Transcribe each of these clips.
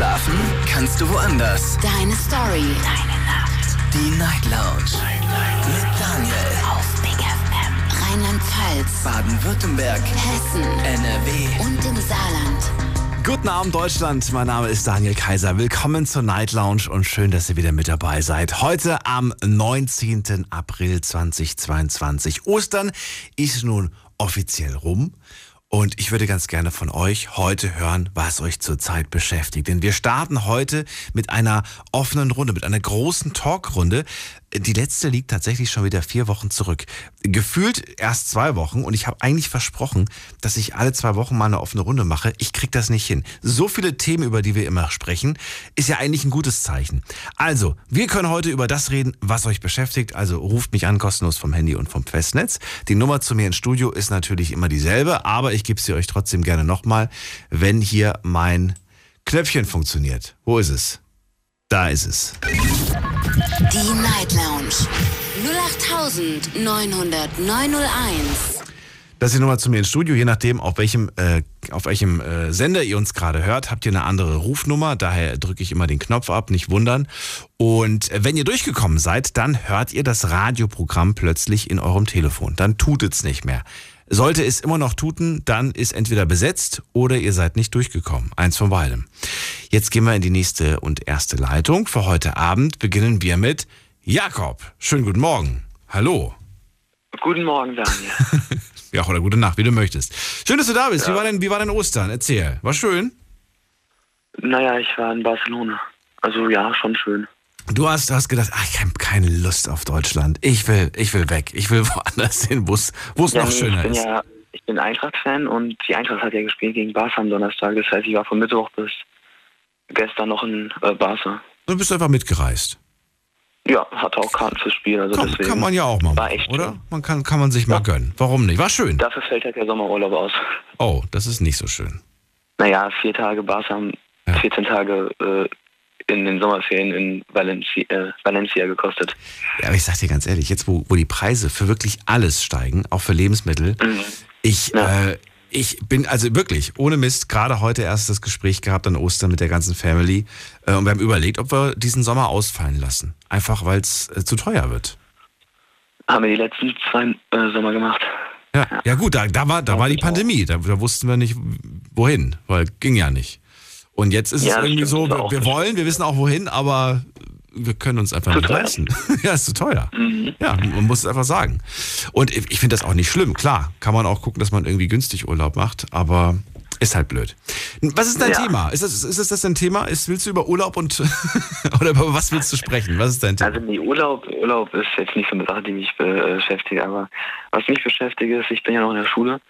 Schlafen kannst du woanders. Deine Story. Deine Nacht. Die Night Lounge. Mit Daniel. Auf Big FM. Rheinland-Pfalz. Baden-Württemberg. Hessen. NRW. Und im Saarland. Guten Abend Deutschland, mein Name ist Daniel Kaiser. Willkommen zur Night Lounge und schön, dass ihr wieder mit dabei seid. Heute am 19. April 2022. Ostern ist nun offiziell rum. Und ich würde ganz gerne von euch heute hören, was euch zurzeit beschäftigt. Denn wir starten heute mit einer offenen Runde, mit einer großen Talkrunde. Die letzte liegt tatsächlich schon wieder vier Wochen zurück. Gefühlt erst zwei Wochen und ich habe eigentlich versprochen, dass ich alle zwei Wochen mal eine offene Runde mache. Ich krieg das nicht hin. So viele Themen, über die wir immer sprechen, ist ja eigentlich ein gutes Zeichen. Also, wir können heute über das reden, was euch beschäftigt. Also ruft mich an, kostenlos vom Handy und vom Festnetz. Die Nummer zu mir ins Studio ist natürlich immer dieselbe, aber ich gebe sie euch trotzdem gerne nochmal, wenn hier mein Knöpfchen funktioniert. Wo ist es? Da ist es. Die Night Lounge. 08901. Das ist die Nummer zu mir ins Studio. Je nachdem, auf welchem, äh, auf welchem äh, Sender ihr uns gerade hört, habt ihr eine andere Rufnummer. Daher drücke ich immer den Knopf ab, nicht wundern. Und äh, wenn ihr durchgekommen seid, dann hört ihr das Radioprogramm plötzlich in eurem Telefon. Dann tutet's nicht mehr. Sollte es immer noch tuten, dann ist entweder besetzt oder ihr seid nicht durchgekommen. Eins von beidem. Jetzt gehen wir in die nächste und erste Leitung. Für heute Abend beginnen wir mit Jakob. Schönen guten Morgen. Hallo. Guten Morgen, Daniel. Ja, oder gute Nacht, wie du möchtest. Schön, dass du da bist. Wie, war denn, wie war denn Ostern? Erzähl. War schön? naja, ich war in Barcelona. Also ja, schon schön. Du hast, hast gedacht, ach, ich habe keine Lust auf Deutschland. Ich will, ich will weg. Ich will woanders hin, wo es Ja, noch schöner ich bin ist. ja, ich bin Eintracht-Fan und die Eintracht hat ja gespielt gegen Barca am Donnerstag. Das heißt, ich war von Mittwoch bis gestern noch in äh, Barca. Du bist einfach mitgereist. Ja, hatte auch Karten fürs Spiel. Also deswegen kann man ja auch mal war machen, echt oder? schön. Man kann, kann man sich mal gönnen. Warum nicht? War schön. Dafür fällt halt der Sommerurlaub aus. Oh, das ist nicht so schön. Naja, vier Tage Barca Ja. 14 Tage äh, in den Sommerferien in Valencia, äh, Valencia gekostet. Ja, aber ich sag dir ganz ehrlich, jetzt wo, wo die Preise für wirklich alles steigen, auch für Lebensmittel, ich, Ja. äh, ich bin also wirklich ohne Mist gerade heute erst das Gespräch gehabt an Ostern mit der ganzen Family äh, und wir haben überlegt, ob wir diesen Sommer ausfallen lassen. Einfach weil es äh, zu teuer wird. Haben wir die letzten zwei äh, Sommer gemacht. Ja, ja gut, da, da war, da war die Pandemie, da, da wussten wir nicht wohin, weil ging ja nicht. Und jetzt ist Ja, es irgendwie stimmt, so, wir, wir wollen, wir wissen auch wohin, aber wir können uns einfach Zu nicht teuer. leisten. ja, ist zu teuer. Mhm. Ja, man muss es einfach sagen. Und ich ich finde das auch nicht schlimm. Klar, kann man auch gucken, dass man irgendwie günstig Urlaub macht, aber ist halt blöd. Was ist dein Ja. Thema? Ist das, ist das das dein Thema? Ist, willst du über Urlaub und oder über was willst du sprechen? Was ist dein Thema? Also nee, Urlaub, Urlaub ist jetzt nicht so eine Sache, die mich beschäftigt, aber was mich beschäftigt ist, ich bin ja noch in der Schule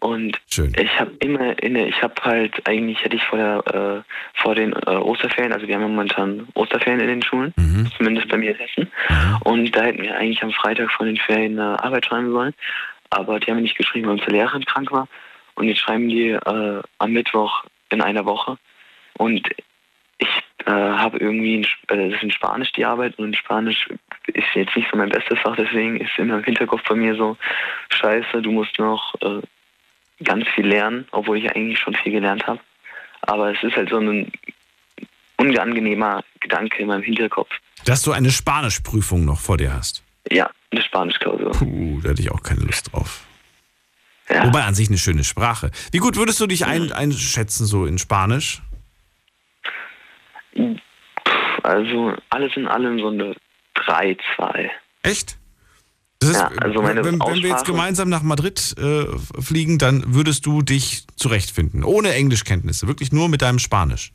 und Schön. ich habe immer inne, ich habe halt eigentlich hätte ich vor der äh, vor den äh, Osterferien, also wir haben ja momentan Osterferien in den Schulen, Mhm. zumindest bei mir in Hessen, und da hätten wir eigentlich am Freitag vor den Ferien eine Arbeit schreiben sollen, aber die haben mir nicht geschrieben, weil unsere Lehrerin krank war. Und jetzt schreiben die äh, am Mittwoch in einer Woche. Und ich äh, habe irgendwie, in, äh, das ist in Spanisch die Arbeit und in Spanisch ist jetzt nicht so mein bestes Fach, deswegen ist immer im Hinterkopf bei mir so, scheiße, du musst noch äh, ganz viel lernen, obwohl ich eigentlich schon viel gelernt habe. Aber es ist halt so ein unangenehmer Gedanke in meinem Hinterkopf. Dass du eine Spanischprüfung noch vor dir hast. Ja, eine Spanischklausur. Puh, da hätte ich auch keine Lust drauf. Ja. Wobei an sich eine schöne Sprache. Wie gut würdest du dich ein, einschätzen so in Spanisch? Also alles in allem so eine 3, 2. Echt? Das Ja, also meine wenn, wenn wir jetzt gemeinsam nach Madrid äh, fliegen, dann würdest du dich zurechtfinden. Ohne Englischkenntnisse. Wirklich nur mit deinem Spanisch.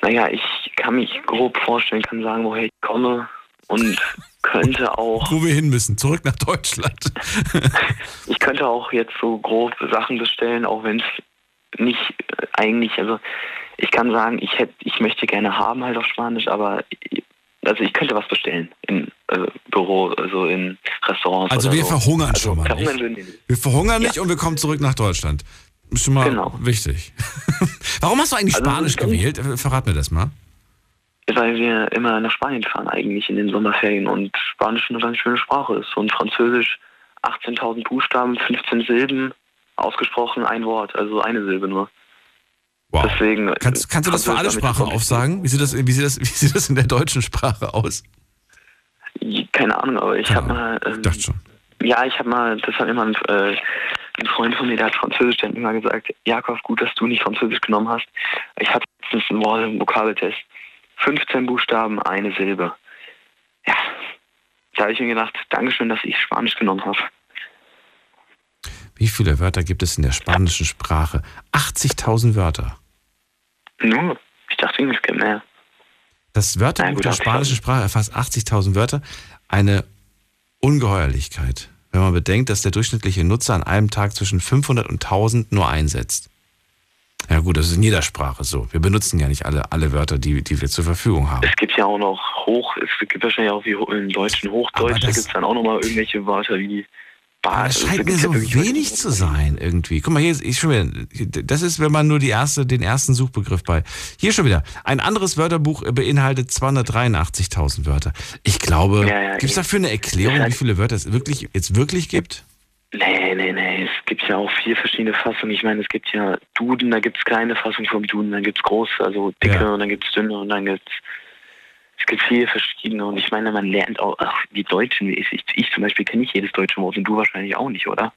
Naja, ich kann mich grob vorstellen, kann sagen, woher ich komme und könnte auch, Wo wir hin müssen. Zurück nach Deutschland. ich könnte auch jetzt so grob Sachen bestellen, auch wenn es nicht äh, eigentlich, also ich kann sagen, ich hätte, ich möchte gerne haben halt auf Spanisch, aber also ich könnte was bestellen im äh, Büro, also in Restaurants. Also oder wir so. verhungern also schon mal verhungern nicht. wir verhungern nicht und wir kommen zurück nach Deutschland. Ist schon mal Genau. wichtig. Warum hast du eigentlich Also, Spanisch gewählt? Äh, Verrat mir das mal. Weil wir immer nach Spanien fahren eigentlich in den Sommerferien und Spanisch eine ganz schöne Sprache ist. Und Französisch 18.000 Buchstaben, 15 Silben, ausgesprochen ein Wort, also eine Silbe nur. Wow. Deswegen, kannst, kannst du das für alle Sprachen aufsagen? Wie sieht, das, wie, sieht das, wie sieht das in der deutschen Sprache aus? Keine Ahnung, aber ich habe mal. Ähm, ich dachte schon. Ja, ich habe mal, das hat immer ein, äh, ein Freund von mir, der hat Französisch, der hat immer gesagt, Jakob, gut, dass du nicht Französisch genommen hast. Ich hatte letztens ein Wort im Vokabeltest. 15 Buchstaben, eine Silbe. Ja, da habe ich mir gedacht, Dankeschön, dass ich Spanisch genommen habe. Wie viele Wörter gibt es in der spanischen Sprache? 80.000 Wörter. Nur? Ich dachte, es gibt mehr. Das Wörterbuch der spanischen Sprache erfasst 80.000 Wörter. Eine Ungeheuerlichkeit, wenn man bedenkt, dass der durchschnittliche Nutzer an einem Tag zwischen 500 und 1000 nur einsetzt. Ja gut, das ist in jeder Sprache so. Wir benutzen ja nicht alle, alle Wörter, die, die wir zur Verfügung haben. Es gibt ja auch noch Hoch, es gibt wahrscheinlich auch wie im Deutschen Hochdeutsch, da gibt es dann auch nochmal irgendwelche Wörter wie Bah, das scheint mir so wenig zu sein irgendwie. Guck mal, hier ist ich schon wieder. Das ist, wenn man nur die erste, den ersten Suchbegriff bei. Hier schon wieder. Ein anderes Wörterbuch beinhaltet 283.000 Wörter. Ich glaube, ja, ja, gibt es dafür eine Erklärung, wie viele Wörter es wirklich, jetzt wirklich gibt? Nee, nee, nee. Es gibt ja auch vier verschiedene Fassungen. Ich meine, es gibt ja Duden, da gibt es kleine Fassung vom Duden, dann gibt es große, also dicke und dann gibt es dünne und dann gibt es es gibt viele verschiedene und ich meine, man lernt auch, ach, die Deutschen, ich, ich zum Beispiel kenne nicht jedes deutsche Wort und du wahrscheinlich auch nicht, oder?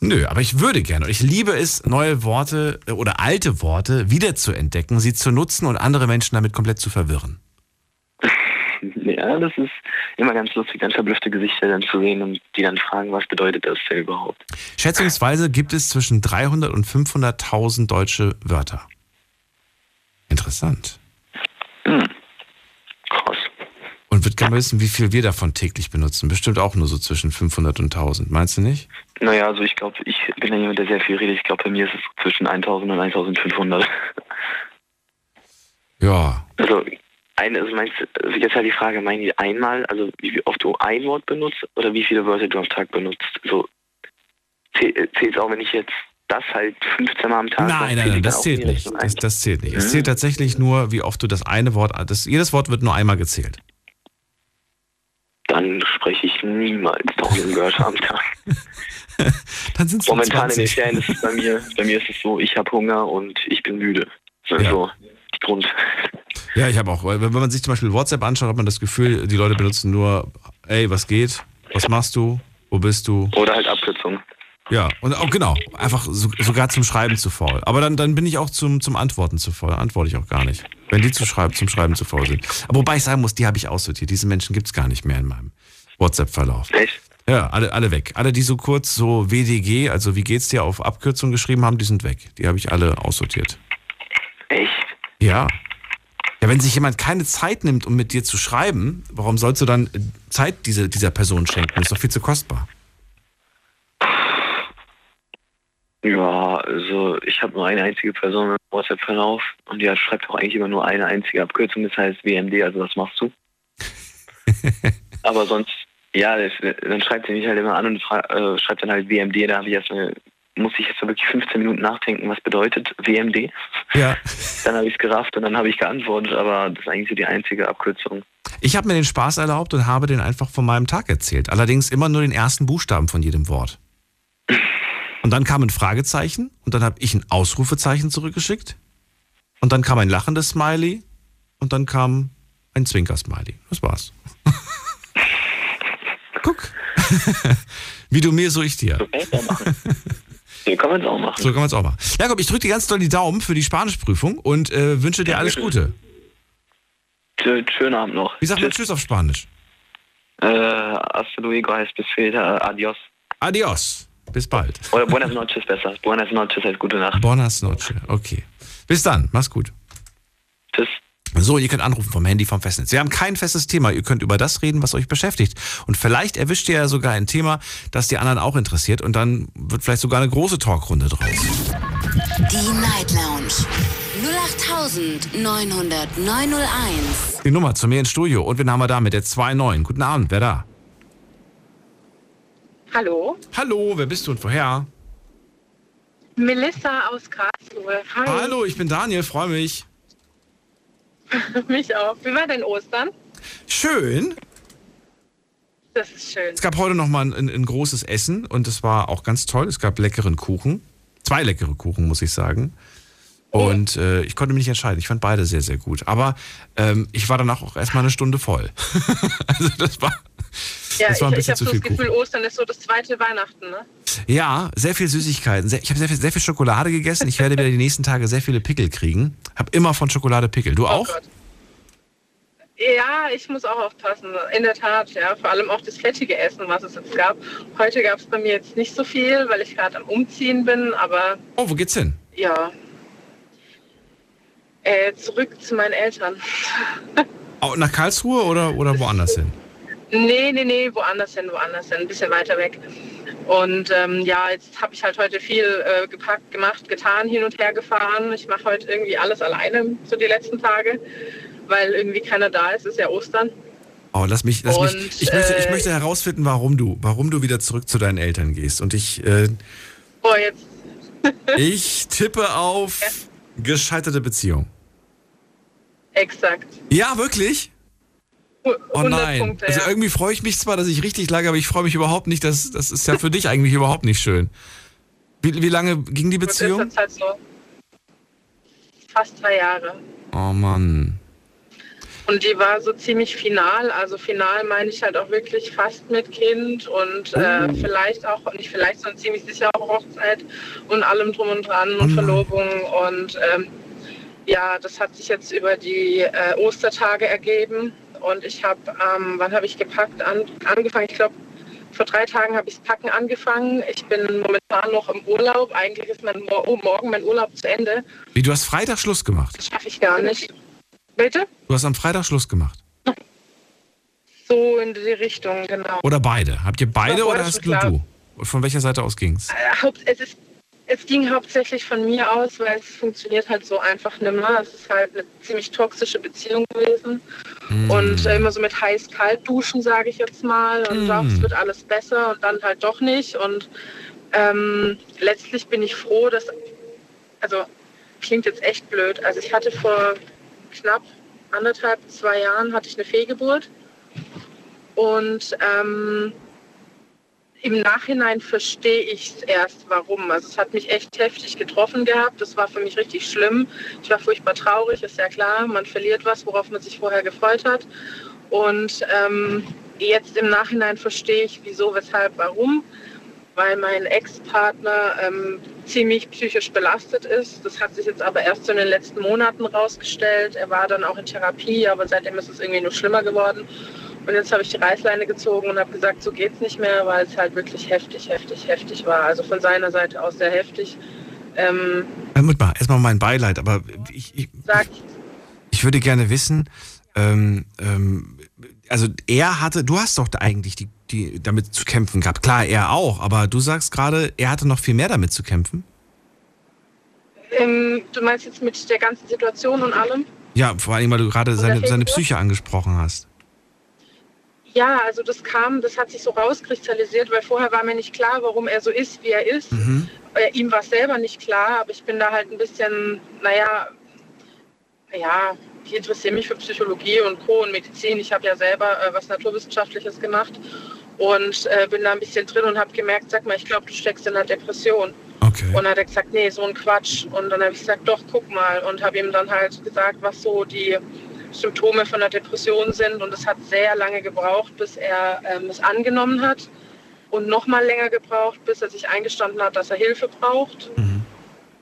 Nö, aber ich würde gerne. Ich liebe es, neue Worte äh, oder alte Worte wieder zu entdecken, sie zu nutzen und andere Menschen damit komplett zu verwirren. ja, das ist immer ganz lustig, dann verblüffte Gesichter dann zu sehen und die dann fragen, was bedeutet das denn überhaupt? Schätzungsweise gibt es zwischen 300 und 500.000 deutsche Wörter. Interessant. Hm. Krass. Und wird gerne wissen, wie viel wir davon täglich benutzen. Bestimmt auch nur so zwischen 500 und 1000. Meinst du nicht? Naja, also ich glaube, ich bin ja jemand, der sehr viel redet. Ich glaube, bei mir ist es zwischen 1000 und 1500. Ja. Also, ein, also meinst du, also jetzt halt die Frage, meinen die einmal, also wie oft du ein Wort benutzt oder wie viele Wörter du am Tag benutzt? So, zählt es auch, wenn ich jetzt das halt 15 Mal am Tag. Nein, nein, nein, das zählt nicht. Das, das, zählt nicht. Mhm. Es zählt tatsächlich nur, wie oft du das eine Wort, das, jedes Wort wird nur einmal gezählt. Dann spreche ich niemals 1000 Wörter am Tag. Dann sind es Momentan 20. in den Ferien ist es bei mir, bei mir ist es so, ich habe Hunger und ich bin müde. Das ist ja. so die Grund. Ja, ich habe auch, wenn man sich zum Beispiel WhatsApp anschaut, hat man das Gefühl, die Leute benutzen nur, ey, was geht? Was machst du? Wo bist du? Oder halt Abkürzungen. Ja, und auch genau, einfach so, sogar zum Schreiben zu faul. Aber dann, dann bin ich auch zum, zum Antworten zu faul. Antworte ich auch gar nicht. Wenn die zu schreiben, zum Schreiben zu faul sind. Aber wobei ich sagen muss, die habe ich aussortiert. Diese Menschen gibt es gar nicht mehr in meinem WhatsApp-Verlauf. Echt? Ja, alle, alle weg. Alle, die so kurz so WDG, also wie geht's dir, auf Abkürzung geschrieben haben, die sind weg. Die habe ich alle aussortiert. Echt? Ja. Ja, wenn sich jemand keine Zeit nimmt, um mit dir zu schreiben, warum sollst du dann Zeit diese, dieser Person schenken? Das ist doch viel zu kostbar. Ja, also ich habe nur eine einzige Person im WhatsApp-Verlauf und die schreibt auch eigentlich immer nur eine einzige Abkürzung, das heißt WMD, also was machst du? Aber sonst, ja, das, dann schreibt sie mich halt immer an und äh, schreibt dann halt WMD, da habe ich erstmal, muss ich jetzt wirklich 15 Minuten nachdenken, was bedeutet WMD? Ja. Dann habe ich es gerafft und dann habe ich geantwortet, aber das ist eigentlich so die einzige Abkürzung. Ich habe mir den Spaß erlaubt und habe den einfach von meinem Tag erzählt. Allerdings immer nur den ersten Buchstaben von jedem Wort. Und dann kam ein Fragezeichen und dann habe ich ein Ausrufezeichen zurückgeschickt. Und dann kam ein lachendes Smiley und dann kam ein Zwinker-Smiley. Das war's. Guck. Wie du mir, so ich dir. So kann man es auch machen. So kann man es auch machen. Jakob, ich drücke dir ganz doll die Daumen für die Spanischprüfung und äh, wünsche dir alles Gute. Schönen Abend noch. Wie sagt man Tschüss auf Spanisch? Äh, hasta luego heißt bis später. Adios. Adios. Bis bald. Oder Buenas noches besser. Buenas noches heißt gute Nacht. Buenas noches, okay. Bis dann, mach's gut. Tschüss. So, ihr könnt anrufen vom Handy vom Festnetz. Wir haben kein festes Thema. Ihr könnt über das reden, was euch beschäftigt. Und vielleicht erwischt ihr ja sogar ein Thema, das die anderen auch interessiert. Und dann wird vielleicht sogar eine große Talkrunde draus. Die Night Lounge. 0890901. Die Nummer zu mir ins Studio. Und wen haben wir da mit der 29? Guten Abend, wer da? Hallo. Hallo, wer bist du und woher? Melissa aus Karlsruhe. Hi. Hallo, ich bin Daniel, freue mich. mich auch. Wie war denn Ostern? Schön. Das ist schön. Es gab heute noch mal ein, ein großes Essen und es war auch ganz toll. Es gab leckeren Kuchen. Zwei leckere Kuchen, muss ich sagen. Und äh, ich konnte mich nicht entscheiden. Ich fand beide sehr, sehr gut. Aber ähm, ich war danach auch erstmal eine Stunde voll. also das war, Ja, das war ein ich, ich bisschen habe zu so das Gefühl, Kuchen. Ostern ist so das zweite Weihnachten, ne? Ja, sehr viel Süßigkeiten. Sehr, ich habe sehr viel, sehr viel Schokolade gegessen. Ich werde wieder die nächsten Tage sehr viele Pickel kriegen. Hab immer von Schokolade Pickel. Du auch? Oh Gott. Ja, ich muss auch aufpassen. In der Tat, ja. Vor allem auch das fettige Essen, was es jetzt gab. Heute gab es bei mir jetzt nicht so viel, weil ich gerade am Umziehen bin, aber Oh, wo geht's hin? ja. Äh, zurück zu meinen Eltern. Au- Nach Karlsruhe oder, oder woanders hin? Nee, nee, nee, woanders hin, woanders hin, ein bisschen weiter weg. Und ähm, ja, jetzt habe ich halt heute viel äh, gepackt, gemacht, getan, hin und her gefahren. Ich mache heute irgendwie alles alleine, so die letzten Tage, weil irgendwie keiner da ist. Es ist ja Ostern. Oh, lass mich, lass mich. Und, Ich möchte, ich äh, möchte herausfinden, warum du, warum du wieder zurück zu deinen Eltern gehst. Und ich, äh, Oh, jetzt. ich tippe auf gescheiterte Beziehung. Exakt. Ja, wirklich? Oh 100 nein. Punkte, also ja. irgendwie freue ich mich zwar, dass ich richtig lag, aber ich freue mich überhaupt nicht. Das, das ist ja für dich eigentlich überhaupt nicht schön. Wie, wie lange ging die Beziehung? halt so fast drei Jahre. Oh Mann. Und die war so ziemlich final. Also final meine ich halt auch wirklich fast mit Kind und äh, Oh. vielleicht auch, nicht vielleicht, sondern ziemlich sicher auch Hochzeit und allem drum und dran Oh und nein. Verlobung. Und ähm, ja, das hat sich jetzt über die äh, Ostertage ergeben. Und ich habe, ähm, wann habe ich gepackt? An, angefangen, ich glaube, vor drei Tagen habe ich das Packen angefangen. Ich bin momentan noch im Urlaub. Eigentlich ist mein oh, morgen mein Urlaub zu Ende. Wie, du hast Freitag Schluss gemacht? Das schaffe ich gar nicht. Bitte? Du hast am Freitag Schluss gemacht. So in die Richtung, genau. Oder beide? Habt ihr beide oder hast du? Und von welcher Seite aus ging's? Äh, es, ist, es ging hauptsächlich von mir aus, weil es funktioniert halt so einfach nimmer. Es ist halt eine ziemlich toxische Beziehung gewesen. Und äh, immer so mit heiß-kalt duschen, sage ich jetzt mal. Und Mm. doch, es wird alles besser und dann halt doch nicht. Und ähm, letztlich bin ich froh, dass, also klingt jetzt echt blöd. Also ich hatte vor knapp anderthalb, zwei Jahren hatte ich eine Fehlgeburt. Und ähm, im Nachhinein verstehe ich es erst, warum. Also es hat mich echt heftig getroffen gehabt. Das war für mich richtig schlimm. Ich war furchtbar traurig, ist ja klar. Man verliert was, worauf man sich vorher gefreut hat. Und ähm, jetzt im Nachhinein verstehe ich, wieso, weshalb, warum. Weil mein Ex-Partner ähm, ziemlich psychisch belastet ist. Das hat sich jetzt aber erst so in den letzten Monaten rausgestellt. Er war dann auch in Therapie, aber seitdem ist es irgendwie nur schlimmer geworden. Und jetzt habe ich die Reißleine gezogen und habe gesagt, so geht's nicht mehr, weil es halt wirklich heftig, heftig, heftig war. Also von seiner Seite aus sehr heftig. Ähm, Äh, mal, erstmal mein Beileid, aber ich, ich, sag, ich würde gerne wissen, ähm, ähm, also er hatte, du hast doch da eigentlich die, die damit zu kämpfen gehabt. Klar, er auch, aber du sagst gerade, er hatte noch viel mehr damit zu kämpfen. ähm, du meinst jetzt mit der ganzen Situation und allem? Ja, vor allem, weil du gerade seine, seine? Psyche angesprochen hast. Ja, also das kam, das hat sich so rauskristallisiert, weil vorher war mir nicht klar, warum er so ist, wie er ist. Mhm. Äh, ihm war es selber nicht klar, aber ich bin da halt ein bisschen, naja, ja, ich interessiere mich für Psychologie und Co. und Medizin. Ich habe ja selber äh, was Naturwissenschaftliches gemacht und äh, bin da ein bisschen drin und habe gemerkt, sag mal, ich glaube, du steckst in einer Depression. Okay. Und dann hat er gesagt, nee, so ein Quatsch. Und dann habe ich gesagt, doch, guck mal. Und habe ihm dann halt gesagt, was so die Symptome von der Depression sind. Und es hat sehr lange gebraucht, bis er ähm, es angenommen hat. Und noch mal länger gebraucht, bis er sich eingestanden hat, dass er Hilfe braucht. Mhm.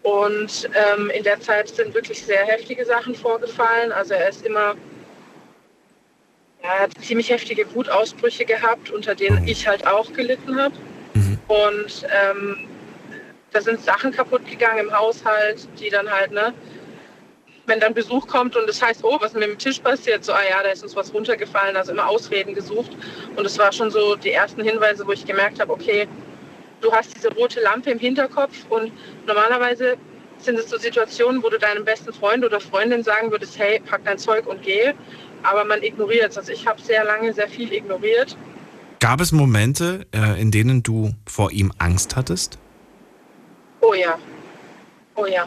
Und ähm, in der Zeit sind wirklich sehr heftige Sachen vorgefallen. Also er ist immer, ja, er hat ziemlich heftige Wutausbrüche gehabt, unter denen Oh. ich halt auch gelitten habe. Mhm. Und ähm, da sind Sachen kaputt gegangen im Haushalt, die dann halt, ne, wenn dann Besuch kommt und es heißt, oh, was ist mit dem Tisch passiert, so, ah ja, da ist uns was runtergefallen, also immer Ausreden gesucht. Und es war schon so die ersten Hinweise, wo ich gemerkt habe, okay, du hast diese rote Lampe im Hinterkopf und normalerweise sind es so Situationen, wo du deinem besten Freund oder Freundin sagen würdest, hey, pack dein Zeug und geh. Aber man ignoriert es. Also ich habe sehr lange sehr viel ignoriert. Gab es Momente, äh, in denen du vor ihm Angst hattest? Oh ja. Oh ja.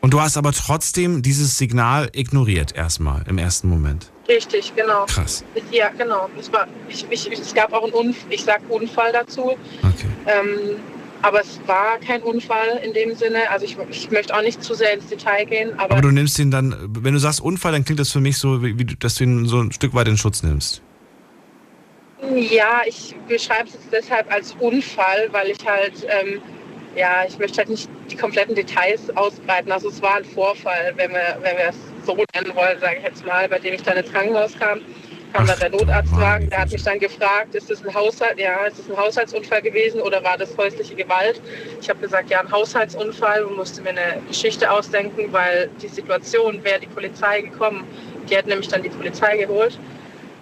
Und du hast aber trotzdem dieses Signal ignoriert erstmal im ersten Moment. Richtig, genau. Krass. Ja, genau. Es, war, ich, ich, es gab auch einen Unfall, ich sag Unfall dazu. Okay. Ähm, Aber es war kein Unfall in dem Sinne. Also ich, ich möchte auch nicht zu sehr ins Detail gehen. Aber, Aber du nimmst ihn dann, wenn du sagst Unfall, dann klingt das für mich so, wie, dass du ihn so ein Stück weit in Schutz nimmst. Ja, ich beschreibe es deshalb als Unfall, weil ich halt, ähm, ja, ich möchte halt nicht die kompletten Details ausbreiten. Also es war ein Vorfall, wenn wir, wenn wir es so nennen wollen, sage ich jetzt mal, bei dem ich dann ins Krankenhaus kam, kam dann der Notarztwagen, der hat mich dann gefragt, ist das ein Haushalt, ja, ist das ein Haushaltsunfall gewesen oder war das häusliche Gewalt? Ich habe gesagt, ja, ein Haushaltsunfall und musste mir eine Geschichte ausdenken, weil die Situation, wäre die Polizei gekommen, die hätte nämlich dann die Polizei geholt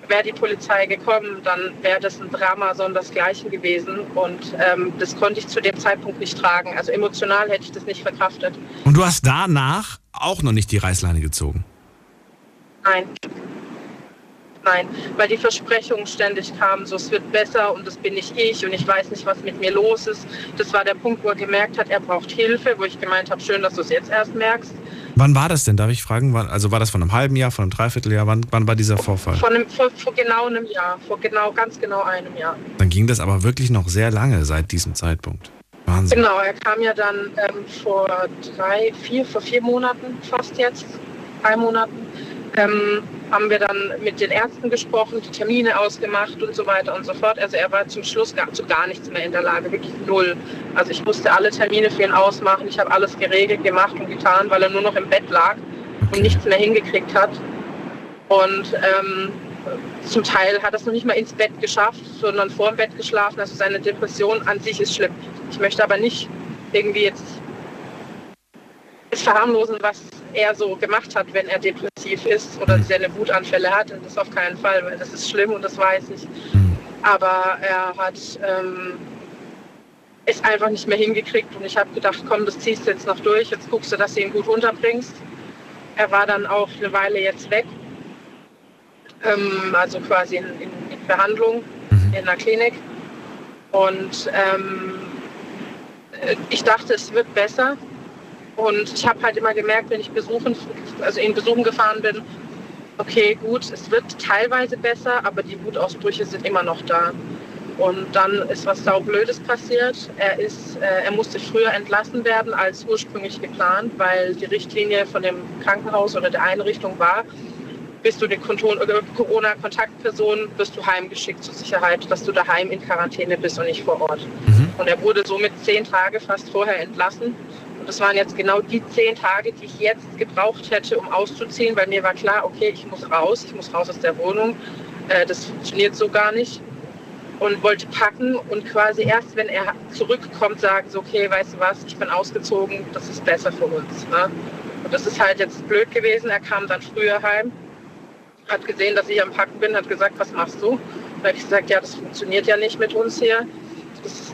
wäre die Polizei gekommen, dann wäre das ein Drama sondersgleichen gewesen. Und ähm, das konnte ich zu dem Zeitpunkt nicht tragen. Also emotional hätte ich das nicht verkraftet. Und du hast danach auch noch nicht die Reißleine gezogen? Nein. Nein, weil die Versprechungen ständig kamen, so es wird besser und das bin nicht ich und ich weiß nicht, was mit mir los ist. Das war der Punkt, wo er gemerkt hat, er braucht Hilfe, wo ich gemeint habe, schön, dass du es jetzt erst merkst. Wann war das denn, darf ich fragen? Also war das von einem halben Jahr, von einem Dreivierteljahr? Wann, wann war dieser Vorfall? Von einem, vor, vor, genau einem Jahr, vor genau, ganz genau einem Jahr. Dann ging das aber wirklich noch sehr lange seit diesem Zeitpunkt. Wahnsinn. Genau, er kam ja dann ähm, vor drei, vier, vor vier Monaten fast jetzt, drei Monaten ähm, haben wir dann mit den Ärzten gesprochen, die Termine ausgemacht und so weiter und so fort. Also er war zum Schluss gar, zu gar nichts mehr in der Lage, wirklich null. Also ich musste alle Termine für ihn ausmachen. Ich habe alles geregelt, gemacht und getan, weil er nur noch im Bett lag und nichts mehr hingekriegt hat. Und ähm, zum Teil hat er es noch nicht mal ins Bett geschafft, sondern vor dem Bett geschlafen. Also seine Depression an sich ist schlimm. Ich möchte aber nicht irgendwie jetzt verharmlosen, was er so gemacht hat, wenn er depressiv ist oder mhm. seine Wutanfälle hat. Und das auf keinen Fall, weil das ist schlimm und das weiß ich. Mhm. Aber er hat ähm, es einfach nicht mehr hingekriegt und ich habe gedacht, komm, das ziehst du jetzt noch durch, jetzt guckst du, dass du ihn gut unterbringst. Er war dann auch eine Weile jetzt weg, ähm, also quasi in, in, in Behandlung mhm. in der Klinik. Und ähm, ich dachte, es wird besser. Und ich habe halt immer gemerkt, wenn ich besuchen, also ihn besuchen gefahren bin, okay, gut, es wird teilweise besser, aber die Wutausbrüche sind immer noch da. Und dann ist was saublödes passiert. Er, ist, äh, er musste früher entlassen werden als ursprünglich geplant, weil die Richtlinie von dem Krankenhaus oder der Einrichtung war, bist du eine Corona-Kontaktperson, wirst du heimgeschickt zur Sicherheit, dass du daheim in Quarantäne bist und nicht vor Ort. Mhm. Und er wurde somit zehn Tage fast vorher entlassen und das waren jetzt genau die zehn Tage, die ich jetzt gebraucht hätte, um auszuziehen, weil mir war klar, okay, ich muss raus, ich muss raus aus der Wohnung. Äh, das funktioniert so gar nicht. Und wollte packen und quasi erst, wenn er zurückkommt, sagen, so, okay, weißt du was, ich bin ausgezogen, das ist besser für uns. Ne? Und das ist halt jetzt blöd gewesen. Er kam dann früher heim, hat gesehen, dass ich am Packen bin, hat gesagt, was machst du? Da habe ich gesagt, ja, das funktioniert ja nicht mit uns hier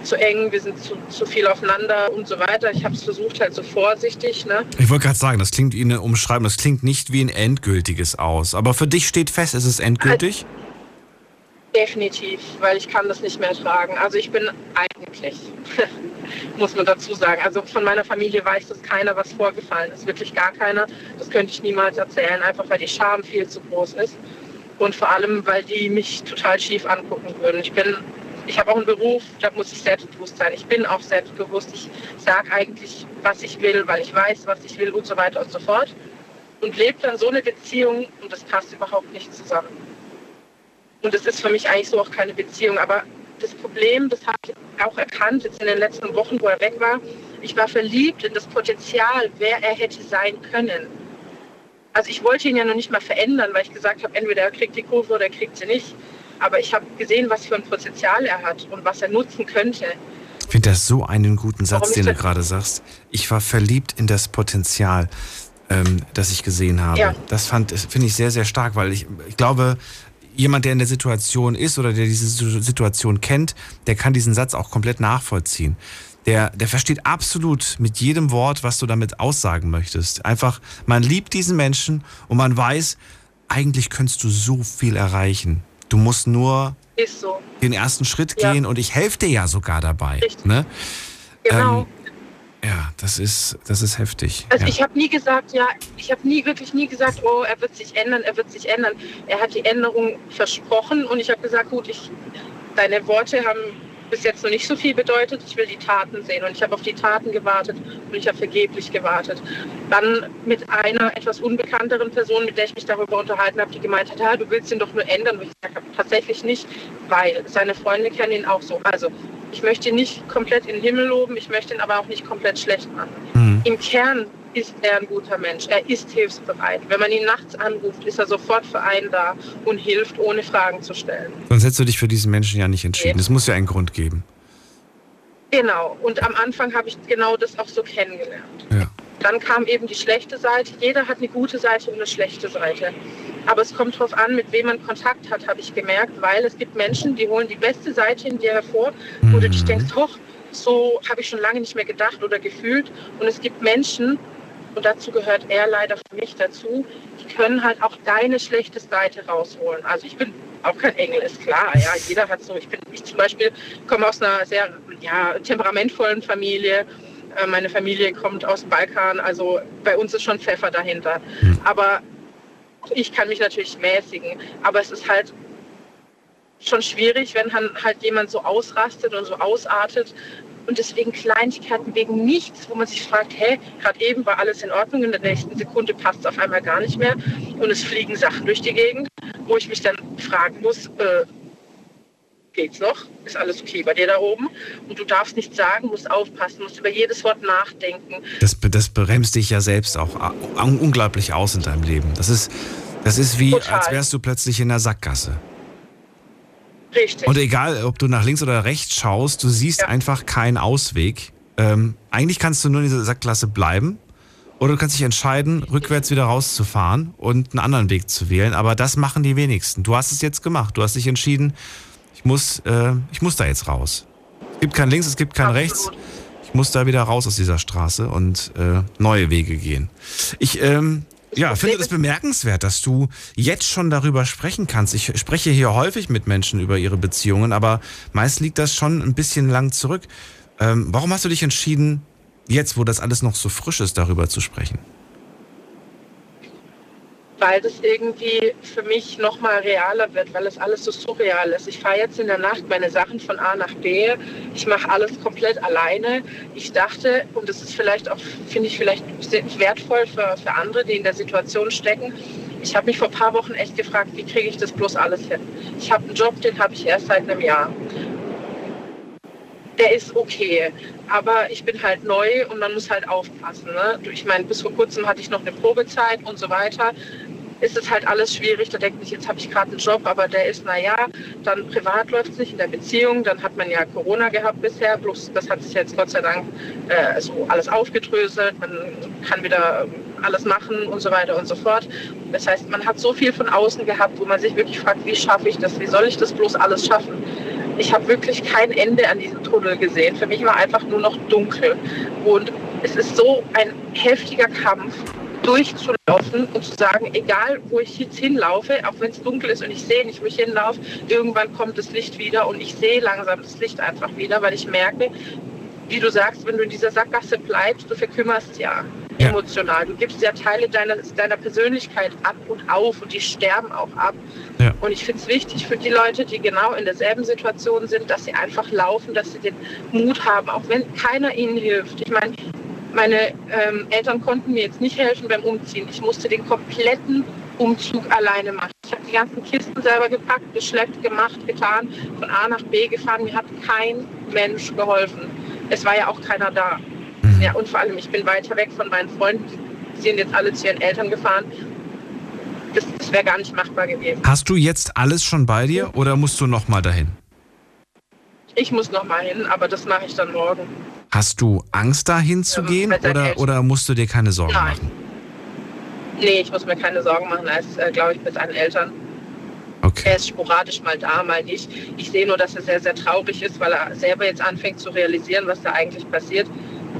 ist zu eng, wir sind zu, zu viel aufeinander und so weiter. Ich habe es versucht halt so vorsichtig. Ne? Ich wollte gerade sagen, das klingt wie eine Umschreibung, das klingt nicht wie ein endgültiges aus. Aber für dich steht fest, ist es endgültig? Also, definitiv, weil ich kann das nicht mehr tragen. Also ich bin eigentlich, muss man dazu sagen. Also von meiner Familie weiß das keiner, was vorgefallen ist. Wirklich gar keiner. Das könnte ich niemals erzählen, einfach weil die Scham viel zu groß ist. Und vor allem, weil die mich total schief angucken würden. Ich bin ich habe auch einen Beruf, da muss ich selbstbewusst sein. Ich bin auch selbstbewusst. Ich sage eigentlich, was ich will, weil ich weiß, was ich will und so weiter und so fort. Und lebe dann so eine Beziehung und das passt überhaupt nicht zusammen. Und das ist für mich eigentlich so auch keine Beziehung. Aber das Problem, das habe ich auch erkannt jetzt in den letzten Wochen, wo er weg war. Ich war verliebt in das Potenzial, wer er hätte sein können. Also ich wollte ihn ja noch nicht mal verändern, weil ich gesagt habe, entweder er kriegt die Kurve oder er kriegt sie nicht. Aber ich habe gesehen, was für ein Potenzial er hat und was er nutzen könnte. Ich finde das so einen guten Satz, den du gerade sagst. Ich war verliebt in das Potenzial, ähm, das ich gesehen habe. Ja. Das finde ich sehr, sehr stark, weil ich, ich glaube, jemand, der in der Situation ist oder der diese Situation kennt, der kann diesen Satz auch komplett nachvollziehen. Der, der versteht absolut mit jedem Wort, was du damit aussagen möchtest. Einfach, man liebt diesen Menschen und man weiß, eigentlich könntest du so viel erreichen. Du musst nur so. den ersten Schritt ja. gehen und ich helfe dir ja sogar dabei. Richtig. Ne? Genau. Ähm, ja, das ist, das ist heftig. Also ja. ich habe nie gesagt, ja, ich habe nie wirklich nie gesagt, oh, er wird sich ändern, er wird sich ändern. Er hat die Änderung versprochen und ich habe gesagt, gut, ich, deine Worte haben bis jetzt noch nicht so viel bedeutet. Ich will die Taten sehen und ich habe auf die Taten gewartet und ich habe vergeblich gewartet. Dann mit einer etwas unbekannteren Person, mit der ich mich darüber unterhalten habe, die gemeint hat, ja, du willst ihn doch nur ändern. Und ich gesagt habe, tatsächlich nicht, weil seine Freunde kennen ihn auch so. Also ich möchte ihn nicht komplett in den Himmel loben, ich möchte ihn aber auch nicht komplett schlecht machen. Mhm. Im Kern ist er ein guter Mensch. Er ist hilfsbereit. Wenn man ihn nachts anruft, ist er sofort für einen da und hilft, ohne Fragen zu stellen. Sonst hättest du dich für diesen Menschen ja nicht entschieden. Es muss ja einen Grund geben. Genau. Und am Anfang habe ich genau das auch so kennengelernt. Ja. Dann kam eben die schlechte Seite. Jeder hat eine gute Seite und eine schlechte Seite. Aber es kommt darauf an, mit wem man Kontakt hat, habe ich gemerkt, weil es gibt Menschen, die holen die beste Seite in dir hervor, wo mhm. du dich denkst, hoch, so habe ich schon lange nicht mehr gedacht oder gefühlt. Und es gibt Menschen, und dazu gehört er leider für mich dazu, die können halt auch deine schlechte Seite rausholen. Also ich bin auch kein Engel, ist klar. Ja, jeder hat so, ich bin, ich zum Beispiel komme aus einer sehr ja, temperamentvollen Familie. Äh, meine Familie kommt aus dem Balkan, also bei uns ist schon Pfeffer dahinter. Hm. Aber ich kann mich natürlich mäßigen. Aber es ist halt schon schwierig, wenn halt jemand so ausrastet und so ausartet und deswegen Kleinigkeiten wegen nichts, wo man sich fragt, hä, gerade eben war alles in Ordnung, in der nächsten Sekunde passt es auf einmal gar nicht mehr und es fliegen Sachen durch die Gegend, wo ich mich dann fragen muss, äh, geht's noch? Ist alles okay bei dir da oben? Und du darfst nichts sagen, musst aufpassen, musst über jedes Wort nachdenken. Das, das bremst dich ja selbst auch unglaublich aus in deinem Leben. Das ist, das ist wie, Total. als wärst du plötzlich in der Sackgasse. Richtig. Und egal, ob du nach links oder rechts schaust, du siehst ja. einfach keinen Ausweg. Ähm, eigentlich kannst du nur in dieser Sackklasse bleiben. Oder du kannst dich entscheiden, rückwärts wieder rauszufahren und einen anderen Weg zu wählen. Aber das machen die wenigsten. Du hast es jetzt gemacht. Du hast dich entschieden, ich muss, äh, ich muss da jetzt raus. Es gibt kein Links, es gibt kein Absolut. Rechts. Ich muss da wieder raus aus dieser Straße und äh, neue Wege gehen. Ich ähm, ja, finde das bemerkenswert, dass du jetzt schon darüber sprechen kannst. Ich spreche hier häufig mit Menschen über ihre Beziehungen, aber meist liegt das schon ein bisschen lang zurück. Ähm, warum hast du dich entschieden, jetzt, wo das alles noch so frisch ist, darüber zu sprechen? Weil das irgendwie für mich nochmal realer wird, weil es alles so surreal ist. Ich fahre jetzt in der Nacht meine Sachen von A nach B. Ich mache alles komplett alleine. Ich dachte, und das ist vielleicht auch, finde ich vielleicht wertvoll für, für andere, die in der Situation stecken, ich habe mich vor ein paar Wochen echt gefragt, wie kriege ich das bloß alles hin? Ich habe einen Job, den habe ich erst seit einem Jahr. Der ist okay, aber ich bin halt neu und man muss halt aufpassen. Ne? Ich meine, bis vor kurzem hatte ich noch eine Probezeit und so weiter ist es halt alles schwierig. Da denkt man, jetzt habe ich gerade einen Job, aber der ist, naja, dann privat läuft es nicht in der Beziehung. Dann hat man ja Corona gehabt bisher, bloß das hat sich jetzt Gott sei Dank äh, so alles aufgedröselt. Man kann wieder ähm, alles machen und so weiter und so fort. Das heißt, man hat so viel von außen gehabt, wo man sich wirklich fragt, wie schaffe ich das? Wie soll ich das bloß alles schaffen? Ich habe wirklich kein Ende an diesem Tunnel gesehen. Für mich war einfach nur noch dunkel. Und es ist so ein heftiger Kampf durchzulaufen und zu sagen, egal wo ich jetzt hinlaufe, auch wenn es dunkel ist und ich sehe nicht, wo ich hinlaufe, irgendwann kommt das Licht wieder und ich sehe langsam das Licht einfach wieder, weil ich merke, wie du sagst, wenn du in dieser Sackgasse bleibst, du verkümmerst ja, ja. emotional. Du gibst ja Teile deiner, deiner Persönlichkeit ab und auf und die sterben auch ab. Ja. Und ich finde es wichtig für die Leute, die genau in derselben Situation sind, dass sie einfach laufen, dass sie den Mut haben, auch wenn keiner ihnen hilft. Ich meine, meine ähm, Eltern konnten mir jetzt nicht helfen beim Umziehen. Ich musste den kompletten Umzug alleine machen. Ich habe die ganzen Kisten selber gepackt, geschleppt, gemacht, getan, von A nach B gefahren. Mir hat kein Mensch geholfen. Es war ja auch keiner da. Mhm. Ja, und vor allem, ich bin weiter weg von meinen Freunden. Die sind jetzt alle zu ihren Eltern gefahren. Das, das wäre gar nicht machbar gewesen. Hast du jetzt alles schon bei dir oder musst du noch mal dahin? Ich muss noch mal hin, aber das mache ich dann morgen. Hast du Angst, da hinzugehen oder, oder musst du dir keine Sorgen Nein. machen? Nee, ich muss mir keine Sorgen machen, als, äh, glaube ich, mit seinen Eltern. Okay. Er ist sporadisch mal da, mal nicht. Ich sehe nur, dass er sehr, sehr traurig ist, weil er selber jetzt anfängt zu realisieren, was da eigentlich passiert.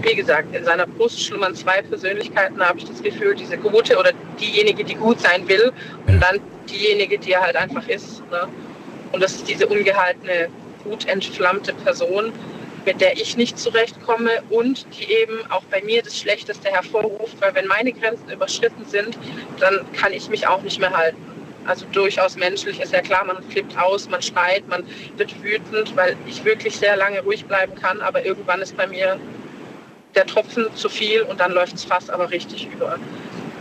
Wie gesagt, in seiner Brust schlummern zwei Persönlichkeiten, habe ich das Gefühl, diese gute oder diejenige, die gut sein will und ja. dann diejenige, die er halt einfach ist. Ne? Und das ist diese ungehaltene, gut entflammte Person, mit der ich nicht zurechtkomme und die eben auch bei mir das Schlechteste hervorruft, weil wenn meine Grenzen überschritten sind, dann kann ich mich auch nicht mehr halten. Also durchaus menschlich ist ja klar, man flippt aus, man schreit, man wird wütend, weil ich wirklich sehr lange ruhig bleiben kann, aber irgendwann ist bei mir der Tropfen zu viel und dann läuft es fast aber richtig über.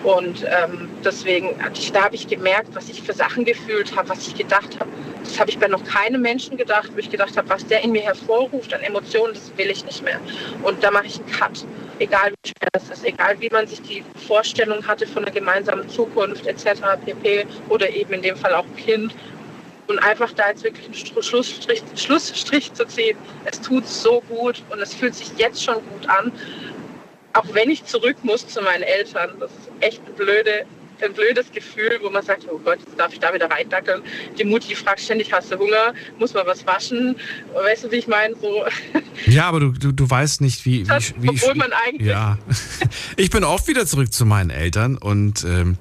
Und ähm, deswegen, da habe ich gemerkt, was ich für Sachen gefühlt habe, was ich gedacht habe. Das habe ich bei noch keinem Menschen gedacht, wo ich gedacht habe, was der in mir hervorruft an Emotionen, das will ich nicht mehr. Und da mache ich einen Cut. Egal wie schwer es ist, egal wie man sich die Vorstellung hatte von einer gemeinsamen Zukunft etc. pp. Oder eben in dem Fall auch Kind. Und einfach da jetzt wirklich einen Schlussstrich, Schlussstrich zu ziehen. Es tut so gut und es fühlt sich jetzt schon gut an auch wenn ich zurück muss zu meinen Eltern, das ist echt ein, blöde, ein blödes Gefühl, wo man sagt, oh Gott, jetzt darf ich da wieder reindackeln. Die Mutti fragt ständig, hast du Hunger? Muss man was waschen? Weißt du, wie ich meine? So. Ja, aber du, du, du weißt nicht, wie, wie, das, wie Obwohl man eigentlich... Ja, ich bin oft wieder zurück zu meinen Eltern und ähm,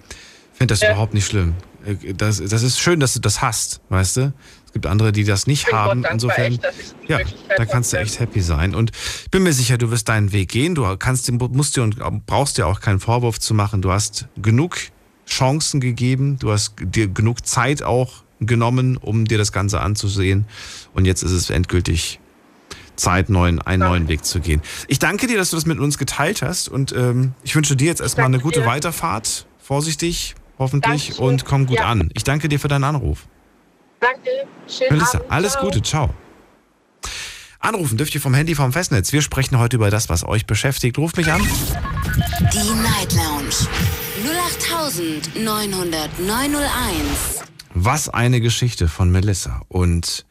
finde das ja. überhaupt nicht schlimm. Äh, das, das ist schön, dass du das hast, weißt du? gibt andere, die das nicht haben. Insofern, echt, ja, da kannst du echt happy sein. Und ich bin mir sicher, du wirst deinen Weg gehen. Du kannst, musst dir und brauchst dir auch keinen Vorwurf zu machen. Du hast genug Chancen gegeben. Du hast dir genug Zeit auch genommen, um dir das Ganze anzusehen. Und jetzt ist es endgültig Zeit, neuen, einen ja. neuen Weg zu gehen. Ich danke dir, dass du das mit uns geteilt hast. Und ähm, ich wünsche dir jetzt erstmal eine gute dir. Weiterfahrt. Vorsichtig, hoffentlich. Dankeschön. Und komm gut ja. an. Ich danke dir für deinen Anruf. Danke. Schönen Melissa, Abend. Alles ciao. Gute. Ciao. Anrufen dürft ihr vom Handy vom Festnetz. Wir sprechen heute über das, was euch beschäftigt. Ruft mich an. Die Night Lounge 0890901. Was eine Geschichte von Melissa und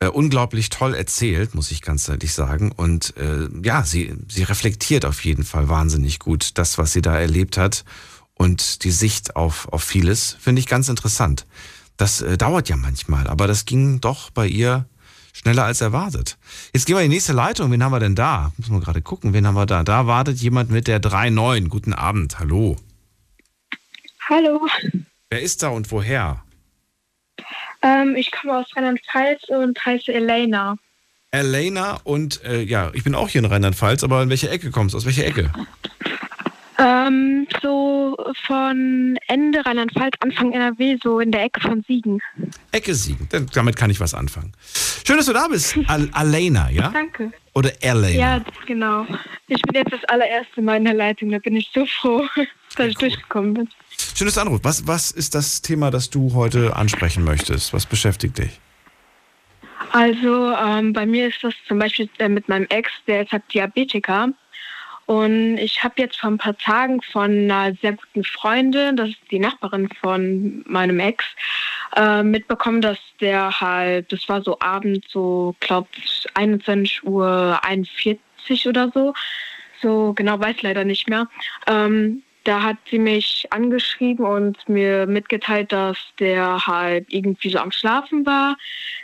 äh, unglaublich toll erzählt, muss ich ganz ehrlich sagen. Und äh, ja, sie, sie reflektiert auf jeden Fall wahnsinnig gut das, was sie da erlebt hat und die Sicht auf, auf vieles finde ich ganz interessant. Das äh, dauert ja manchmal, aber das ging doch bei ihr schneller als erwartet. Jetzt gehen wir in die nächste Leitung. Wen haben wir denn da? Muss man gerade gucken. Wen haben wir da? Da wartet jemand mit der 3.9. Guten Abend. Hallo. Hallo. Wer ist da und woher? Ähm, ich komme aus Rheinland-Pfalz und heiße Elena. Elena und äh, ja, ich bin auch hier in Rheinland-Pfalz, aber in welche Ecke kommst du? Aus welcher Ecke? Ähm, so von Ende Rheinland-Pfalz, Anfang NRW, so in der Ecke von Siegen. Ecke Siegen, damit kann ich was anfangen. Schön, dass du da bist, Al Alena, ja? Danke. Oder Elena? Ja, genau. Ich bin jetzt das allererste Mal in der Leitung, da bin ich so froh, dass ich cool. durchgekommen bin. Schönes Anruf. Was, was ist das Thema, das du heute ansprechen möchtest? Was beschäftigt dich? Also ähm, bei mir ist das zum Beispiel äh, mit meinem Ex, der ist halt Diabetiker. Und ich habe jetzt vor ein paar Tagen von einer sehr guten Freundin, das ist die Nachbarin von meinem Ex, äh, mitbekommen, dass der halt, das war so abends, so glaubt 21 Uhr 41 oder so, so genau weiß leider nicht mehr. Ähm, da hat sie mich angeschrieben und mir mitgeteilt, dass der halt irgendwie so am Schlafen war,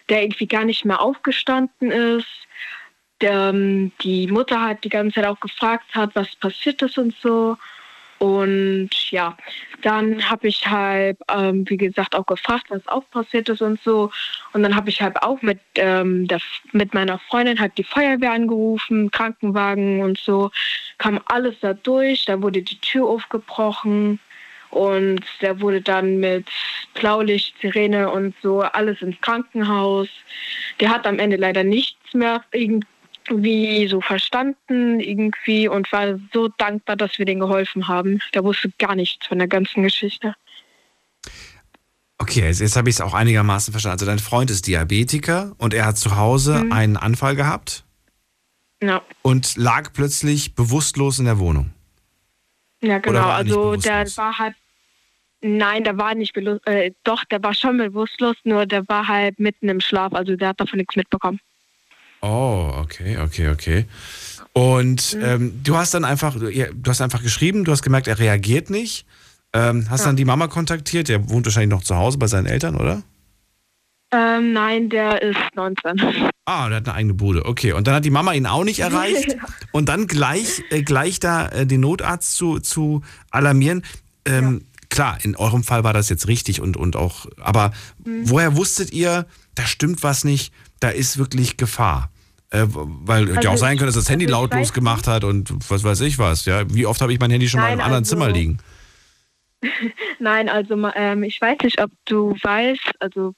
der irgendwie gar nicht mehr aufgestanden ist der, ähm, die Mutter hat die ganze Zeit auch gefragt hat, was passiert ist und so. Und ja, dann habe ich halt, ähm, wie gesagt, auch gefragt, was auch passiert ist und so. Und dann habe ich halt auch mit, ähm, der, mit meiner Freundin halt die Feuerwehr angerufen, Krankenwagen und so. Kam alles da durch, da wurde die Tür aufgebrochen und der wurde dann mit Blaulicht, Sirene und so alles ins Krankenhaus. Der hat am Ende leider nichts mehr irgendwie wie so verstanden irgendwie und war so dankbar, dass wir denen geholfen haben. Der wusste gar nichts von der ganzen Geschichte. Okay, jetzt, jetzt habe ich es auch einigermaßen verstanden. Also dein Freund ist Diabetiker und er hat zu Hause mhm. einen Anfall gehabt ja. und lag plötzlich bewusstlos in der Wohnung. Ja, genau. Also der war halt, nein, der war nicht bewusstlos, äh, doch, der war schon bewusstlos, nur der war halt mitten im Schlaf, also der hat davon nichts mitbekommen. Oh, okay, okay, okay. Und mhm. ähm, du hast dann einfach, du hast einfach geschrieben, du hast gemerkt, er reagiert nicht. Ähm, hast ja. dann die Mama kontaktiert, der wohnt wahrscheinlich noch zu Hause bei seinen Eltern, oder? Ähm, nein, der ist 19. Ah, der hat eine eigene Bude. Okay, und dann hat die Mama ihn auch nicht erreicht. und dann gleich, äh, gleich da äh, den Notarzt zu, zu alarmieren. Ähm, ja. Klar, in eurem Fall war das jetzt richtig und, und auch, aber mhm. woher wusstet ihr, da stimmt was nicht, da ist wirklich Gefahr? Äh, weil also ja auch sein könnte, dass das Handy also, lautlos gemacht hat und was weiß ich was. Ja, wie oft habe ich mein Handy schon Nein, mal im anderen also, Zimmer liegen? Nein, also ähm, ich weiß nicht, ob du weißt, also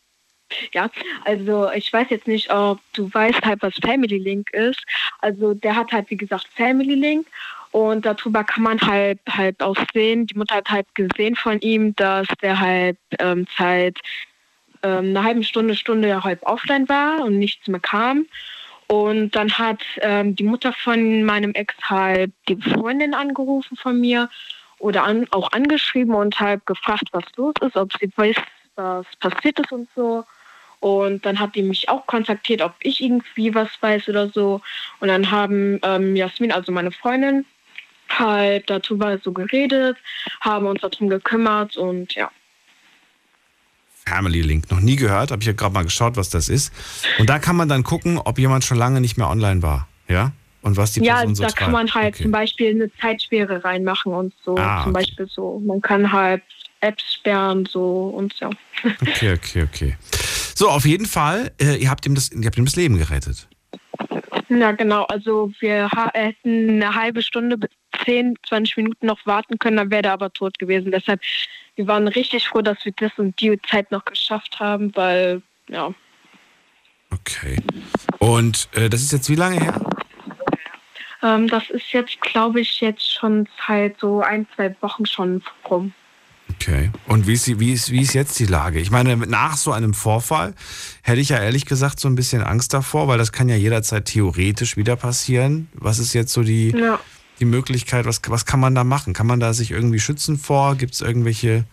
ja, also ich weiß jetzt nicht, ob du weißt halt, was Family Link ist. Also der hat halt, wie gesagt, Family Link und darüber kann man halt halt auch sehen, die Mutter hat halt gesehen von ihm, dass der halt ähm, seit ähm, einer halben Stunde, Stunde halb offline war und nichts mehr kam. Und dann hat ähm, die Mutter von meinem Ex halt die Freundin angerufen von mir oder an, auch angeschrieben und halt gefragt, was los ist, ob sie weiß, was passiert ist und so. Und dann hat die mich auch kontaktiert, ob ich irgendwie was weiß oder so. Und dann haben ähm, Jasmin, also meine Freundin, halt darüber so geredet, haben uns darum gekümmert und ja. Family Link, noch nie gehört, habe ich ja gerade mal geschaut, was das ist. Und da kann man dann gucken, ob jemand schon lange nicht mehr online war, ja? Und was die Person ja, so da treibt. kann man halt okay. zum Beispiel eine Zeitsperre reinmachen und so. Ah, zum okay. Beispiel so. Man kann halt Apps sperren so und so. Okay, okay, okay. So, auf jeden Fall, äh, ihr, habt ihm das, ihr habt ihm das Leben gerettet. Ja, genau. Also wir ha- hätten eine halbe Stunde bis 10, 20 Minuten noch warten können, dann wäre er aber tot gewesen. Deshalb, wir waren richtig froh, dass wir das und die Zeit noch geschafft haben, weil, ja. Okay. Und äh, das ist jetzt wie lange her? Ähm, das ist jetzt, glaube ich, jetzt schon seit so ein, zwei Wochen schon rum. Okay. Und wie ist, die, wie, ist, wie ist jetzt die Lage? Ich meine, nach so einem Vorfall hätte ich ja ehrlich gesagt so ein bisschen Angst davor, weil das kann ja jederzeit theoretisch wieder passieren. Was ist jetzt so die, Ja. die Möglichkeit? Was, was kann man da machen? Kann man da sich irgendwie schützen vor? Gibt es irgendwelche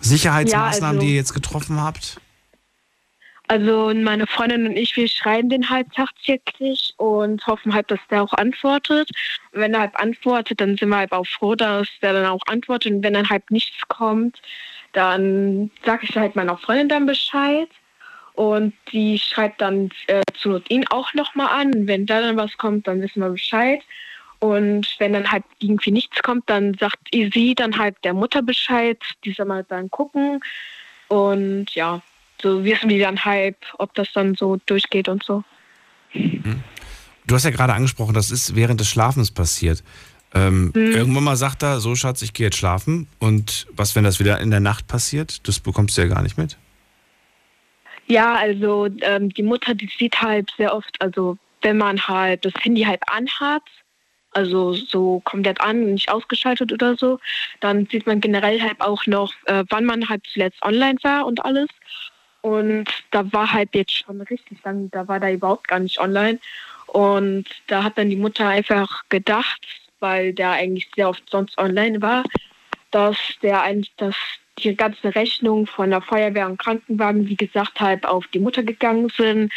Sicherheitsmaßnahmen, Ja, also- die ihr jetzt getroffen habt? Also meine Freundin und ich, wir schreiben den halt tagtäglich und hoffen halt, dass der auch antwortet. Wenn er halt antwortet, dann sind wir halt auch froh, dass der dann auch antwortet. Und wenn dann halt nichts kommt, dann sage ich halt meiner Freundin dann Bescheid. Und die schreibt dann äh, zur Not ihn auch nochmal an. Und wenn da dann was kommt, dann wissen wir Bescheid. Und wenn dann halt irgendwie nichts kommt, dann sagt sie dann halt der Mutter Bescheid. Die soll mal dann gucken. Und ja, so wissen wir dann halt, ob das dann so durchgeht und so. Du hast ja gerade angesprochen, das ist während des Schlafens passiert. Ähm, Irgendwann mal sagt er, so Schatz, ich gehe jetzt schlafen. Und was, wenn das wieder in der Nacht passiert? Das bekommst du ja gar nicht mit. Ja, also ähm, die Mutter, die sieht halt sehr oft, also wenn man halt das Handy halt anhat, also so komplett an und nicht ausgeschaltet oder so, dann sieht man generell halt auch noch, äh, wann man halt zuletzt online war und alles. Und da war halt jetzt schon richtig lang, da war da überhaupt gar nicht online. Und da hat dann die Mutter einfach gedacht, weil der eigentlich sehr oft sonst online war, dass der eigentlich das die ganze Rechnung von der Feuerwehr und Krankenwagen, wie gesagt, halt auf die Mutter gegangen sind.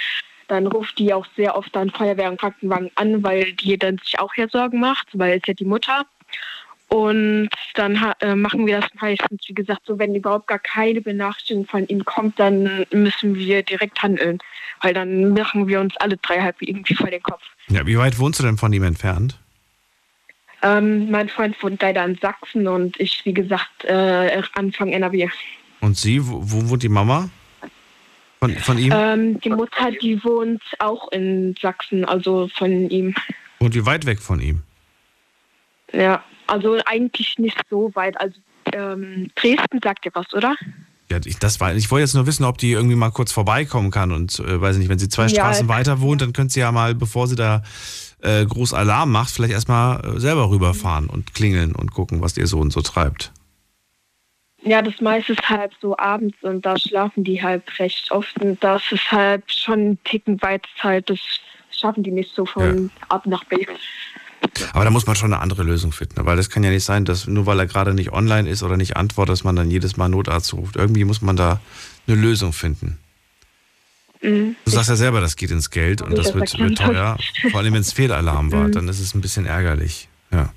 Dann ruft die auch sehr oft dann Feuerwehr und Krankenwagen an, weil die dann sich auch hier Sorgen macht, weil es ja die Mutter. Und dann äh, machen wir das meistens, wie gesagt, so, wenn überhaupt gar keine Benachrichtigung von ihm kommt, dann müssen wir direkt handeln. Weil dann machen wir uns alle drei halb irgendwie vor den Kopf. Ja, wie weit wohnst du denn von ihm entfernt? Ähm, mein Freund wohnt leider in Sachsen und ich, wie gesagt, äh, Anfang NRW. Und sie, wo, wo wohnt die Mama? Von, von ihm? Ähm, die Mutter, die wohnt auch in Sachsen, also von ihm. Wohnt die weit weg von ihm? Ja, also eigentlich nicht so weit. Also ähm, Dresden sagt dir was, oder? Ja, ich, das war, ich wollte jetzt nur wissen, ob die irgendwie mal kurz vorbeikommen kann. Und äh, weiß nicht, wenn sie zwei Ja, Straßen weiter wohnt, dann könnte sie ja mal, bevor sie da äh, groß Alarm macht, vielleicht erstmal äh, selber rüberfahren und klingeln und gucken, was ihr Sohn so treibt. Ja, das meiste ist halt so abends und da schlafen die halt recht oft und das ist halt schon ein Ticken weit halt, das schaffen die nicht so von ab nach B. Aber da muss man schon eine andere Lösung finden, ne? weil das kann ja nicht sein, dass nur weil er gerade nicht online ist oder nicht antwortet, dass man dann jedes Mal Notarzt ruft. Irgendwie muss man da eine Lösung finden. Mhm. Du sagst ja selber, das geht ins Geld und das wird, wird teuer. Vor allem, wenn es Fehlalarm war, Mhm. dann ist es ein bisschen ärgerlich. Ja.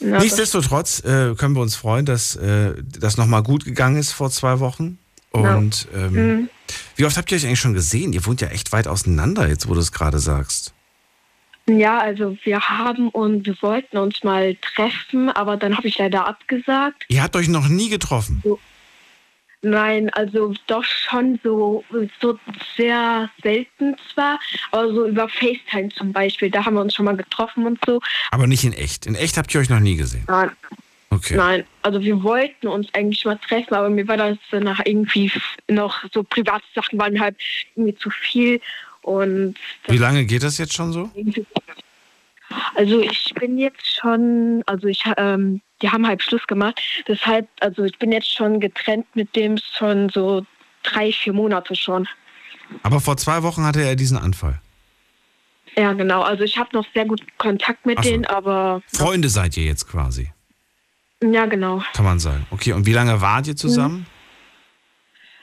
Das- Nichtsdestotrotz äh, können wir uns freuen, dass äh, das nochmal gut gegangen ist vor zwei Wochen. Und ähm, Mhm. wie oft habt ihr euch eigentlich schon gesehen? Ihr wohnt ja echt weit auseinander, jetzt wo du es gerade sagst. Ja, also wir haben und wir wollten uns mal treffen, aber dann habe ich leider abgesagt. Ihr habt euch noch nie getroffen. Nein, also doch schon so, so sehr selten zwar, aber so über FaceTime zum Beispiel, da haben wir uns schon mal getroffen und so. Aber nicht in echt. In echt habt ihr euch noch nie gesehen. Ja, Okay. Nein, also wir wollten uns eigentlich mal treffen, aber mir war das danach irgendwie noch so private Sachen waren mir halt irgendwie zu viel und Wie lange geht das jetzt schon so? also ich bin jetzt schon, also ich ähm, die haben halt Schluss gemacht, deshalb, also ich bin jetzt schon getrennt mit dem schon so drei, vier Monate schon. Aber vor zwei Wochen hatte er diesen Anfall. Ja, genau. Also ich habe noch sehr gut Kontakt mit so. denen, aber Freunde seid ihr jetzt quasi, ja, genau. kann man sagen. Okay, und wie lange wart ihr zusammen?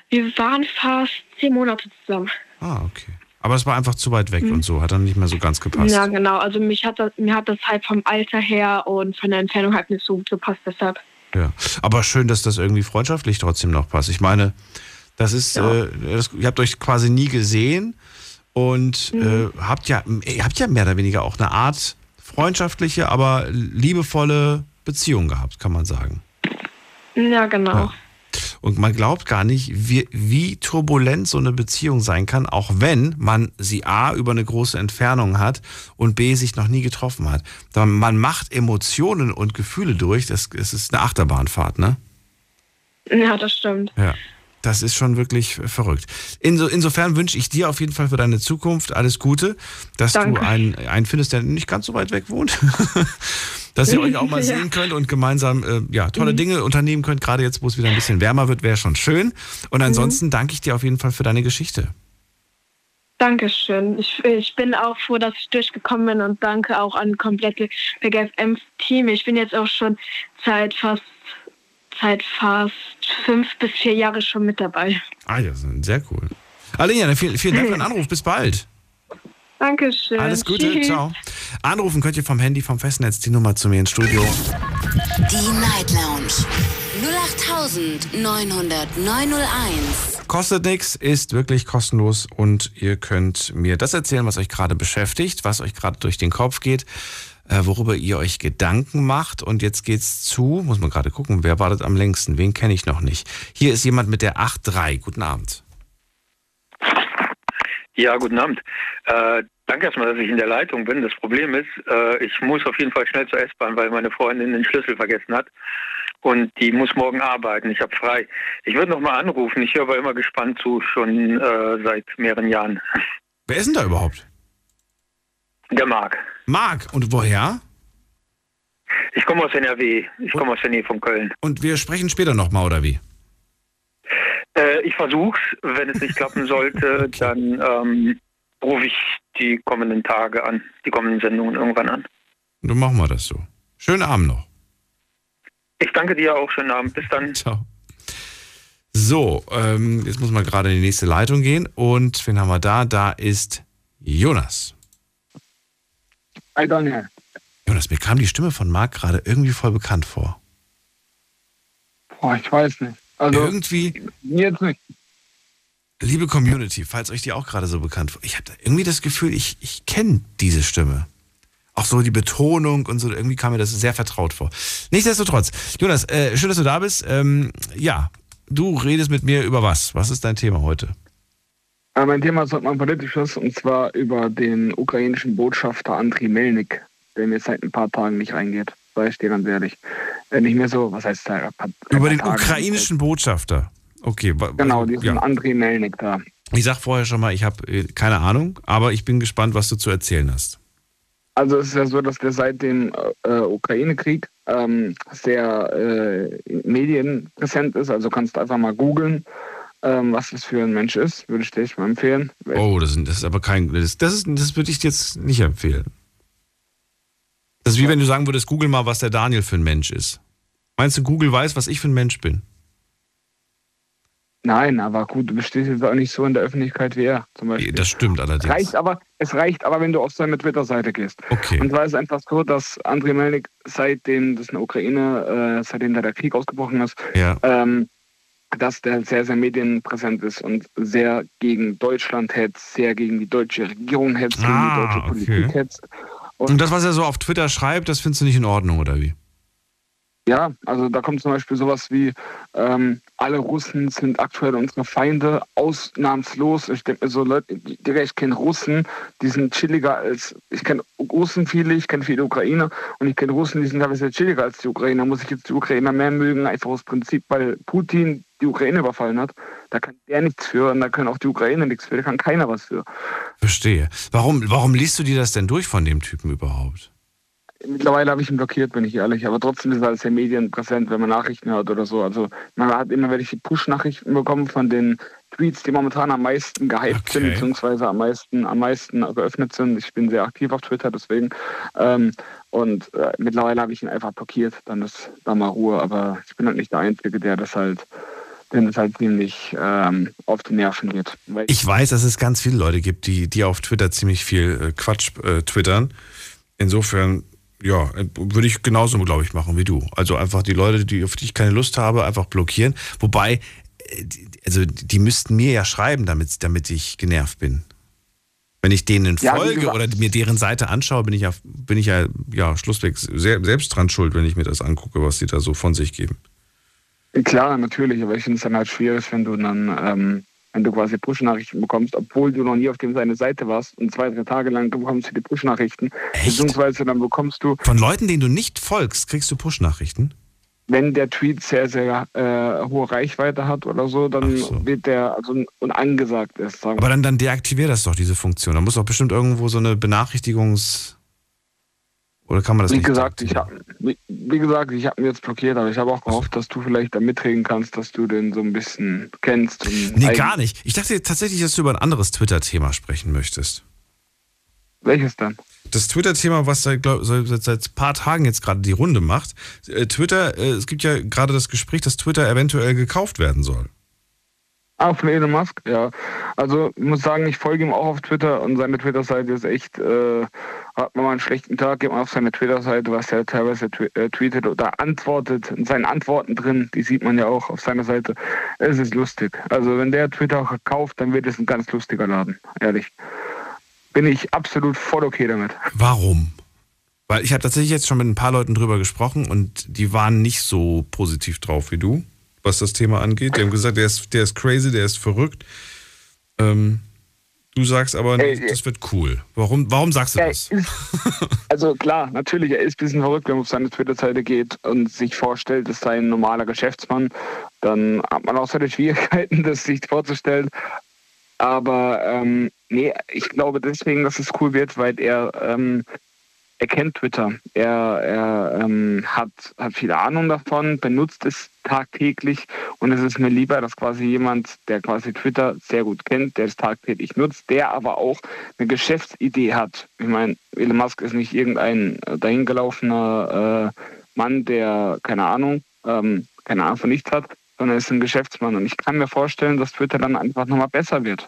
Wir waren fast zehn Monate zusammen. Ah, okay. Aber es war einfach zu weit weg und so, hat dann nicht mehr so ganz gepasst. Ja, genau. Also mich hat das, mir hat das halt vom Alter her und von der Entfernung halt nicht so gut gepasst, deshalb. Ja. Aber schön, dass das irgendwie freundschaftlich trotzdem noch passt. Ich meine, das ist, Ja. äh, das, ihr habt euch quasi nie gesehen und Mhm. äh, habt ja, ihr habt ja mehr oder weniger auch eine Art freundschaftliche, aber liebevolle Beziehung gehabt, kann man sagen. Ja, genau. Ja. Und man glaubt gar nicht, wie, wie turbulent so eine Beziehung sein kann, auch wenn man sie A über eine große Entfernung hat und B sich noch nie getroffen hat. Man macht Emotionen und Gefühle durch, das, das ist eine Achterbahnfahrt, ne? Ja, das stimmt. Ja. Das ist schon wirklich verrückt. Inso, insofern wünsche ich dir auf jeden Fall für deine Zukunft alles Gute, dass Danke. du einen, einen findest, der nicht ganz so weit weg wohnt. dass ihr euch auch mal Ja. sehen könnt und gemeinsam äh, ja, tolle Dinge unternehmen könnt. Gerade jetzt, wo es wieder ein bisschen wärmer wird, wäre schon schön. Und ansonsten danke ich dir auf jeden Fall für deine Geschichte. Dankeschön. Ich, ich bin auch froh, dass ich durchgekommen bin und danke auch an komplette BGFM-Team. Ich bin jetzt auch schon seit fast, seit fast fünf bis vier Jahre schon mit dabei. Ah ja, sehr cool. Alina, dann vielen, vielen Dank für den Anruf. Bis bald. Dankeschön. Alles Gute. Tschüss. Ciao. Anrufen könnt ihr vom Handy, vom Festnetz die Nummer zu mir ins Studio. Die Night Lounge 0890901. Kostet nichts, ist wirklich kostenlos und ihr könnt mir das erzählen, was euch gerade beschäftigt, was euch gerade durch den Kopf geht, worüber ihr euch Gedanken macht. Und jetzt geht's zu, muss man gerade gucken, wer wartet am längsten, wen kenne ich noch nicht. Hier ist jemand mit der 8.3. Guten Abend. Ja, guten Abend. Äh, danke erstmal, dass ich in der Leitung bin. Das Problem ist, äh, ich muss auf jeden Fall schnell zur S-Bahn, weil meine Freundin den Schlüssel vergessen hat. Und die muss morgen arbeiten. Ich habe frei. Ich würde noch mal anrufen. Ich höre aber immer gespannt zu, schon äh, seit mehreren Jahren. Wer ist denn da überhaupt? Der Marc. Marc, und woher? Ich komme aus NRW. Ich komme aus der Nähe von Köln. Und wir sprechen später nochmal, oder wie? Äh, ich versuch's. Wenn es nicht klappen sollte, dann ähm, rufe ich die kommenden Tage an, die kommenden Sendungen irgendwann an. Dann machen wir das so. Schönen Abend noch. Ich danke dir auch. Schönen Abend. Bis dann. Ciao. So, ähm, jetzt muss man gerade in die nächste Leitung gehen. Und wen haben wir da? Da ist Jonas. Hi Daniel. Jonas, mir kam die Stimme von Marc gerade irgendwie voll bekannt vor. Boah, ich weiß nicht. Also irgendwie, jetzt nicht. liebe Community, falls euch die auch gerade so bekannt vor. Ich habe irgendwie das Gefühl, ich, ich kenne diese Stimme. Auch so die Betonung und so, irgendwie kam mir das sehr vertraut vor. Nichtsdestotrotz, Jonas, äh, schön, dass du da bist. Ähm, ja, du redest mit mir über was? Was ist dein Thema heute? Äh, mein Thema ist heute mal ein politisches und zwar über den ukrainischen Botschafter Andriy Melnik, der mir seit ein paar Tagen nicht reingeht. Sag ich dir ganz ehrlich. Äh, nicht mehr so, was heißt da? Über den ukrainischen Botschafter. Okay, Genau, also, diesen ja. Andriy Melnik da. Ich sag vorher schon mal, ich habe äh, keine Ahnung, aber ich bin gespannt, was du zu erzählen hast. Also es ist ja so, dass der seit dem äh, Ukraine-Krieg ähm, sehr äh, in Medien präsent ist. Also kannst du einfach mal googeln, ähm, was das für ein Mensch ist. Würde ich dir echt mal empfehlen. Oh, das, das ist aber kein. Das, das, ist, das würde ich dir jetzt nicht empfehlen. Das ist wie wenn du sagen würdest, google mal, was der Daniel für ein Mensch ist. Meinst du, Google weiß, was ich für ein Mensch bin? Nein, aber gut, du bestehst jetzt auch nicht so in der Öffentlichkeit wie er zum Beispiel. Das stimmt allerdings. reicht aber, es reicht aber, wenn du auf seine Twitter-Seite gehst. Okay. Und zwar ist es einfach so, dass Andriy Melnik, seitdem das in der Ukraine, äh, seitdem da der Krieg ausgebrochen ist, Ja. ähm, dass der sehr, sehr medienpräsent ist und sehr gegen Deutschland hetzt, sehr gegen die deutsche Regierung hetzt, gegen Ah, die deutsche okay. Politik hetzt. Und das, was er so auf Twitter schreibt, das findest du nicht in Ordnung, oder wie? Ja, also da kommt zum Beispiel sowas wie, ähm, alle Russen sind aktuell unsere Feinde, ausnahmslos. Ich denke mir so, Leute, Digga, ich kenne Russen, die sind chilliger als, ich kenne Russen viele, ich kenne viele Ukrainer und ich kenne Russen, die sind teilweise chilliger als die Ukrainer. Muss ich jetzt die Ukrainer mehr mögen, einfach aus Prinzip, weil Putin die Ukraine überfallen hat. Da kann der nichts für und da können auch die Ukrainer nichts für, da kann keiner was für. Verstehe. Warum, warum liest du dir das denn durch von dem Typen überhaupt? Mittlerweile habe ich ihn blockiert, bin ich ehrlich. Aber trotzdem ist er als Medien präsent, wenn man Nachrichten hört oder so. Also man hat immer welche Push-Nachrichten bekommen von den Tweets, die momentan am meisten gehypt okay. sind, beziehungsweise am meisten, am meisten geöffnet sind. Ich bin sehr aktiv auf Twitter, deswegen. Ähm, und äh, mittlerweile habe ich ihn einfach blockiert. Dann ist da mal Ruhe. Aber ich bin halt nicht der Einzige, der das halt denn es halt ziemlich ähm, auf die Nerven geht. ich weiß, dass es ganz viele Leute gibt, die, die auf Twitter ziemlich viel äh, Quatsch äh, twittern. Insofern ja, würde ich genauso, glaube ich, machen wie du. Also einfach die Leute, die, auf die ich keine Lust habe, einfach blockieren. Wobei, äh, also die müssten mir ja schreiben, damit, damit ich genervt bin. Wenn ich denen folge ja, oder mir deren Seite anschaue, bin ich ja, bin ich ja, ja schlussweg selbst dran schuld, wenn ich mir das angucke, was sie da so von sich geben. Klar, natürlich, aber ich finde es dann halt schwierig, wenn du dann ähm, wenn du quasi Push-Nachrichten bekommst, obwohl du noch nie auf dem seine Seite warst und zwei, drei Tage lang bekommst du die Push-Nachrichten. Beziehungsweise dann bekommst du. Von Leuten, denen du nicht folgst, kriegst du Push-Nachrichten? Wenn der Tweet sehr, sehr äh, hohe Reichweite hat oder so, dann so. wird der also unangesagt ist. Aber dann, dann deaktivier das doch, diese Funktion. Da muss doch bestimmt irgendwo so eine Benachrichtigungs- oder kann man das wie nicht? Gesagt, ich hab, wie, wie, gesagt, ich habe mir jetzt blockiert, aber ich habe auch gehofft, dass du vielleicht da mitreden kannst, dass du den so ein bisschen kennst. nee, gar nicht. Ich dachte tatsächlich, dass du über ein anderes Twitter-Thema sprechen möchtest. Welches dann? Das Twitter-Thema, was seit, glaub, seit, seit ein paar Tagen jetzt gerade die Runde macht. Äh, Twitter, äh, es gibt ja gerade das Gespräch, dass Twitter eventuell gekauft werden soll. Ah, von Elon Musk, ja. Also ich muss sagen, ich folge ihm auch auf Twitter und seine Twitter-Seite ist echt, äh, hat man mal einen schlechten Tag, geht man auf seine Twitter-Seite, was er teilweise tw äh, tweetet oder antwortet, in seinen Antworten drin, die sieht man ja auch auf seiner Seite. Es ist lustig. Also wenn der Twitter auch kauft, dann wird es ein ganz lustiger Laden, ehrlich. Bin ich absolut voll okay damit. Warum? Weil ich habe tatsächlich jetzt schon mit ein paar Leuten drüber gesprochen und die waren nicht so positiv drauf wie du was das Thema angeht. Die haben gesagt, der ist, der ist crazy, der ist verrückt. Ähm, du sagst aber, Ey, das wird cool. Warum, warum sagst du das? Ist, also klar, natürlich, er ist ein bisschen verrückt, wenn man auf seine Twitter-Seite geht und sich vorstellt, das sei ein normaler Geschäftsmann. Dann hat man auch seine Schwierigkeiten, das sich vorzustellen. Aber ähm, nee, ich glaube deswegen, dass es cool wird, weil er ähm, er kennt Twitter. Er, er ähm, hat, hat viel Ahnung davon, benutzt es tagtäglich und es ist mir lieber, dass quasi jemand, der quasi Twitter sehr gut kennt, der es tagtäglich nutzt, der aber auch eine Geschäftsidee hat. Ich meine, Elon Musk ist nicht irgendein dahingelaufener äh, Mann, der keine Ahnung, ähm, keine Ahnung von nichts hat, sondern ist ein Geschäftsmann. Und ich kann mir vorstellen, dass Twitter dann einfach nochmal besser wird.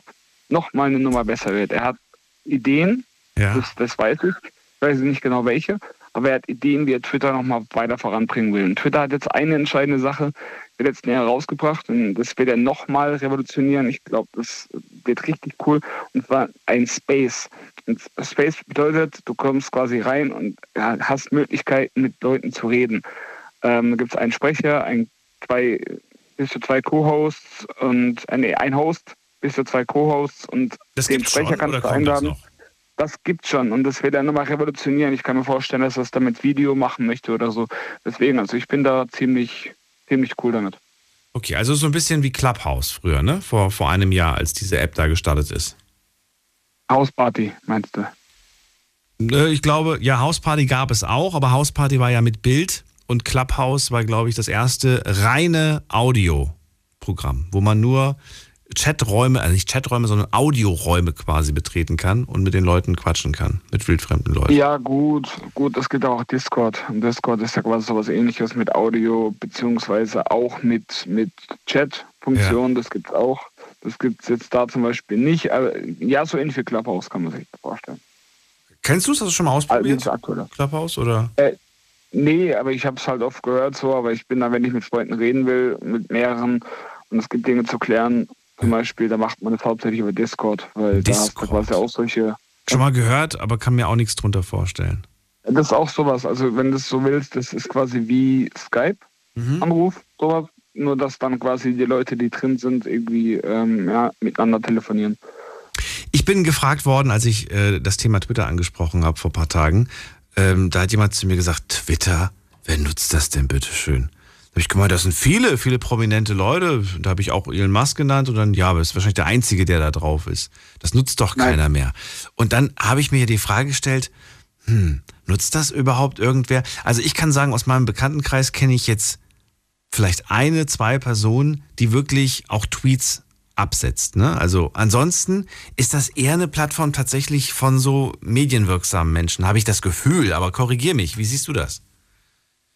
Nochmal eine Nummer besser wird. Er hat Ideen, ja. das, das weiß ich weiß nicht genau welche, aber er hat Ideen, wie er Twitter nochmal weiter voranbringen will. Und Twitter hat jetzt eine entscheidende Sache wird jetzt näher rausgebracht und das wird er nochmal revolutionieren. Ich glaube, das wird richtig cool. Und zwar ein Space. Und Space bedeutet, du kommst quasi rein und hast Möglichkeiten, mit Leuten zu reden. Ähm, da gibt es einen Sprecher, ein, zwei, bis zu zwei Co-Hosts und äh, nee, ein Host, bis zu zwei Co-Hosts und das den Sprecher schon, kannst du einladen das gibt schon und das wird er nochmal revolutionieren. Ich kann mir vorstellen, dass er es damit Video machen möchte oder so. Deswegen, also ich bin da ziemlich, ziemlich cool damit. Okay, also so ein bisschen wie Clubhouse früher, ne? Vor, vor einem Jahr, als diese App da gestartet ist. Hausparty, meinst du? Äh, ich glaube, ja, Hausparty gab es auch, aber Hausparty war ja mit Bild und Clubhouse war, glaube ich, das erste reine Audioprogramm, wo man nur Chaträume, also nicht Chaträume, sondern Audioräume quasi betreten kann und mit den Leuten quatschen kann, mit wildfremden Leuten. Ja, gut, gut, es gibt auch Discord. Und Discord ist ja quasi sowas ähnliches mit Audio, beziehungsweise auch mit, mit Chat-Funktionen, ja. das gibt es auch. Das gibt es jetzt da zum Beispiel nicht. Aber ja, so ähnlich wie Clubhouse kann man sich vorstellen. Kennst du es? Hast du schon mal ausprobiert? Also, Clubhouse oder? Äh, nee, aber ich habe es halt oft gehört so, aber ich bin da, wenn ich mit Freunden reden will, mit mehreren und es gibt Dinge zu klären, zum Beispiel, da macht man es hauptsächlich über Discord, weil Discord. da hast du quasi auch solche. Schon mal gehört, aber kann mir auch nichts drunter vorstellen. Das ist auch sowas. Also wenn du es so willst, das ist quasi wie Skype-Anruf, mhm. sowas. Nur dass dann quasi die Leute, die drin sind, irgendwie ähm, ja, miteinander telefonieren. Ich bin gefragt worden, als ich äh, das Thema Twitter angesprochen habe vor ein paar Tagen. Ähm, da hat jemand zu mir gesagt, Twitter, wer nutzt das denn bitte schön? Da habe ich gemeint, das sind viele, viele prominente Leute. Da habe ich auch Elon Musk genannt und dann, ja, aber das ist wahrscheinlich der Einzige, der da drauf ist. Das nutzt doch keiner Nein. mehr. Und dann habe ich mir die Frage gestellt, hm, nutzt das überhaupt irgendwer? Also ich kann sagen, aus meinem Bekanntenkreis kenne ich jetzt vielleicht eine, zwei Personen, die wirklich auch Tweets absetzt. Ne? Also ansonsten ist das eher eine Plattform tatsächlich von so medienwirksamen Menschen, habe ich das Gefühl. Aber korrigier mich, wie siehst du das?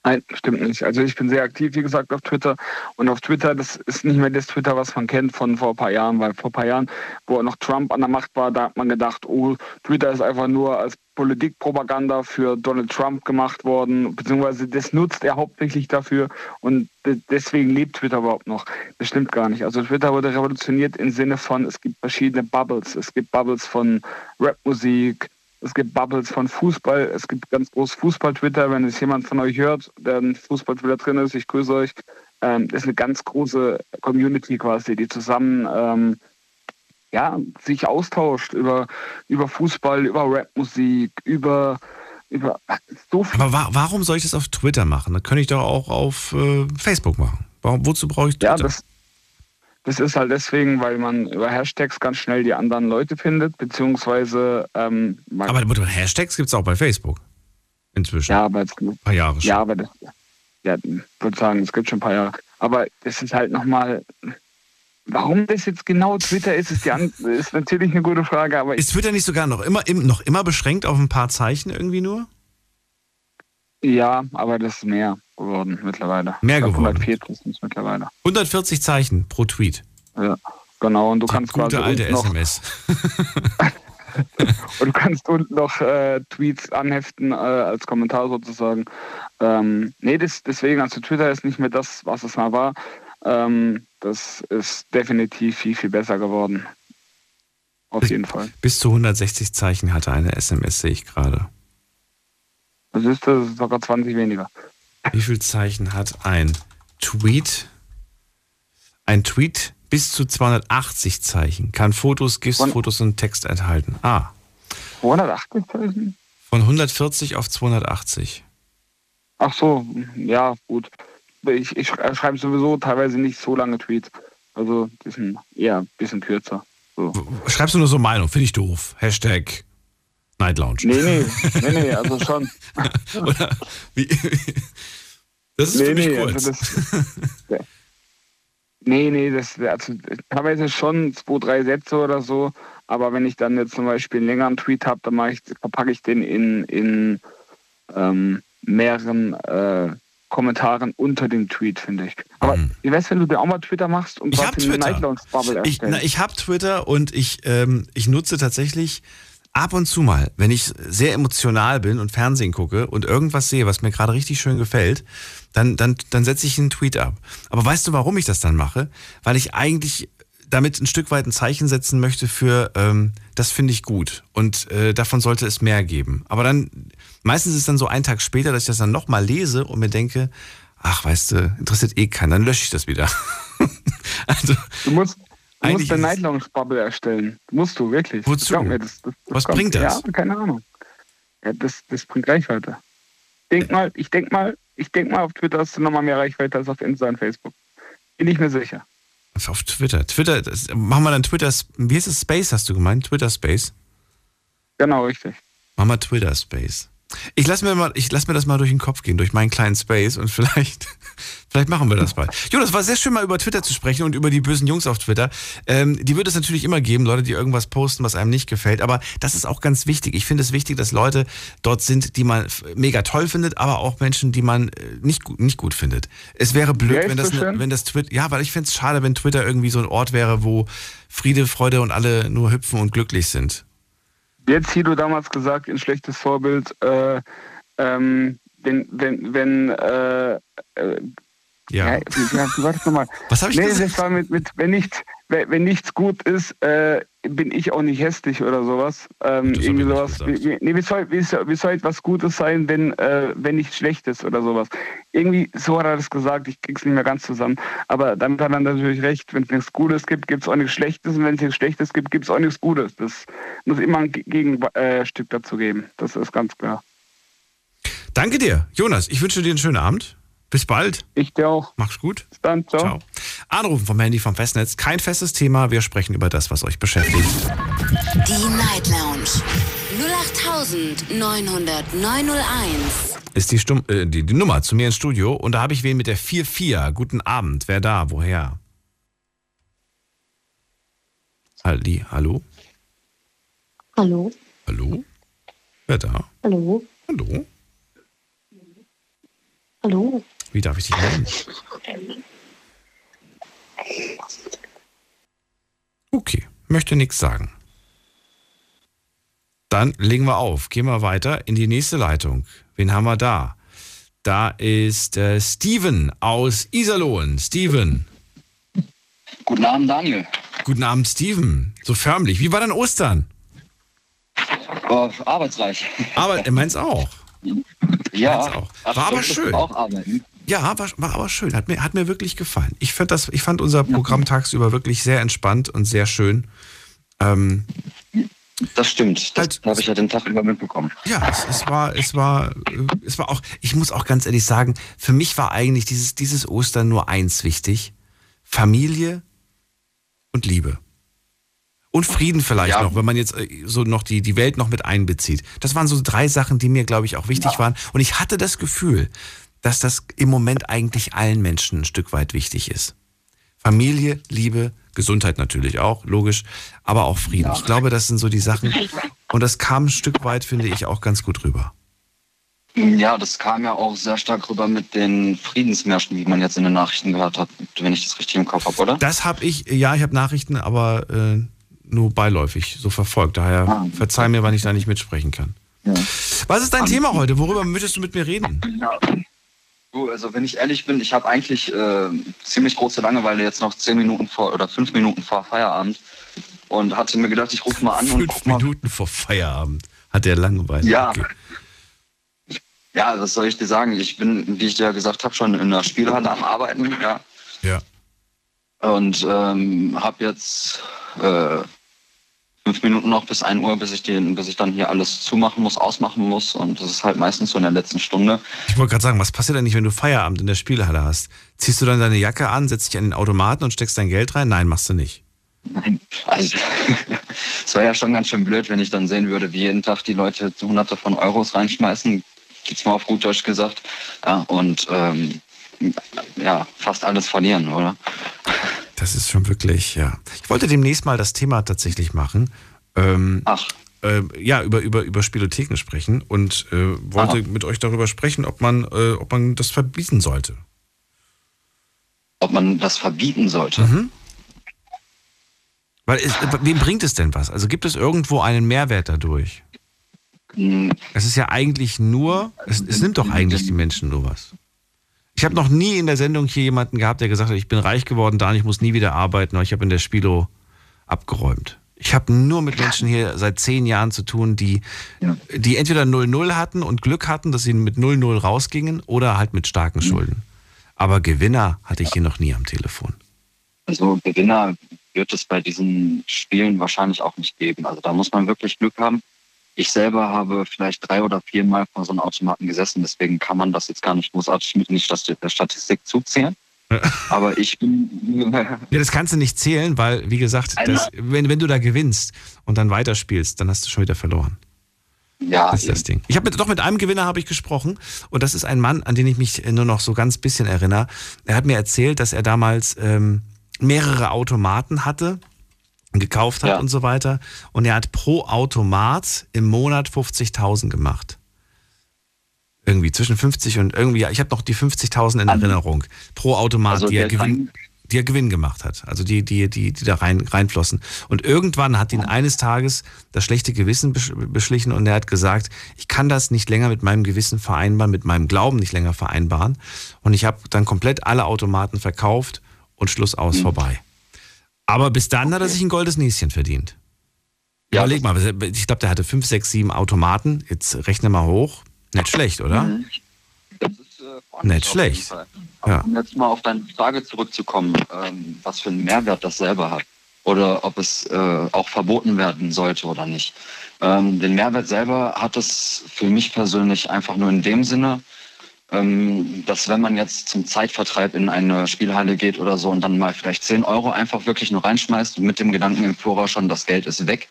Nein, stimmt nicht. Also ich bin sehr aktiv, wie gesagt, auf Twitter. Und auf Twitter, das ist nicht mehr das Twitter, was man kennt von vor ein paar Jahren, weil vor ein paar Jahren, wo noch Trump an der Macht war, da hat man gedacht, oh, Twitter ist einfach nur als Politikpropaganda für Donald Trump gemacht worden, beziehungsweise das nutzt er hauptsächlich dafür und deswegen lebt Twitter überhaupt noch. Das stimmt gar nicht. Also Twitter wurde revolutioniert im Sinne von, es gibt verschiedene Bubbles. Es gibt Bubbles von Rapmusik, es gibt Bubbles von Fußball, es gibt ganz groß Fußball-Twitter. Wenn es jemand von euch hört, der ein Fußball-Twitter drin ist, ich grüße euch. Ähm, das ist eine ganz große Community quasi, die zusammen ähm, ja, sich austauscht über, über Fußball, über Rapmusik, über, über so viel. Aber wa warum soll ich das auf Twitter machen? Das könnte ich doch auch auf äh, Facebook machen. Warum, wozu brauche ich Twitter? Ja, das, das ist halt deswegen, weil man über Hashtags ganz schnell die anderen Leute findet, beziehungsweise. Ähm, aber Hashtags gibt es auch bei Facebook. Inzwischen. Ja, aber jetzt, ein paar Jahre schon. Ja, aber das, ja, ich würde sagen, es gibt schon ein paar Jahre. Aber es ist halt nochmal. Warum das jetzt genau Twitter ist, ist, die ist natürlich eine gute Frage. Aber ist Twitter nicht sogar noch immer, noch immer beschränkt auf ein paar Zeichen irgendwie nur? Ja, aber das ist mehr geworden mittlerweile. Mehr geworden? 140 sind es mittlerweile. 140 Zeichen pro Tweet? Ja, genau. Und du Die kannst gute quasi alte noch, SMS. und du kannst unten noch äh, Tweets anheften äh, als Kommentar sozusagen. Ähm, nee, das, deswegen, also Twitter ist nicht mehr das, was es mal war. Ähm, das ist definitiv viel, viel besser geworden. Auf jeden Fall. Bis zu 160 Zeichen hatte eine SMS, sehe ich gerade. Ist, das ist sogar 20 weniger. Wie viel Zeichen hat ein Tweet? Ein Tweet bis zu 280 Zeichen. Kann Fotos, GIFs, Von, Fotos und Text enthalten. Ah. 280 Zeichen? Von 140 auf 280. Ach so, ja, gut. Ich, ich schreibe sowieso teilweise nicht so lange Tweets. Also, die sind eher ein bisschen kürzer. So. Schreibst du nur so Meinung? Finde ich doof. Hashtag Night Lounge. Nee, nee, nee, nee also schon. Oder wie, Das ist nee, für mich nee, kurz. Also das, nee, nee, das also teilweise schon zwei, drei Sätze oder so. Aber wenn ich dann jetzt zum Beispiel einen längeren Tweet habe, dann ich, verpacke ich den in, in ähm, mehreren äh, Kommentaren unter dem Tweet, finde ich. Aber mhm. wie wär's, wenn du dir auch mal Twitter machst und ich habe Twitter. Ich, ich habe Twitter und ich, ähm, ich nutze tatsächlich ab und zu mal, wenn ich sehr emotional bin und Fernsehen gucke und irgendwas sehe, was mir gerade richtig schön gefällt, dann, dann, dann setze ich einen Tweet ab. Aber weißt du, warum ich das dann mache? Weil ich eigentlich damit ein Stück weit ein Zeichen setzen möchte für, ähm, das finde ich gut und äh, davon sollte es mehr geben. Aber dann, meistens ist es dann so ein Tag später, dass ich das dann nochmal lese und mir denke, ach, weißt du, interessiert eh keinen, dann lösche ich das wieder. also, du musst, Du musst eine Night Lounge Bubble erstellen. Musst du, wirklich. Wozu? Mir, das, das, das Was kommt. bringt das? Ja, keine Ahnung. Ja, das, das bringt Reichweite. Denk mal, ich denke mal, ich denke mal, auf Twitter hast du nochmal mehr Reichweite als auf Insta und Facebook. Bin ich mir sicher. Auf Twitter. Twitter, das, machen wir dann Twitter, wie heißt es Space, hast du gemeint? Twitter Space? Genau, richtig. Machen wir Twitter Space. Ich lasse mir, lass mir das mal durch den Kopf gehen, durch meinen kleinen Space und vielleicht, vielleicht machen wir das bald. Jonas, war sehr schön mal über Twitter zu sprechen und über die bösen Jungs auf Twitter. Ähm, die wird es natürlich immer geben, Leute, die irgendwas posten, was einem nicht gefällt. Aber das ist auch ganz wichtig. Ich finde es wichtig, dass Leute dort sind, die man mega toll findet, aber auch Menschen, die man äh, nicht, nicht gut findet. Es wäre blöd, ja, wenn, das, so wenn das Twitter, ja, weil ich finde es schade, wenn Twitter irgendwie so ein Ort wäre, wo Friede, Freude und alle nur hüpfen und glücklich sind. Jetzt du damals gesagt, ein schlechtes Vorbild, äh, ähm, wenn, wenn, wenn, äh, äh, ja. ja wie, warte nochmal. Was habe ich nee, gesagt? das war mit, mit, wenn nicht, wenn, nichts gut ist, äh, bin ich auch nicht hässlich oder sowas. Ähm, irgendwie sowas. Wie, nee, wie, soll, wie, soll, wie soll etwas Gutes sein, wenn, äh, wenn nichts Schlechtes oder sowas? Irgendwie, so hat er das gesagt, ich krieg's nicht mehr ganz zusammen. Aber damit hat er natürlich recht, wenn es nichts Gutes gibt, gibt es auch nichts Schlechtes und wenn es nichts Schlechtes gibt, gibt es auch nichts Gutes. Das muss immer ein Ge- Gegenstück dazu geben. Das ist ganz klar. Danke dir, Jonas. Ich wünsche dir einen schönen Abend. Bis bald. Ich dir auch. Mach's gut. Bis dann. Ciao. Ciao. Anrufen vom Handy vom Festnetz. Kein festes Thema. Wir sprechen über das, was euch beschäftigt. Die Night Lounge 0890901. Ist die, Stumm, äh, die, die Nummer zu mir ins Studio. Und da habe ich wen mit der 44. Guten Abend. Wer da? Woher? Halli, hallo? Hallo, Hallo? Wer da? hallo, Hallo? hallo. Wie darf ich dich nennen? Okay, möchte nichts sagen. Dann legen wir auf. Gehen wir weiter in die nächste Leitung. Wen haben wir da? Da ist äh, Steven aus Iserlohn. Steven. Guten Abend, Daniel. Guten Abend, Steven. So förmlich. Wie war dein Ostern? Oh, arbeitsreich. Aber er meint's auch. Ja, Meins auch. War aber schön. Auch arbeiten. Ja, war, war aber schön. Hat mir, hat mir wirklich gefallen. Ich fand, das, ich fand unser Programm tagsüber wirklich sehr entspannt und sehr schön. Ähm, Das stimmt. Das Halt- habe ich ja den Tag über mitbekommen. Ja, es, es war, es war, äh, es war auch, ich muss auch ganz ehrlich sagen, für mich war eigentlich dieses, dieses Ostern nur eins wichtig. Familie und Liebe. Und Frieden vielleicht Ja. noch, wenn man jetzt äh, so noch die, die Welt noch mit einbezieht. Das waren so drei Sachen, die mir, glaube ich, auch wichtig waren. Und ich hatte das Gefühl, dass das im Moment eigentlich allen Menschen ein Stück weit wichtig ist. Familie, Liebe, Gesundheit natürlich auch, logisch, aber auch Frieden. Ich glaube, das sind so die Sachen. Und das kam ein Stück weit, finde ich, auch ganz gut rüber. Ja, das kam ja auch sehr stark rüber mit den Friedensmärschen, wie man jetzt in den Nachrichten gehört hat, wenn ich das richtig im Kopf habe, oder? Das habe ich, ja, ich habe Nachrichten, aber äh, nur beiläufig so verfolgt. Daher Ah. verzeih mir, wann ich da nicht mitsprechen kann. Ja. Was ist dein Thema heute? Worüber möchtest du mit mir reden? Du, also wenn ich ehrlich bin, ich habe eigentlich äh, ziemlich große Langeweile jetzt noch zehn Minuten vor oder fünf Minuten vor Feierabend und hatte mir gedacht, ich rufe mal an und Fünf guck mal. Minuten vor Feierabend hat der Langeweile. Ja. Okay. Ja, was soll ich dir sagen? Ich bin, wie ich dir ja gesagt habe, schon in der Spielhalle am Arbeiten, ja. Ja. Und ähm, habe jetzt äh, fünf Minuten noch bis 1 Uhr, bis ich, den, bis ich dann hier alles zumachen muss, ausmachen muss. Und das ist halt meistens so in der letzten Stunde. Ich wollte gerade sagen, was passiert denn nicht, wenn du Feierabend in der Spielhalle hast? Ziehst du dann deine Jacke an, setzt dich an den Automaten und steckst dein Geld rein? Nein, machst du nicht. Nein, also es wäre ja schon ganz schön blöd, wenn ich dann sehen würde, wie jeden Tag die Leute hunderte von Euros reinschmeißen, jetzt mal auf gut Deutsch gesagt, ja, und ähm, ja, fast alles verlieren, oder? Das ist schon wirklich, ja. Ich wollte demnächst mal das Thema tatsächlich machen. Ähm, Ach, äh, ja, über, über, über Spielotheken sprechen und äh, wollte Aha. mit euch darüber sprechen, ob man, äh, ob man das verbieten sollte. ob man das verbieten sollte. Mhm. Weil es, wem bringt es denn was? Also gibt es irgendwo einen Mehrwert dadurch? Hm, Es ist ja eigentlich nur, es, es nimmt doch eigentlich die Menschen nur was. Ich habe noch nie in der Sendung hier jemanden gehabt, der gesagt hat, ich bin reich geworden, Dan, ich muss nie wieder arbeiten, aber ich habe in der Spilo abgeräumt. Ich habe nur mit Menschen hier seit zehn Jahren zu tun, die, Ja. die entweder 0-0 hatten und Glück hatten, dass sie mit 0-0 rausgingen oder halt mit starken Schulden. Aber Gewinner hatte ich hier noch nie am Telefon. Also Gewinner wird es bei diesen Spielen wahrscheinlich auch nicht geben. Also da muss man wirklich Glück haben. Ich selber habe vielleicht drei oder vier Mal vor so einem Automaten gesessen, deswegen kann man das jetzt gar nicht großartig mit Stat- der Statistik zuzählen. Aber ich bin Ja, das kannst du nicht zählen, weil, wie gesagt, das, wenn, wenn du da gewinnst und dann weiterspielst, dann hast du schon wieder verloren. ja Das ist das Ding. Ich habe doch mit einem Gewinner habe ich gesprochen und das ist ein Mann, an den ich mich nur noch so ganz bisschen erinnere. Er hat mir erzählt, dass er damals ähm, mehrere Automaten hatte, gekauft hat Ja. und so weiter und er hat pro Automat im Monat 50.000 gemacht. Irgendwie zwischen 50 und irgendwie, ja, ich habe noch die 50.000 in Erinnerung pro Automat, Also die, er der Gewinn, die er Gewinn gemacht hat. Also die, die, die, die da rein, reinflossen. Und irgendwann hat ihn eines Tages das schlechte Gewissen besch- beschlichen und er hat gesagt, ich kann das nicht länger mit meinem Gewissen vereinbaren, mit meinem Glauben nicht länger vereinbaren. Und ich habe dann komplett alle Automaten verkauft und Schluss aus vorbei. Aber bis dann hat er sich ein goldes Näschen verdient. Ja, Überleg mal, ich glaube, der hatte fünf, sechs, sieben Automaten. Jetzt rechne mal hoch. Nicht schlecht, oder? Das ist äh, Nicht schlecht. Ja. Um jetzt mal auf deine Frage zurückzukommen, ähm, was für einen Mehrwert das selber hat oder ob es äh, auch verboten werden sollte oder nicht. Ähm, den Mehrwert selber hat es für mich persönlich einfach nur in dem Sinne, dass wenn man jetzt zum Zeitvertreib in eine Spielhalle geht oder so und dann mal vielleicht 10 Euro einfach wirklich nur reinschmeißt mit dem Gedanken im Voraus schon, das Geld ist weg.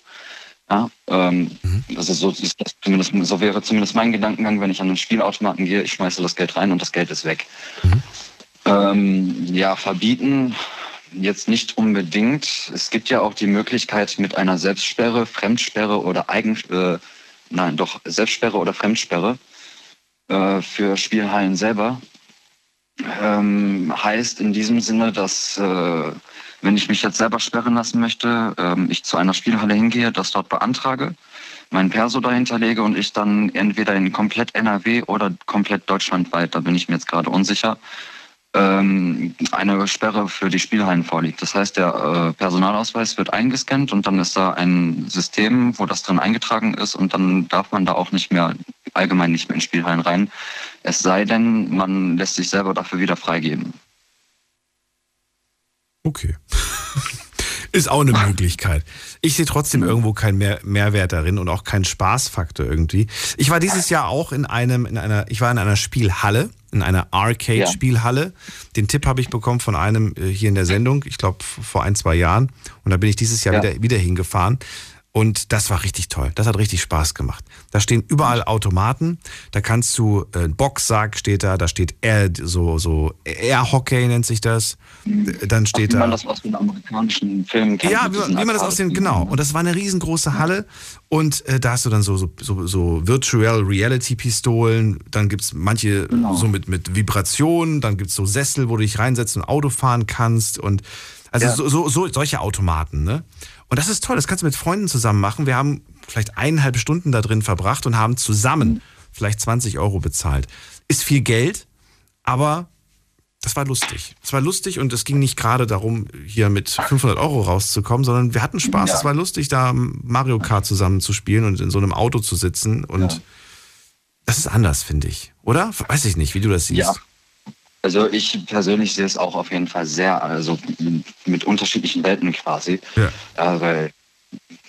Ja, ähm, mhm. also so, ist das zumindest, so wäre zumindest mein Gedankengang, wenn ich an einen Spielautomaten gehe, ich schmeiße das Geld rein und das Geld ist weg. Mhm. Ähm, ja, verbieten jetzt nicht unbedingt. Es gibt ja auch die Möglichkeit mit einer Selbstsperre, Fremdsperre oder Eigen, äh, nein, doch Selbstsperre oder Fremdsperre äh, für Spielhallen selber. Ähm, heißt in diesem Sinne, dass äh, wenn ich mich jetzt selber sperren lassen möchte, ähm, ich zu einer Spielhalle hingehe, das dort beantrage, mein Perso dahinter lege und ich dann entweder in komplett NRW oder komplett deutschlandweit, da bin ich mir jetzt gerade unsicher, ähm, eine Sperre für die Spielhallen vorliegt. Das heißt, der äh, Personalausweis wird eingescannt und dann ist da ein System, wo das drin eingetragen ist und dann darf man da auch nicht mehr, allgemein nicht mehr in Spielhallen rein. Es sei denn, man lässt sich selber dafür wieder freigeben. Okay. Ist auch eine Möglichkeit. Ich sehe trotzdem irgendwo keinen Mehr Mehrwert darin und auch keinen Spaßfaktor irgendwie. Ich war dieses Jahr auch in einem, in einer, ich war in einer Spielhalle, in einer Arcade-Spielhalle. Den Tipp habe ich bekommen von einem äh, hier in der Sendung, ich glaube vor ein, zwei Jahren. Und da bin ich dieses Jahr ja. wieder, wieder hingefahren. Und das war richtig toll. Das hat richtig Spaß gemacht. Da stehen überall Automaten. Da kannst du, äh, Boxsack steht da, da steht Air, so, so Air Hockey nennt sich das. Dann steht Ach, wie da. man das aus den amerikanischen Filmen kennt. Ja, wie, wie man das aus den, genau. Und das war eine riesengroße Halle. Und äh, da hast du dann so, so, so, so Virtual Reality Pistolen. Dann gibt es manche genau. so mit, mit Vibrationen. Dann gibt es so Sessel, wo du dich reinsetzt und Auto fahren kannst. Und also ja. so, so, so, solche Automaten, ne? Und das ist toll, das kannst du mit Freunden zusammen machen. Wir haben vielleicht eineinhalb Stunden da drin verbracht und haben zusammen vielleicht 20 Euro bezahlt. Ist viel Geld, aber das war lustig. Es war lustig und es ging nicht gerade darum, hier mit 500 Euro rauszukommen, sondern wir hatten Spaß. Ja. Es war lustig, da Mario Kart zusammen zu spielen und in so einem Auto zu sitzen. Und ja. das ist anders, finde ich. Oder? Weiß ich nicht, wie du das siehst. Ja. Also ich persönlich sehe es auch auf jeden Fall sehr, also mit unterschiedlichen Welten quasi. Ja. Äh, weil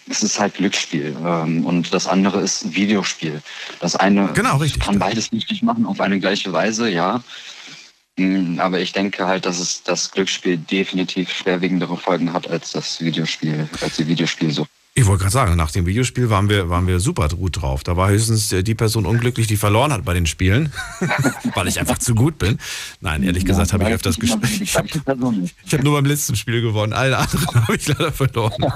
es ist halt Glücksspiel ähm, und das andere ist Videospiel. Das eine genau, richtig, kann beides richtig machen auf eine gleiche Weise, ja. Mm, aber ich denke halt, dass es das Glücksspiel definitiv schwerwiegendere Folgen hat als das Videospiel, als die Videospielsucht. Ich wollte gerade sagen, nach dem Videospiel waren wir, waren wir super gut drauf. Da war höchstens die Person unglücklich, die verloren hat bei den Spielen, weil ich einfach zu gut bin. Nein, ehrlich ja, gesagt habe ich öfters gespielt. Ich habe hab nur beim letzten Spiel gewonnen. Alle anderen habe ich leider verloren.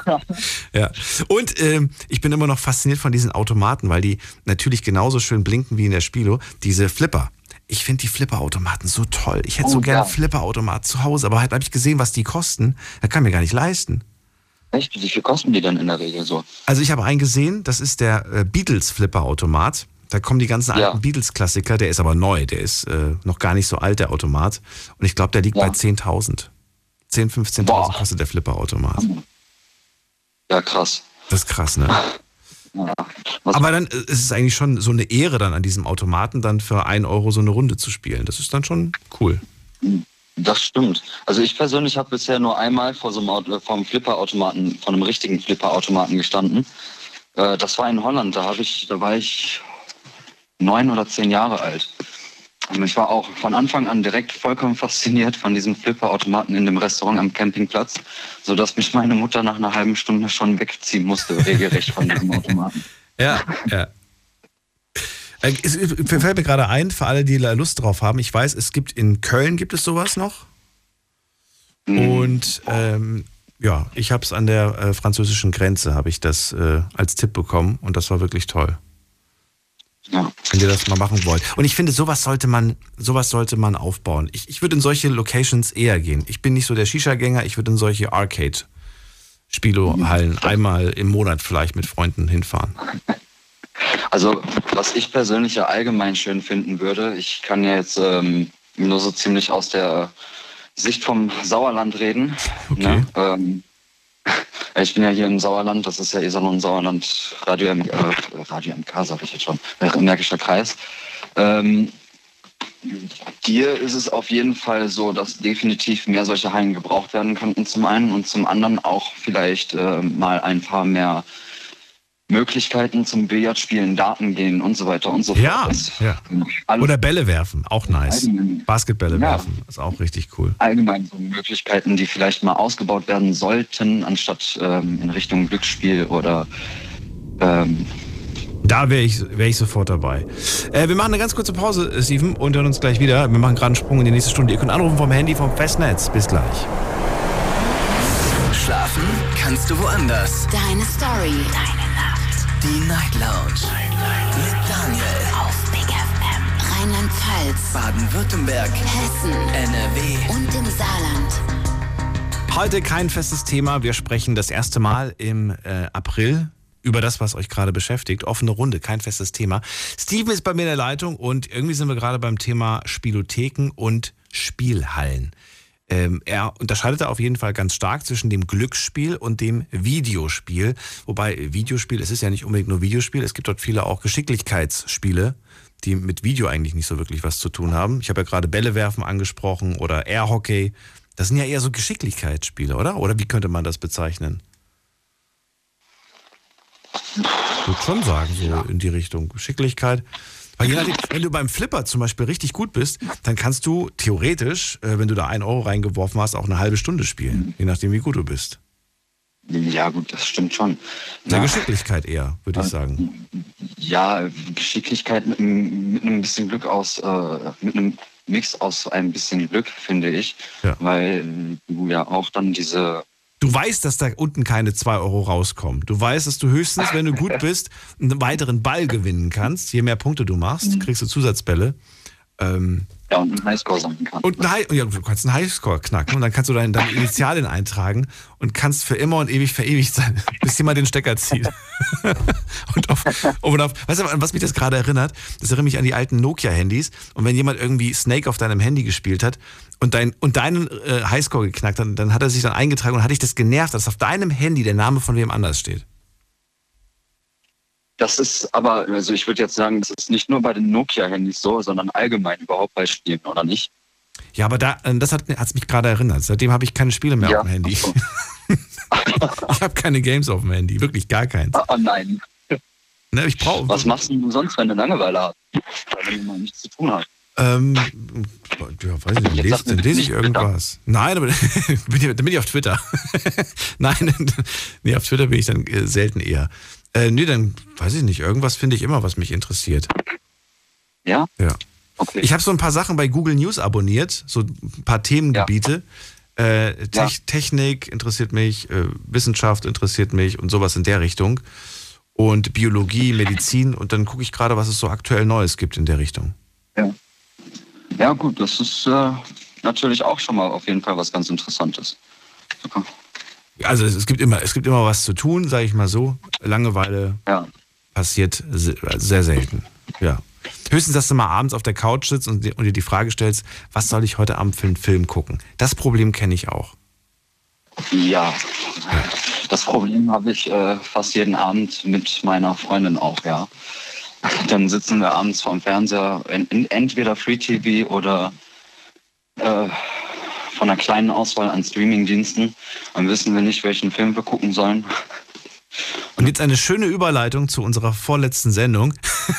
Ja. Und ähm, ich bin immer noch fasziniert von diesen Automaten, weil die natürlich genauso schön blinken wie in der Spielo. Diese Flipper. Ich finde die Flipperautomaten so toll. Ich hätte oh, so gerne ja. Flipperautomat zu Hause, aber halt habe ich gesehen, was die kosten. Da kann mir gar nicht leisten. Echt? Wie viel kosten die denn in der Regel so? Also ich habe einen gesehen, das ist der äh, Beatles Flipper-Automat. Da kommen die ganzen alten ja. Beatles-Klassiker, der ist aber neu, der ist äh, noch gar nicht so alt, der Automat. Und ich glaube, der liegt ja. bei 10.000. 10.000, 15.000 kostet der Flipper-Automat. Ja, krass. Das ist krass, ne? Ja. Aber dann äh, ist es eigentlich schon so eine Ehre, dann an diesem Automaten dann für 1 Euro so eine Runde zu spielen. Das ist dann schon cool. Mhm. Das stimmt. Also ich persönlich habe bisher nur einmal vor so einem Auto, vor einem Flipperautomaten, vor einem richtigen Flipperautomaten gestanden. Äh, das war in Holland. Da habe ich, da war ich neun oder zehn Jahre alt. Und ich war auch von Anfang an direkt vollkommen fasziniert von diesem Flipperautomaten in dem Restaurant am Campingplatz, sodass mich meine Mutter nach einer halben Stunde schon wegziehen musste, regelrecht von diesem Automaten. Ja, ja. Äh, es fällt mir gerade ein, für alle, die Lust drauf haben, ich weiß, es gibt in Köln, gibt es sowas noch? Mhm. Und ähm, ja, ich habe es an der äh, französischen Grenze, habe ich das äh, als Tipp bekommen und das war wirklich toll. Ja. Wenn ihr das mal machen wollt. Und ich finde, sowas sollte man, sowas sollte man aufbauen. Ich, ich würde in solche Locations eher gehen. Ich bin nicht so der Shisha-Gänger, ich würde in solche Arcade-Spielohallen mhm. einmal im Monat vielleicht mit Freunden hinfahren. Also was ich persönlich ja allgemein schön finden würde, ich kann ja jetzt ähm, nur so ziemlich aus der Sicht vom Sauerland reden. Okay. Ne? Ähm, Ich bin ja hier im Sauerland, das ist ja Iserlohn Sauerland, Radio, M, äh, Radio MK, sag ich jetzt schon, äh, Märkischer Kreis. Ähm, hier ist es auf jeden Fall so, dass definitiv mehr solche Hallen gebraucht werden könnten zum einen und zum anderen auch vielleicht äh, mal ein paar mehr Möglichkeiten zum Billardspielen, Daten gehen und so weiter und so fort. Ja, ja. Oder Bälle werfen, auch nice. Allgemein. Basketbälle Ja. werfen, ist auch richtig cool. allgemein so Möglichkeiten, die vielleicht mal ausgebaut werden sollten, anstatt ähm, in Richtung Glücksspiel oder ähm, Da wäre ich, wär ich sofort dabei. Äh, wir machen eine ganz kurze Pause, Steven, und hören uns gleich wieder. Wir machen gerade einen Sprung in die nächste Stunde. Ihr könnt anrufen vom Handy vom Festnetz. Bis gleich. Schlafen kannst du woanders. Deine Story. Deine. Die Night Lounge. Mit Daniel. Auf Big FM. Rheinland-Pfalz. Baden-Württemberg. Hessen. NRW. Und im Saarland. Heute kein festes Thema. Wir sprechen das erste Mal im äh, April über das, was euch gerade beschäftigt. Offene Runde, kein festes Thema. Steven ist bei mir in der Leitung und irgendwie sind wir gerade beim Thema Spielotheken und Spielhallen. Ähm, er unterscheidet da auf jeden Fall ganz stark zwischen dem Glücksspiel und dem Videospiel. Wobei Videospiel, es ist ja nicht unbedingt nur Videospiel, es gibt dort viele auch Geschicklichkeitsspiele, die mit Video eigentlich nicht so wirklich was zu tun haben. Ich habe ja gerade Bälle werfen angesprochen oder Airhockey. Das sind ja eher so Geschicklichkeitsspiele, oder? Oder wie könnte man das bezeichnen? Ich würde schon sagen, so in die Richtung Geschicklichkeit. Nachdem, wenn du beim Flipper zum Beispiel richtig gut bist, dann kannst du theoretisch, äh, wenn du da einen Euro reingeworfen hast, auch eine halbe Stunde spielen. Je nachdem, wie gut du bist. ja gut, das stimmt schon. Eine Ja. Geschicklichkeit eher, würde ich sagen. Ja, Geschicklichkeit mit, einem- mit einem bisschen Glück aus, äh, mit einem Mix aus ein bisschen Glück, finde ich. Ja. Weil du ja auch dann diese Du weißt, dass da unten keine 2 Euro rauskommen. Du weißt, dass du höchstens, wenn du gut bist, einen weiteren Ball gewinnen kannst. Je mehr Punkte du machst, kriegst du Zusatzbälle. Ähm, ja, und einen Highscore sammeln kannst. Und ein High, ja, du kannst einen Highscore knacken und dann kannst du deine, deine Initialien eintragen und kannst für immer und ewig verewigt sein, bis jemand den Stecker zieht. und auf, und auf, weißt du, an was mich das gerade erinnert? Das erinnert mich an die alten Nokia-Handys. Und wenn jemand irgendwie Snake auf deinem Handy gespielt hat und, dein, und deinen äh, Highscore geknackt hat, dann hat er sich dann eingetragen und hat dich das genervt, dass auf deinem Handy der Name von wem anders steht. Das ist aber, also ich würde jetzt sagen, das ist nicht nur bei den Nokia-Handys so, sondern allgemein überhaupt bei Spielen, oder nicht? Ja, aber da, äh, das hat es mich gerade erinnert. Seitdem habe ich keine Spiele mehr Ja, auf dem Handy. so. ich habe keine Games auf dem Handy, wirklich gar keins. Oh nein. Ne, ich brauche. Was machst du sonst, wenn du Langeweile hast? Wenn du mal nichts zu tun hast? Ähm, ja, weiß ich nicht, lese, dann lese ich irgendwas. Nein, aber dann bin ich auf Twitter. Nein, nee, auf Twitter bin ich dann äh, selten eher. Äh, nee, dann weiß ich nicht, irgendwas finde ich immer, was mich interessiert. Ja? Ja. Okay. Ich habe so ein paar Sachen bei Google News abonniert, so ein paar Themengebiete. Äh, Tech, Ja. Technik interessiert mich, äh, Wissenschaft interessiert mich und sowas in der Richtung. Und Biologie, Medizin und dann gucke ich gerade, was es so aktuell Neues gibt in der Richtung. Ja. Ja, gut, das ist äh, natürlich auch schon mal auf jeden Fall was ganz Interessantes. Super. Also es, es gibt immer, es gibt immer was zu tun, sage ich mal so. Langeweile Ja. passiert se- sehr selten. Ja. Höchstens, dass du mal abends auf der Couch sitzt und, dir- und dir die Frage stellst, was soll ich heute Abend für einen Film gucken? Das Problem kenne ich auch. Ja. Das Problem habe ich äh, fast jeden Abend mit meiner Freundin auch, ja. Dann sitzen wir abends vorm Fernseher, en en- entweder Free TV oder äh, von einer kleinen Auswahl an Streamingdiensten. Dann wissen wir nicht, welchen Film wir gucken sollen. Und jetzt eine schöne Überleitung zu unserer vorletzten Sendung.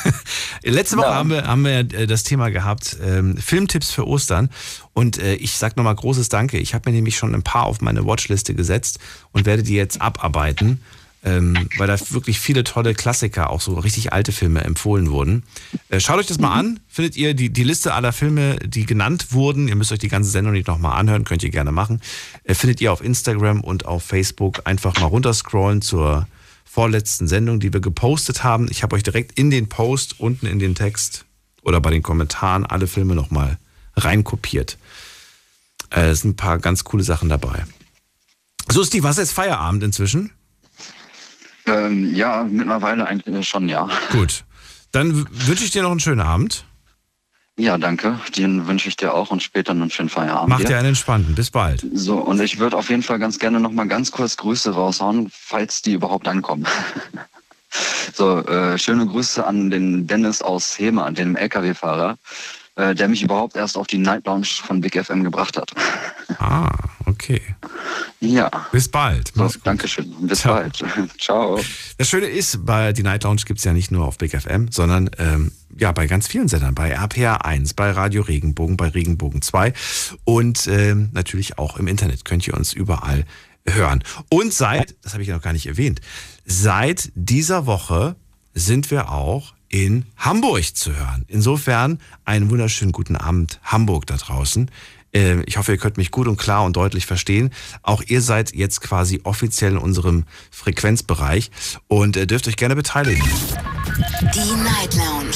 Letzte Woche Ja. haben wir, haben wir äh, das Thema gehabt, ähm, Filmtipps für Ostern. Und äh, ich sage nochmal großes Danke. Ich habe mir nämlich schon ein paar auf meine Watchliste gesetzt und werde die jetzt abarbeiten, ähm, weil da wirklich viele tolle Klassiker, auch so richtig alte Filme empfohlen wurden. Äh, schaut euch das mal an. Findet ihr die, die Liste aller Filme, die genannt wurden. Ihr müsst euch die ganze Sendung nicht nochmal anhören, könnt ihr gerne machen. Äh, findet ihr auf Instagram und auf Facebook. Einfach mal runterscrollen zur vorletzten Sendung, die wir gepostet haben. Ich habe euch direkt in den Post unten in den Text oder bei den Kommentaren alle Filme nochmal reinkopiert. Äh, es sind ein paar ganz coole Sachen dabei. So, Steve, du jetzt Feierabend inzwischen? Ähm, ja, mittlerweile eigentlich schon, ja. Gut. Dann wünsche ich dir noch einen schönen Abend. Ja, danke. Den wünsche ich dir auch und später einen schönen Feierabend. Mach dir einen entspannten. Bis bald. So, und ich würde auf jeden Fall ganz gerne noch mal ganz kurz Grüße raushauen, falls die überhaupt ankommen. so, äh, schöne Grüße an den Dennis aus Hema, den LKW-Fahrer, äh, der mich überhaupt erst auf die Night Lounge von Big FM gebracht hat. Ah, okay. Ja. Bis bald. So, Dankeschön. Bis Ciao. bald. Ciao. Das Schöne ist, bei die Night Lounge gibt es ja nicht nur auf Big FM, sondern ähm, ja bei ganz vielen Sendern, bei RPR 1, bei Radio Regenbogen, bei Regenbogen 2 und ähm, natürlich auch im Internet könnt ihr uns überall hören. Und seit, das habe ich ja noch gar nicht erwähnt, seit dieser Woche sind wir auch in Hamburg zu hören. Insofern einen wunderschönen guten Abend Hamburg da draußen. Äh, Ich hoffe, ihr könnt mich gut und klar und deutlich verstehen. Auch ihr seid jetzt quasi offiziell in unserem Frequenzbereich und äh, dürft euch gerne beteiligen. Die Night Lounge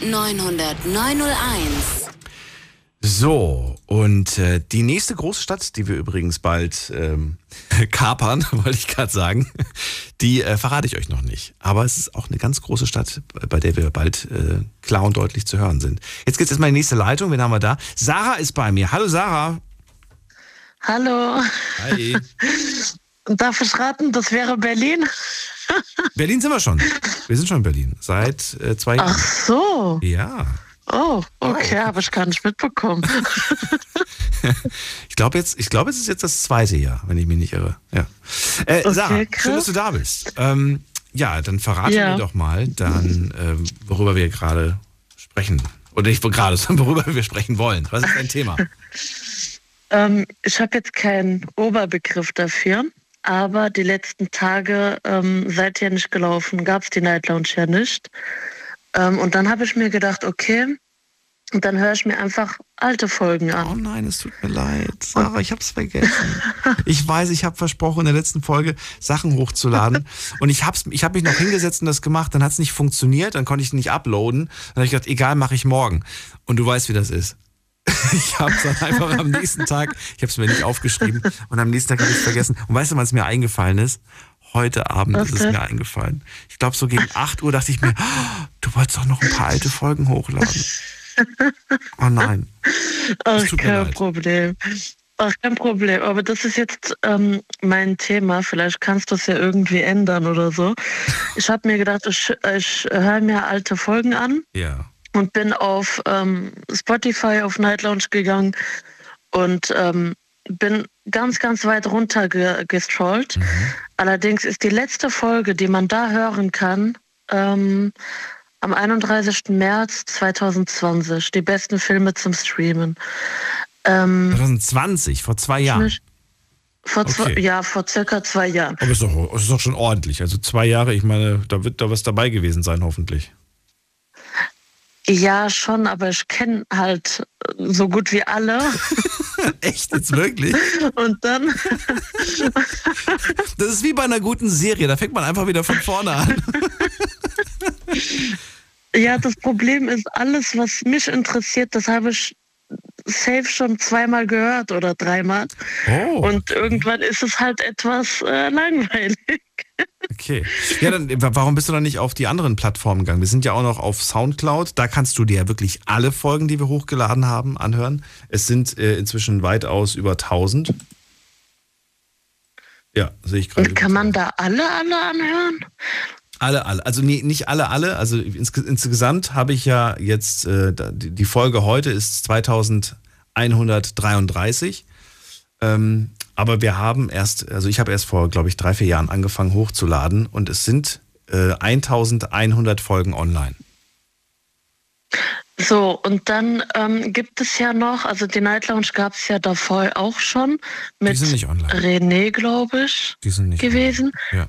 0890901. So, und äh, die nächste große Stadt, die wir übrigens bald ähm, kapern, wollte ich gerade sagen, die äh, verrate ich euch noch nicht. Aber es ist auch eine ganz große Stadt, bei der wir bald äh, klar und deutlich zu hören sind. Jetzt geht's erstmal in die nächste Leitung. Wen haben wir da? Sarah ist bei mir. Hallo Sarah. Hallo. Hi. Darf ich raten, das wäre Berlin? Berlin sind wir schon. Wir sind schon in Berlin. Seit äh, zwei Jahren. Ach so. Ja. Oh, okay, habe ich gar nicht mitbekommen. Ich glaube jetzt, ich glaube, es ist jetzt das zweite Jahr, wenn ich mich nicht irre. Ja. Äh, Okay, Sarah, krass. schön, dass du da bist. Ähm, ja, dann verrate Ja. mir doch mal, dann, ähm, worüber wir gerade sprechen. Oder nicht gerade, sondern worüber wir sprechen wollen. Was ist dein Thema? ähm, ich habe jetzt keinen Oberbegriff dafür, aber die letzten Tage ähm, seid ihr nicht gelaufen, gab es die Night Lounge ja nicht. Ähm, und dann habe ich mir gedacht, okay, und dann höre ich mir einfach alte Folgen an. Oh nein, es tut mir leid. Sarah, ich hab's vergessen. Ich weiß, ich habe versprochen, in der letzten Folge Sachen hochzuladen. Und ich hab's, ich hab mich noch hingesetzt und das gemacht. Dann hat's nicht funktioniert, dann konnte ich nicht uploaden. Dann habe ich gedacht, egal, mache ich morgen. Und du weißt, wie das ist. Ich habe dann einfach am nächsten Tag, ich habe es mir nicht aufgeschrieben, und am nächsten Tag habe ich es vergessen. Und weißt du, wann es mir eingefallen ist? Heute Abend Was ist es mir eingefallen. Ich glaube, so gegen 8 Uhr dachte ich mir, oh, du wolltest doch noch ein paar alte Folgen hochladen. Oh nein. Ach, kein. Problem. Ach, kein Problem. Aber das ist jetzt ähm, mein Thema. Vielleicht kannst du es ja irgendwie ändern oder so. Ich habe mir gedacht, ich, ich höre mir alte Folgen an Ja. und bin auf ähm, Spotify auf Night Lounge gegangen und ähm, bin ganz, ganz weit runter ge gestrollt. Allerdings ist die letzte Folge, die man da hören kann, ähm, am 31. März 2020. Die besten Filme zum Streamen. Ähm, 2020, vor zwei Jahren. vor zwei, Okay. Ja, vor circa zwei Jahren. Aber ist doch, ist doch schon ordentlich. Also zwei Jahre, ich meine, da wird da was dabei gewesen sein, hoffentlich. Ja, schon, aber ich kenne halt so gut wie alle. Echt jetzt wirklich? Und dann, Das ist wie bei einer guten Serie, da fängt man einfach wieder von vorne an. ja, das Problem ist, alles, was mich interessiert, das habe ich safe schon zweimal gehört oder dreimal. Oh, Und irgendwann ist es halt etwas äh, langweilig. Okay. Ja, dann wa- warum bist du dann nicht auf die anderen Plattformen gegangen? Wir sind ja auch noch auf Soundcloud. Da kannst du dir ja wirklich alle Folgen, die wir hochgeladen haben, anhören. Es sind äh, inzwischen weitaus über 1000. Ja, sehe ich gerade. Und kann man da alle, alle anhören? Alle, alle. Also nee, nicht alle, alle. Also insge insgesamt habe ich ja jetzt, äh, die Folge heute ist 2133. Ähm, aber wir haben erst, also ich habe erst vor, glaube ich, drei, vier Jahren angefangen hochzuladen und es sind äh, 1100 Folgen online. So, und dann ähm, gibt es ja noch, also die Night Lounge gab es ja davor auch schon mit. René, glaube ich, Die sind nicht gewesen. Ja.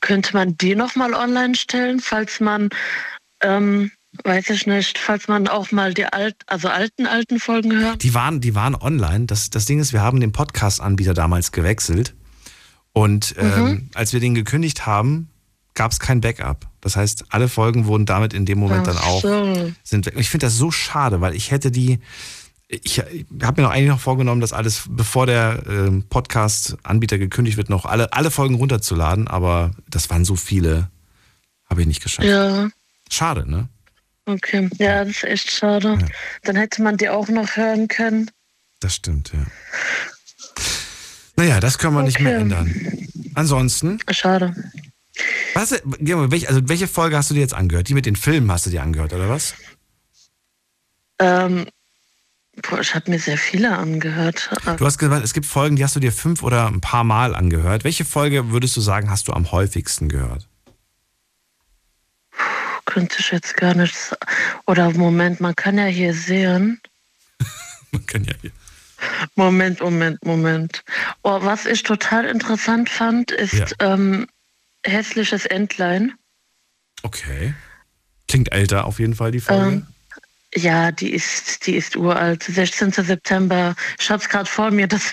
Könnte man die nochmal online stellen, falls man, ähm, weiß ich nicht, falls man auch mal die alt, also alten, alten Folgen hört? Die waren, die waren online. Das, das Ding ist, wir haben den Podcast-Anbieter damals gewechselt. Und ähm, Mhm. als wir den gekündigt haben, gab es kein Backup. Das heißt, alle Folgen wurden damit in dem Moment dann Ach auch so. sind weg. Und ich finde das so schade, weil ich hätte die, ich, habe mir noch eigentlich noch vorgenommen, das alles, bevor der ähm, Podcast-Anbieter gekündigt wird, noch alle, alle Folgen runterzuladen, aber das waren so viele, habe ich nicht geschafft. Ja. Schade, ne? Okay, ja, das ist echt schade. Dann hätte man die auch noch hören können. Das stimmt, ja. Naja, das können wir nicht mehr Okay. ändern. Ansonsten, Schade. was, also welche Folge hast du dir jetzt angehört? Die mit den Filmen hast du dir angehört, oder was? Ähm, boah, ich habe mir sehr viele angehört. Du hast gesagt, es gibt Folgen, die hast du dir fünf oder ein paar Mal angehört. Welche Folge würdest du sagen, hast du am häufigsten gehört? Könnte ich jetzt gar nicht. Oder Moment, man kann ja hier sehen. Man kann ja hier. Moment, Moment, Moment. Oh, was ich total interessant fand, ist Ja. ähm, hässliches Entlein. Okay. Klingt älter auf jeden Fall, die Folge. Ähm, ja, die ist, die ist uralt. 16. September. Ich hab's gerade vor mir. Das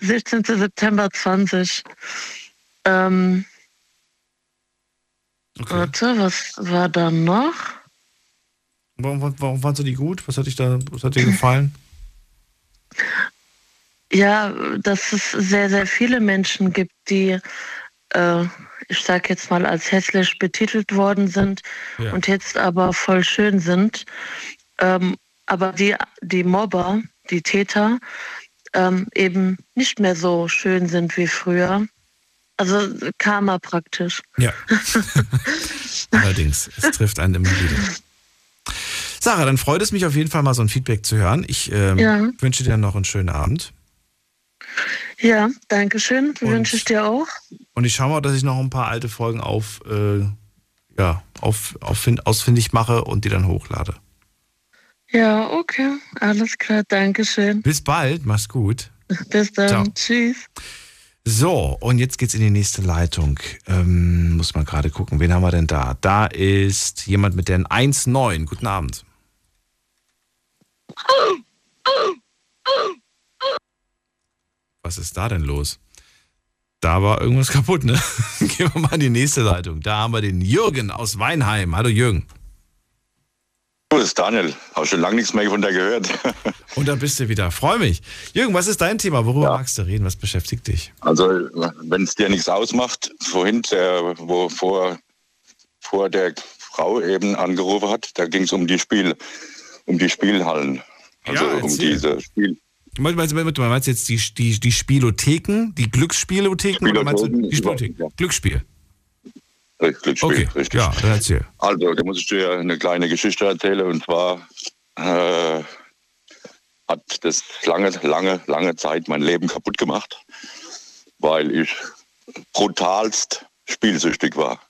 16. September 20. Ähm, Warte, was war da noch? warum, warum, warum fandst du die gut? Was hat, dich da, was hat dir gefallen? Ja, dass es sehr, sehr viele Menschen gibt, die, äh, ich sag jetzt mal, als hässlich betitelt worden sind Ja. und jetzt aber voll schön sind. Ähm, aber die, die Mobber, die Täter, ähm, eben nicht mehr so schön sind wie früher. Also Karma praktisch. Ja. Allerdings, es trifft einen immer wieder. Sarah, dann freut es mich auf jeden Fall mal so ein Feedback zu hören. Ich ähm, Ja. wünsche dir noch einen schönen Abend. Ja, danke schön. Wünsche ich dir auch. Und ich schaue mal, dass ich noch ein paar alte Folgen auf, äh, ja, auf, auf, ausfindig mache und die dann hochlade. Ja, okay. Alles klar. Dankeschön. Bis bald, mach's gut. Bis dann. Ciao. Tschüss. So, und jetzt geht's in die nächste Leitung. Ähm, muss mal gerade gucken, wen haben wir denn da? Da ist jemand mit der 1.9. Guten Abend. Was ist da denn los? Da war irgendwas kaputt, ne? Gehen wir mal in die nächste Leitung. Da haben wir den Jürgen aus Weinheim. Hallo Jürgen. Das ist Daniel. Habe schon lange nichts mehr von der gehört. Und da bist du wieder. Freue mich. Jürgen, was ist dein Thema? Worüber magst du reden? Was beschäftigt dich? Also, wenn es dir nichts ausmacht, vorhin, der, wo vor, vor der Frau eben angerufen hat, da ging es um die Spiel, um die Spielhallen. Also Ja, um diese Spiel. Meinst, meinst, meinst, meinst du jetzt die, die, die Spielotheken, die Glücksspielotheken oder meinst du die Spielotheken? Glücksspiel. Glücksspiel, Okay, richtig. ja, dann erzähl. Also, da muss ich dir eine kleine Geschichte erzählen. Und zwar äh, hat das lange, lange, lange Zeit mein Leben kaputt gemacht, weil ich brutalst spielsüchtig war.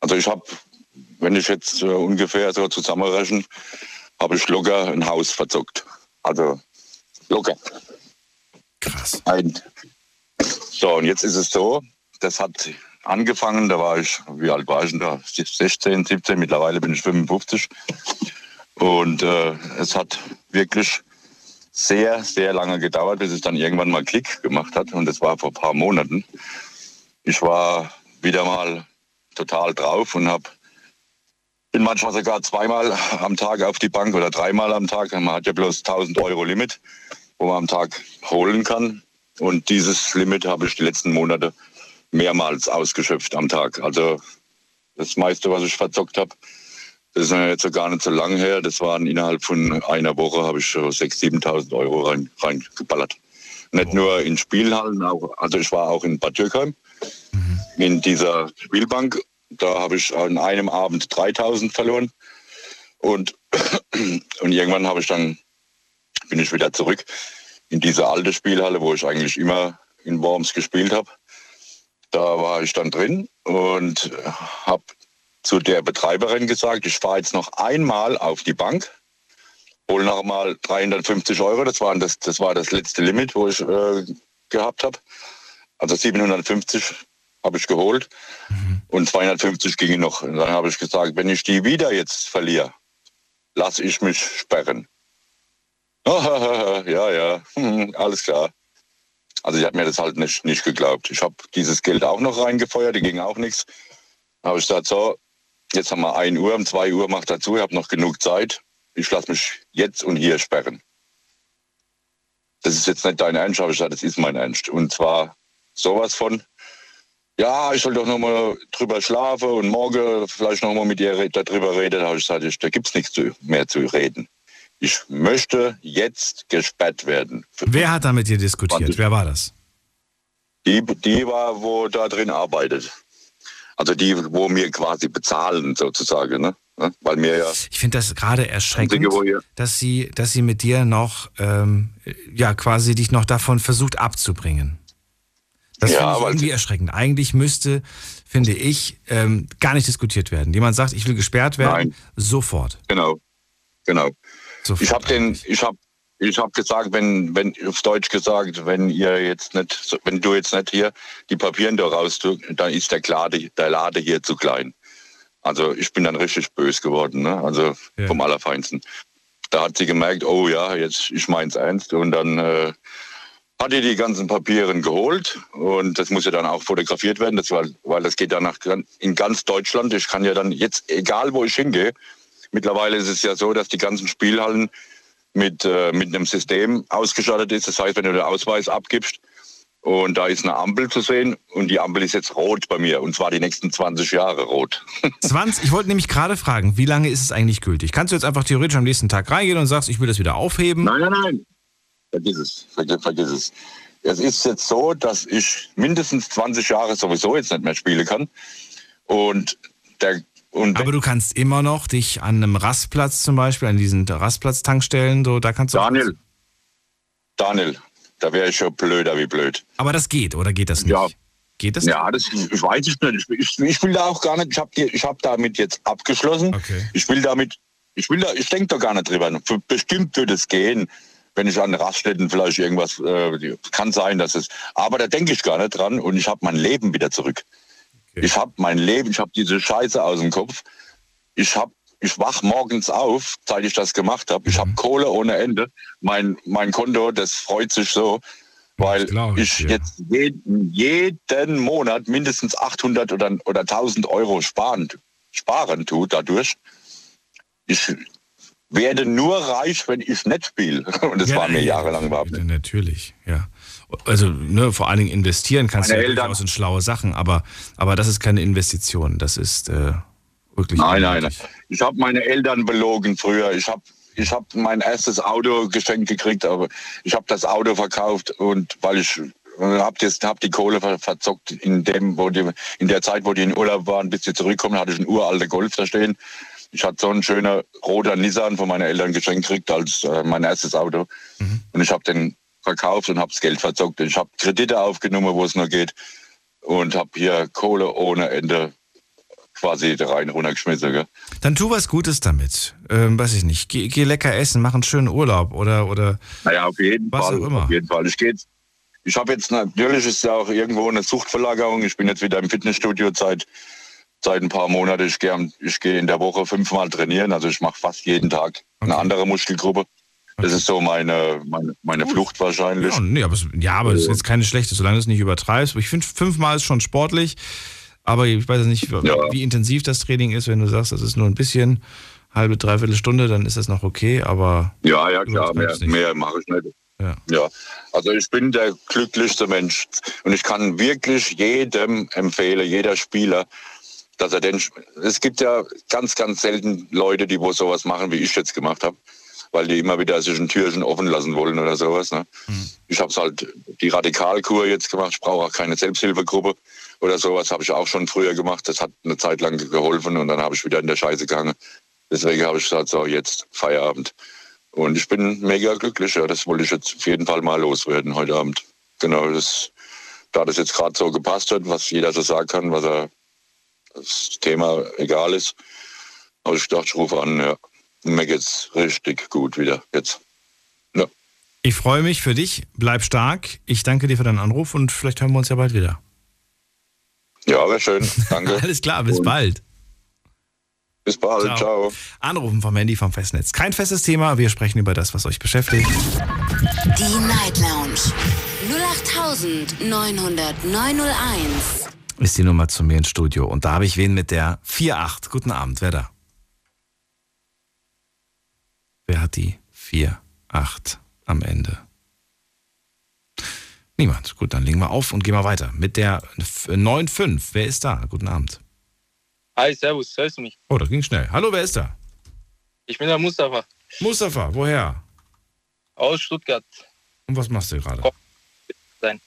Also ich habe, wenn ich jetzt äh, ungefähr so zusammenrechne, habe ich locker ein Haus verzockt. Also locker. Krass. Ein. So, und jetzt ist es so, das hat angefangen, da war ich, wie alt war ich denn da? 16, 17, mittlerweile bin ich 55. Und äh, es hat wirklich sehr, sehr lange gedauert, bis es dann irgendwann mal Klick gemacht hat. Und das war vor ein paar Monaten. Ich war wieder mal total drauf und habe bin manchmal sogar zweimal am Tag auf die Bank oder dreimal am Tag. Man hat ja bloß 1000 Euro Limit, wo man am Tag holen kann. Und dieses Limit habe ich die letzten Monate mehrmals ausgeschöpft am Tag. Also das meiste, was ich verzockt habe, das ist ja jetzt so gar nicht so lang her. Das waren innerhalb von einer Woche habe ich schon 6.000, 7.000 Euro rein, reingeballert. Nicht nur in Spielhallen, auch, also ich war auch in Bad Dürkheim in dieser Spielbank. Da habe ich an einem Abend 3.000 verloren. Und, und irgendwann habe ich dann, bin ich wieder zurück in diese alte Spielhalle, wo ich eigentlich immer in Worms gespielt habe. Da war ich dann drin und habe zu der Betreiberin gesagt, ich fahre jetzt noch einmal auf die Bank, hole noch mal 350 Euro, das war das, das, war das letzte Limit, wo ich äh, gehabt habe. Also 750 habe ich geholt und 250 gingen noch. Und dann habe ich gesagt, wenn ich die wieder jetzt verliere, lasse ich mich sperren. ja, ja, alles klar. Also ich habe mir das halt nicht, nicht geglaubt. Ich habe dieses Geld auch noch reingefeuert, die ging auch nichts. Habe ich gesagt, so, jetzt haben wir 1 Uhr, um 2 Uhr macht dazu, ich habe noch genug Zeit. Ich lasse mich jetzt und hier sperren. Das ist jetzt nicht dein Ernst, aber ich gesagt, das ist mein Ernst. Und zwar sowas von. ja, ich soll doch noch mal drüber schlafen und morgen vielleicht noch mal mit ihr darüber reden. Da habe ich gesagt, ich, da gibt's nichts zu, mehr zu reden. Ich möchte jetzt gesperrt werden. Wer hat da mit dir diskutiert? Wer war das? Die, die war, wo da drin arbeitet. Also die, wo mir quasi bezahlen sozusagen, ne? Weil mir ja. Ich finde das gerade erschreckend, dass sie, dass sie mit dir noch, ähm, ja, quasi dich noch davon versucht abzubringen. Das Ja, finde ich irgendwie erschreckend. Eigentlich müsste, finde ich, ähm, gar nicht diskutiert werden. Jemand sagt, ich will gesperrt werden, Nein. sofort. Genau, genau. Sofort ich habe den, ich habe, ich habe gesagt, wenn, wenn auf Deutsch gesagt, wenn ihr jetzt nicht, wenn du jetzt nicht hier die Papieren da raus, tust, dann ist der Lade, der Lade hier zu klein. Also ich bin dann richtig böse geworden, ne? Also vom Allerfeinsten. Da hat sie gemerkt, oh ja, jetzt ich mein's ernst und dann äh, hat die die ganzen Papieren geholt und das muss ja dann auch fotografiert werden, das war, weil das geht ja nach in ganz Deutschland. Ich kann ja dann jetzt, egal wo ich hingehe, mittlerweile ist es ja so, dass die ganzen Spielhallen mit, äh, mit einem System ausgestattet ist. Das heißt, wenn du den Ausweis abgibst und da ist eine Ampel zu sehen und die Ampel ist jetzt rot bei mir und zwar die nächsten 20 Jahre rot. 20, ich wollte nämlich gerade fragen, wie lange ist es eigentlich gültig? Kannst du jetzt einfach theoretisch am nächsten Tag reingehen und sagst, ich will das wieder aufheben? Nein, nein, nein. Vergiss es, vergiss, vergiss es. Es ist jetzt so, dass ich mindestens 20 Jahre sowieso jetzt nicht mehr spielen kann. Und der und Aber du kannst immer noch dich an einem Rastplatz zum Beispiel, an diesen Rastplatztankstellen, so, da kannst du. Daniel, Daniel, da wäre ich schon blöder wie blöd. Aber das geht, oder geht das nicht? Ja. Geht das? Ja, das ich weiß ich nicht. Ich, ich, will da auch gar nicht. Ich habe hab damit jetzt abgeschlossen. Ich will damit. Ich will da. Ich denke da gar nicht drüber. Bestimmt würde es gehen, wenn ich an Raststätten vielleicht irgendwas. Äh, kann sein, dass es. Aber da denke ich gar nicht dran. Und ich habe mein Leben wieder zurück. Ich habe mein Leben. Ich habe diese Scheiße aus dem Kopf. Ich habe. Ich wach morgens auf, seit ich das gemacht habe. Ich habe Kohle ohne Ende. Mein, mein Konto, das freut sich so, weil ich jetzt jeden, jeden Monat mindestens 800 oder, oder 1000 Euro sparen, sparen tut dadurch. Ich werde nur reich, wenn ich nicht spiele. Und das Ja, war mir ja, jahrelang überhaupt nicht. Natürlich, ja. Also ne, vor allen Dingen investieren kannst Meine du Eltern- durchaus in schlaue Sachen, aber, aber das ist keine Investition. Das ist äh, wirklich. Nein, nein, nein. Ich habe meine Eltern belogen früher. Ich habe ich hab mein erstes Auto geschenkt gekriegt, aber ich habe das Auto verkauft und weil ich habe hab die Kohle ver verzockt in dem, wo die, in der Zeit, wo die in Urlaub waren, bis sie zurückkommen, hatte ich einen uralten Golf da stehen. Ich hatte so einen schönen roter Nissan von meinen Eltern geschenkt gekriegt als äh, mein erstes Auto. Und ich habe den verkauft und habe das Geld verzockt. Ich habe Kredite aufgenommen, wo es nur geht. Und habe hier Kohle ohne Ende quasi rein runtergeschmissen. Gell? Dann tu was Gutes damit. Ähm, weiß ich nicht. Geh, geh lecker essen, mach einen schönen Urlaub oder oder. Naja, auf jeden Was Fall. auch immer. Auf jeden Fall. Ich gehe. Ich habe jetzt natürlich ist ja auch irgendwo eine Suchtverlagerung. Ich bin jetzt wieder im Fitnessstudio seit seit ein paar Monaten. Ich gehe ich gehe in der Woche fünfmal trainieren. Also ich mache fast jeden Tag eine andere Muskelgruppe. Das ist so meine meine, meine Flucht wahrscheinlich. Ja, nee, aber, es- ja, aber das ist jetzt keine schlechte, solange du es nicht übertreibst. Ich finde, fünfmal ist schon sportlich. Aber ich weiß jetzt nicht, wie, wie intensiv das Training ist. Wenn du sagst, das ist nur ein bisschen, halbe, dreiviertel Stunde, dann ist das noch okay. Aber Ja, ja, klar, mehr, mehr mache ich nicht. Ja. ja, also ich bin der glücklichste Mensch und ich kann wirklich jedem empfehlen, jeder Spieler, dass er den, es gibt ja ganz, ganz selten Leute, die wo sowas machen, wie ich jetzt gemacht habe, weil die immer wieder sich ein Türchen offen lassen wollen oder sowas. Ne? Ich habe halt die Radikalkur jetzt gemacht, ich brauche auch keine Selbsthilfegruppe oder sowas, habe ich auch schon früher gemacht, das hat eine Zeit lang geholfen und dann habe ich wieder in der Scheiße gegangen. Deswegen habe ich gesagt, so jetzt Feierabend. Und ich bin mega glücklich. Ja. Das wollte ich jetzt auf jeden Fall mal loswerden heute Abend. Genau, das, da das jetzt gerade so gepasst hat, was jeder so sagen kann, was er das Thema egal ist, habe ich gedacht, ich rufe an. Ja. Mir geht's richtig gut wieder jetzt. ich freue mich für dich. Bleib stark. Ich danke dir für deinen Anruf und vielleicht hören wir uns ja bald wieder. Ja, wäre schön. Danke. Alles klar, bis Und bald. Bis bald. Ciao. Ciao. Anrufen vom Handy vom Festnetz. Kein festes Thema, wir sprechen über das, was euch beschäftigt. Die Night Lounge 0890901. Ist die Nummer zu mir ins Studio. Und da habe ich wen mit der 48. Guten Abend, wer da? Wer hat die 48 am Ende? Niemand. Gut, dann legen wir auf und gehen wir weiter. Mit der 9.5. Wer ist da? Guten Abend. Hi, servus, hörst du mich? Oh, das ging schnell. Hallo, wer ist da? Ich bin der Mustafa. Mustafa, woher? Aus Stuttgart. Und was machst du gerade? Sein.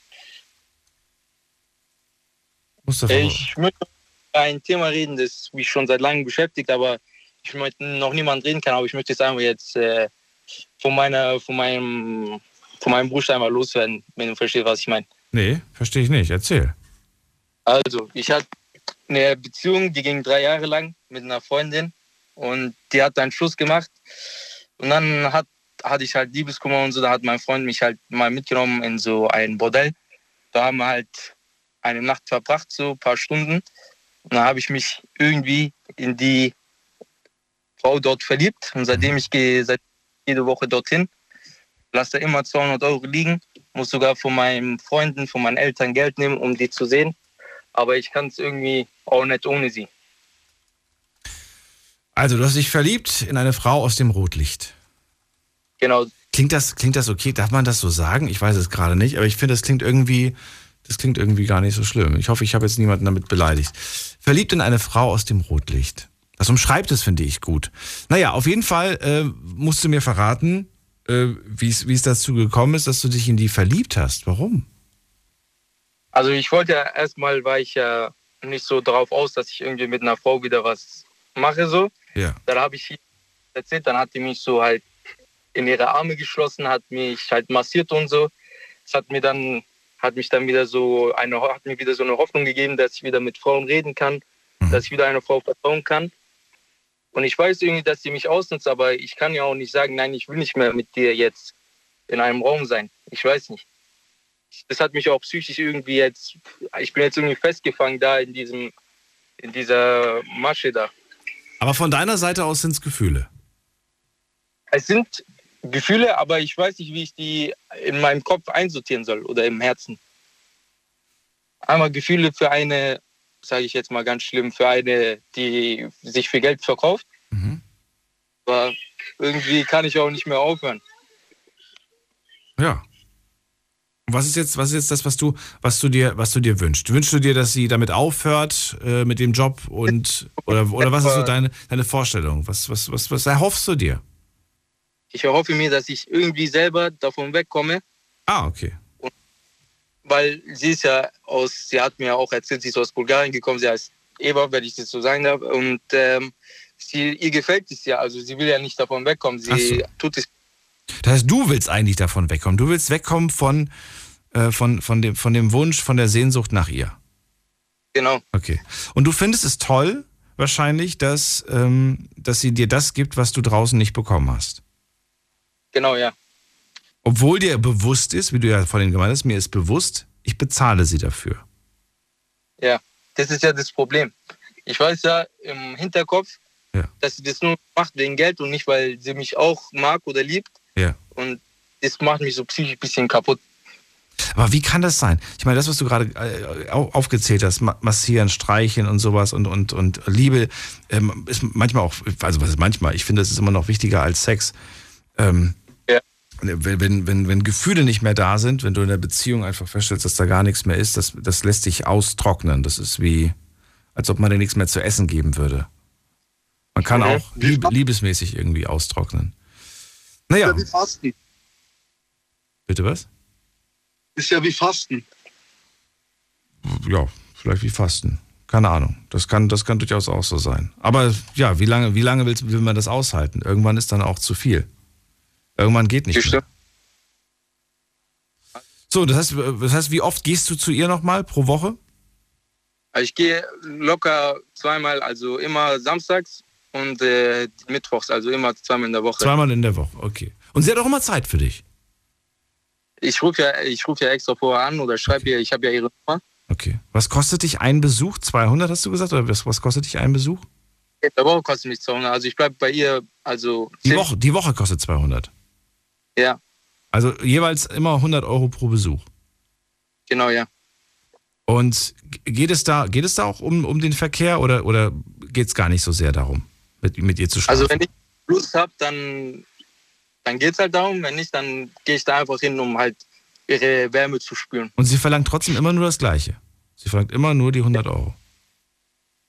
Mustafa. Ich möchte über ein Thema reden, das mich schon seit langem beschäftigt, aber ich möchte noch niemand reden kann, aber ich möchte jetzt einfach jetzt äh, von meiner, von meinem, von meinem Bruder einmal loswerden, wenn du verstehst, was ich meine. Nee, verstehe ich nicht. Erzähl. Also, ich hatte eine Beziehung, die ging drei Jahre lang mit einer Freundin und die hat einen Schluss gemacht. Und dann hat, hatte ich halt Liebeskummer und so, da hat mein Freund mich halt mal mitgenommen in so ein Bordell. Da haben wir halt eine Nacht verbracht, so ein paar Stunden. Und dann habe ich mich irgendwie in die Frau dort verliebt. Und seitdem ich gehe, seit jede Woche dorthin, lasse immer 200 Euro liegen, muss sogar von meinen Freunden, von meinen Eltern Geld nehmen, um die zu sehen. Aber ich kann es irgendwie auch nicht ohne sie. Also, du hast dich verliebt in eine Frau aus dem Rotlicht. Genau. Klingt das, klingt das okay? Darf man das so sagen? Ich weiß es gerade nicht, aber ich finde, das klingt irgendwie, das klingt irgendwie gar nicht so schlimm. Ich hoffe, ich habe jetzt niemanden damit beleidigt. Verliebt in eine Frau aus dem Rotlicht. Das umschreibt es, finde ich gut. Naja, auf jeden Fall äh, musst du mir verraten, äh, wie es dazu gekommen ist, dass du dich in die verliebt hast. Warum? Also ich wollte ja erstmal, war ich ja nicht so darauf aus, dass ich irgendwie mit einer Frau wieder was mache so. Ja. Dann habe ich erzählt, dann hat die mich so halt in ihre Arme geschlossen, hat mich halt massiert und so. Das hat mir dann hat mich dann wieder so eine hat mir wieder so eine Hoffnung gegeben, dass ich wieder mit Frauen reden kann, Mhm. dass ich wieder einer Frau vertrauen kann. Und ich weiß irgendwie, dass sie mich ausnutzt, aber ich kann ja auch nicht sagen, nein, ich will nicht mehr mit dir jetzt in einem Raum sein. Ich weiß nicht. Das hat mich auch psychisch irgendwie jetzt, ich bin jetzt irgendwie festgefangen da in diesem, in dieser Masche da. Aber von deiner Seite aus sind es Gefühle. Es sind Gefühle, aber ich weiß nicht, wie ich die in meinem Kopf einsortieren soll oder im Herzen. Einmal Gefühle für eine, sage ich jetzt mal ganz schlimm, für eine, die sich für Geld verkauft. Aber irgendwie kann ich auch nicht mehr aufhören. Ja. Was ist jetzt, was ist jetzt das, was du, was du dir, was du dir wünschst? Wünschst du dir, dass sie damit aufhört äh, mit dem Job und oder, oder was ist so deine, deine Vorstellung? Was, was, was, was erhoffst du dir? Ich erhoffe mir, dass ich irgendwie selber davon wegkomme, Ah, okay. Weil sie ist ja aus, sie hat mir auch erzählt, sie ist aus Bulgarien gekommen, sie heißt Eva, wenn ich das so sagen darf. Und ähm, sie, ihr gefällt es ja, also sie will ja nicht davon wegkommen. Sie so. tut es Das heißt, du willst eigentlich davon wegkommen. Du willst wegkommen von, äh, von, von, dem, von dem Wunsch, von der Sehnsucht nach ihr. genau. Okay. Und du findest es toll, wahrscheinlich, dass, ähm, dass sie dir das gibt, was du draußen nicht bekommen hast. Genau, ja. Obwohl dir bewusst ist, wie du ja vorhin gemeint hast, mir ist bewusst, ich bezahle sie dafür. Ja, das ist ja das Problem. Ich weiß ja im Hinterkopf, Ja. dass sie das nur macht wegen Geld und nicht, weil sie mich auch mag oder liebt. Ja. Und das macht mich so psychisch ein bisschen kaputt. Aber wie kann das sein? Ich meine, das, was du gerade äh, au- aufgezählt hast, ma- massieren, streicheln und sowas und, und, und Liebe, ähm, ist manchmal auch, also was ist manchmal, ich finde, das ist immer noch wichtiger als Sex. Ähm, wenn, wenn, wenn, Gefühle nicht mehr da sind, wenn du in der Beziehung einfach feststellst, dass da gar nichts mehr ist, das, das lässt dich austrocknen. Das ist wie, als ob man dir nichts mehr zu essen geben würde. Man kann auch lieb, liebesmäßig irgendwie austrocknen. Naja, Ist ja wie Fasten. bitte was? Ist ja wie Fasten. ja, vielleicht wie Fasten. Keine Ahnung. Das kann, das kann durchaus auch so sein. Aber ja, wie lange, wie lange will, will man das aushalten? Irgendwann ist dann auch zu viel. Irgendwann geht nicht mehr. So, das heißt, das heißt, wie oft gehst du zu ihr nochmal pro Woche? Ich gehe locker zweimal, also immer samstags und äh, mittwochs, also immer zweimal in der Woche. Zweimal in der Woche, okay. Und sie hat auch immer Zeit für dich. Ich rufe ja, ich ruf ja extra vorher an oder schreibe ihr, ich habe ja ihre Nummer. Okay. Was kostet dich ein Besuch? 200 hast du gesagt? Oder was, was kostet dich ein Besuch? In der Woche kostet mich 200, also ich bleibe bei ihr, also Die Woche, die Woche kostet 200. ja, Also jeweils immer 100 Euro pro Besuch. genau, ja. Und geht es da, geht es da auch um, um den Verkehr oder, oder geht es gar nicht so sehr darum, mit, mit ihr zu schlafen? Also wenn ich Lust habe, dann, dann geht es halt darum. Wenn nicht, dann gehe ich da einfach hin, um halt ihre Wärme zu spüren. Und sie verlangt trotzdem immer nur das Gleiche. Sie verlangt immer nur die 100 Euro.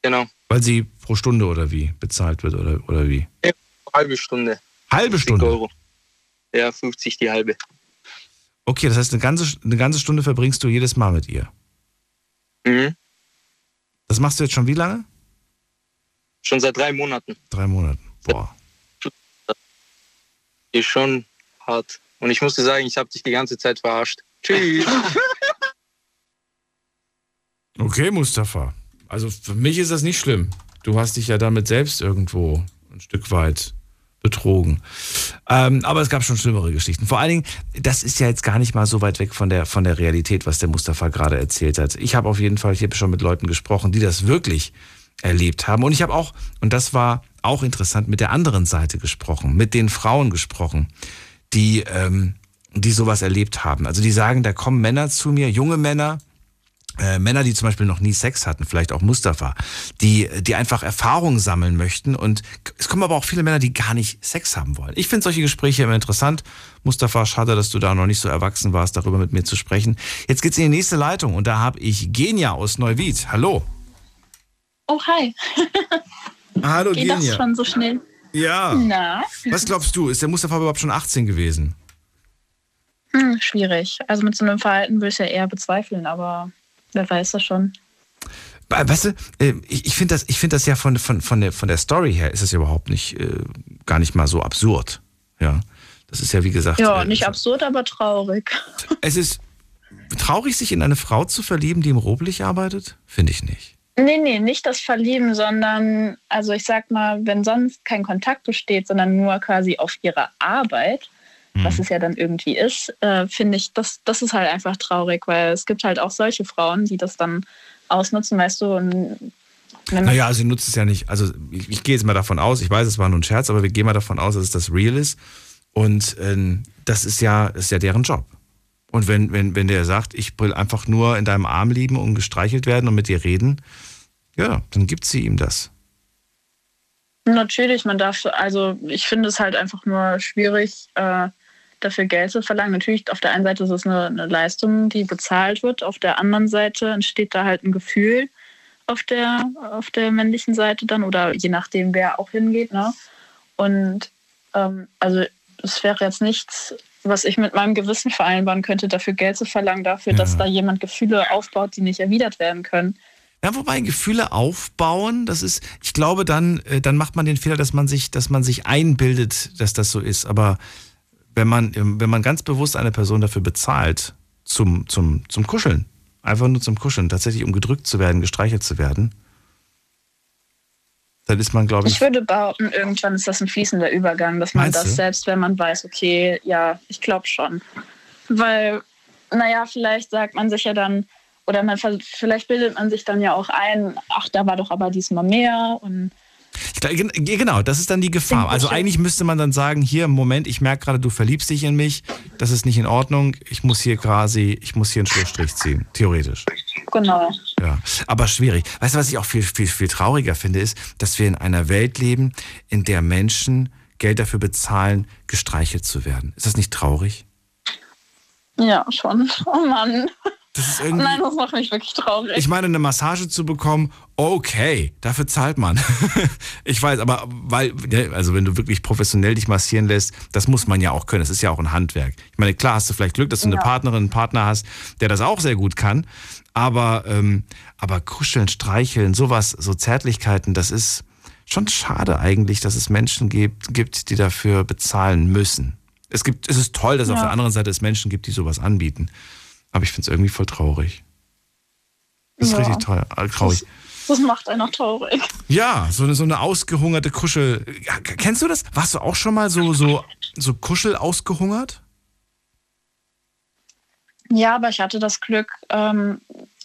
Genau. Weil sie pro Stunde oder wie bezahlt wird oder, oder wie? Ja, halbe Stunde. Halbe Stunde? Euro. Ja, 50 die halbe. Okay, das heißt, eine ganze, eine ganze Stunde verbringst du jedes Mal mit ihr. Mhm. Das machst du jetzt schon wie lange? Schon seit drei Monaten. Drei Monaten. Boah. Ist schon hart. Und ich musste sagen, ich habe dich die ganze Zeit verarscht. Tschüss. Okay, Mustafa. Also für mich ist das nicht schlimm. Du hast dich ja damit selbst irgendwo ein Stück weit betrogen. Ähm, aber es gab schon schlimmere Geschichten. Vor allen Dingen, das ist ja jetzt gar nicht mal so weit weg von der, von der Realität, was der Mustafa gerade erzählt hat. Ich habe auf jeden Fall, ich habe schon mit Leuten gesprochen, die das wirklich erlebt haben. Und ich habe auch, und das war auch interessant, mit der anderen Seite gesprochen, mit den Frauen gesprochen, die, ähm, die sowas erlebt haben. Also die sagen, da kommen Männer zu mir, junge Männer, äh, Männer, die zum Beispiel noch nie Sex hatten, vielleicht auch Mustafa, die, die einfach Erfahrungen sammeln möchten. Und es kommen aber auch viele Männer, die gar nicht Sex haben wollen. Ich finde solche Gespräche immer interessant. Mustafa, schade, dass du da noch nicht so erwachsen warst, darüber mit mir zu sprechen. Jetzt geht's in die nächste Leitung und da habe ich Genia aus Neuwied. Hallo. Oh, hi. Hallo, Geht Genia. das schon so schnell? Ja. Na? Was glaubst du? Ist der Mustafa überhaupt schon 18 gewesen? Hm, schwierig. Also mit so einem Verhalten würde ich ja eher bezweifeln, aber wer weiß das schon. Weißt du, äh, ich, ich finde das, ich find das ja von, von, von, der, von der Story her ist es ja überhaupt nicht, äh, gar nicht mal so absurd. Ja. Das ist ja wie gesagt. Ja, äh, nicht absurd, aber traurig. Es ist traurig, sich in eine Frau zu verlieben, die im Rohblick arbeitet? Finde ich nicht. Nee, nee, nicht das Verlieben, sondern, also ich sag mal, wenn sonst kein Kontakt besteht, sondern nur quasi auf ihre Arbeit, was es ja dann irgendwie ist, äh, finde ich, das, das ist halt einfach traurig, weil es gibt halt auch solche Frauen, die das dann ausnutzen, weißt du, und Naja, also sie nutzt es ja nicht. Also ich, ich gehe jetzt mal davon aus, ich weiß, es war nur ein Scherz, aber wir gehen mal davon aus, dass es das real ist. Und ähm, das ist ja, ist ja deren Job. Und wenn, wenn, wenn der sagt, ich will einfach nur in deinem Arm liegen und gestreichelt werden und mit dir reden, ja, dann gibt sie ihm das. Natürlich, man darf, also ich finde es halt einfach nur schwierig, äh, dafür Geld zu verlangen. Natürlich, auf der einen Seite ist es eine, eine Leistung, die bezahlt wird, auf der anderen Seite entsteht da halt ein Gefühl auf der, auf der männlichen Seite dann oder je nachdem, wer auch hingeht. Ne? Und ähm, also es wäre jetzt nichts, was ich mit meinem Gewissen vereinbaren könnte, dafür Geld zu verlangen, dafür, dass da jemand Gefühle aufbaut, die nicht erwidert werden können. Ja, wobei Gefühle aufbauen, das ist, ich glaube, dann, äh, dann macht man den Fehler, dass man sich, dass man sich einbildet, dass das so ist. Aber wenn man, ähm, wenn man ganz bewusst eine Person dafür bezahlt, zum, zum, zum Kuscheln, einfach nur zum Kuscheln, tatsächlich um gedrückt zu werden, gestreichelt zu werden, dann ist man, glaube ich, Ich würde behaupten, irgendwann ist das ein fließender Übergang, dass man das du? selbst, wenn man weiß, okay, ja, ich glaube schon. Weil, naja, vielleicht sagt man sich ja dann, oder man, vielleicht bildet man sich dann ja auch ein, ach, da war doch aber diesmal mehr und Genau, das ist dann die Gefahr. Also ich. eigentlich müsste man dann sagen, hier, Moment, ich merke gerade, du verliebst dich in mich, das ist nicht in Ordnung, ich muss hier quasi, ich muss hier einen Schlussstrich ziehen, theoretisch. genau. Ja, aber schwierig. Weißt du, was ich auch viel, viel, viel trauriger finde, ist, dass wir in einer Welt leben, in der Menschen Geld dafür bezahlen, gestreichelt zu werden. Ist das nicht traurig? Ja, schon. Oh Mann. Das ist irgendwie. Nein, das macht mich wirklich traurig. Ich meine, eine Massage zu bekommen, okay, dafür zahlt man. ich weiß, aber weil, ne, also wenn du wirklich professionell dich massieren lässt, das muss man ja auch können. Das ist ja auch ein Handwerk. Ich meine, klar hast du vielleicht Glück, dass du eine Ja. Partnerin, einen Partner hast, der das auch sehr gut kann. Aber, ähm, aber kuscheln, streicheln, sowas, so Zärtlichkeiten, das ist schon schade eigentlich, dass es Menschen gibt, gibt die dafür bezahlen müssen. Es gibt, es ist toll, dass auf Ja. der anderen Seite es Menschen gibt, die sowas anbieten. Aber ich finde es irgendwie voll traurig. Das ist Ja. richtig teuer, äh, traurig. Das macht einen auch traurig. Ja, so eine, so eine ausgehungerte Kuschel. Ja, kennst du das? Warst du auch schon mal so, so, so Kuschel ausgehungert? Ja, aber ich hatte das Glück, ähm,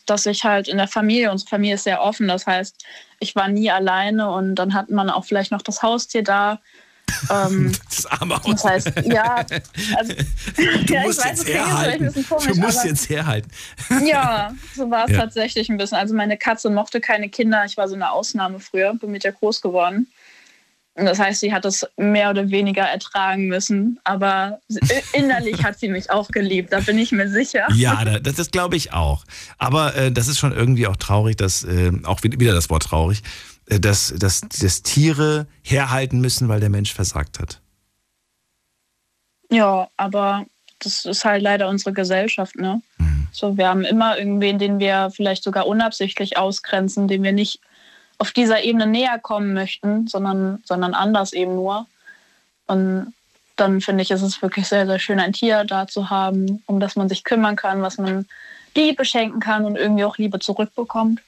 dass ich halt in der Familie, unsere Familie ist sehr offen, das heißt, ich war nie alleine und dann hat man auch vielleicht noch das Haustier da. Ähm, Das arme das heißt, ja, also, Du ja, musst ich weiß, jetzt herhalten. ein bisschen komisch, du musst aber- jetzt herhalten. Ja, so war es Ja. tatsächlich ein bisschen. Also meine Katze mochte keine Kinder. Ich war so eine Ausnahme früher, bin mit der groß geworden. Das heißt, sie hat es mehr oder weniger ertragen müssen, aber innerlich hat sie mich auch geliebt, da bin ich mir sicher. Ja, das, das glaube ich auch. Aber äh, das ist schon irgendwie auch traurig, dass, äh, auch wieder das Wort traurig, äh, dass, dass, dass Tiere herhalten müssen, weil der Mensch versagt hat. Ja, aber das ist halt leider unsere Gesellschaft, ne? Mhm. So, wir haben immer irgendwen, den wir vielleicht sogar unabsichtlich ausgrenzen, den wir nicht auf dieser Ebene näher kommen möchten, sondern, sondern anders eben nur. Und dann finde ich, ist es wirklich sehr, sehr schön, ein Tier da zu haben, um das man sich kümmern kann, was man Liebe schenken kann und irgendwie auch Liebe zurückbekommt.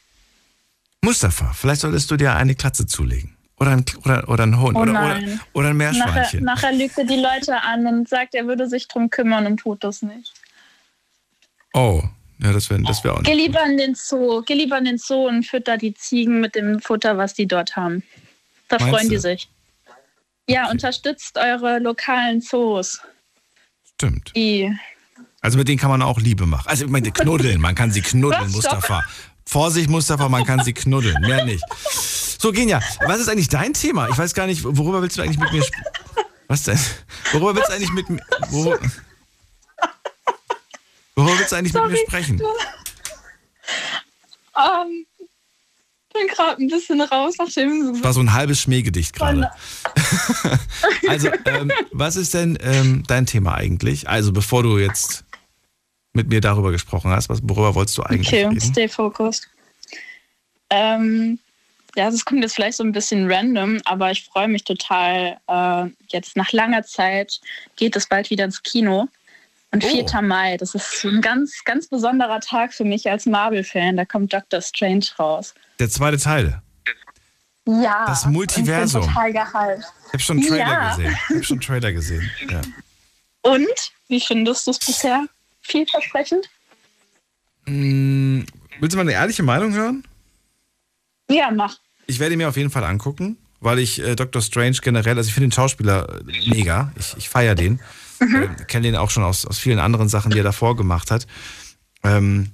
Mustafa, vielleicht solltest du dir eine Katze zulegen. Oder ein, oder, oder ein Hund. Oh oder, oder, oder ein Meerschweinchen. Nachher, nachher lügt er die Leute an und sagt, er würde sich drum kümmern und tut das nicht. Oh, ja, das wäre das wär auch. Geh lieber in den Zoo. Geh lieber in den Zoo und fütter die Ziegen mit dem Futter, was die dort haben. Da Meinst freuen du? die sich. Ja, okay. unterstützt eure lokalen Zoos. Stimmt. Die also mit denen kann man auch Liebe machen. Also ich meine, knuddeln, man kann sie knuddeln, was, Mustafa. Vorsicht, Mustafa, man kann sie knuddeln, mehr nicht. So, Genia, was ist eigentlich dein Thema? Ich weiß gar nicht, worüber willst du eigentlich mit mir sprechen? Was denn? Worüber willst du eigentlich mit mir... Worüber, worüber willst du eigentlich Sorry. mit mir sprechen? Um, bin gerade ein bisschen raus nach dem. Das war so ein halbes Schmähgedicht gerade. also, ähm, was ist denn ähm, dein Thema eigentlich? Also, bevor du jetzt mit mir darüber gesprochen hast, was, worüber wolltest du eigentlich okay, reden? Okay, stay focused. Ähm, ja, das kommt jetzt vielleicht so ein bisschen random, aber ich freue mich total. Äh, jetzt nach langer Zeit geht es bald wieder ins Kino. Und 4. Oh. Mai, das ist ein ganz, ganz besonderer Tag für mich als Marvel-Fan. Da kommt Doctor Strange raus. Der zweite Teil. Ja. Das Multiversum. Ich bin total gehypt. Ich habe schon einen Trailer ja. gesehen. Ich habe schon einen Trailer gesehen. Ja. Und? Wie findest du es bisher? Vielversprechend? Hm, willst du mal eine ehrliche Meinung hören? Ja, mach. Ich werde mir auf jeden Fall angucken, weil ich äh, Dr. Strange generell, also ich finde den Schauspieler mega. Ich, ich feiere den. Mhm. Äh, Kenne den auch schon aus, aus vielen anderen Sachen, die er davor gemacht hat. Ähm,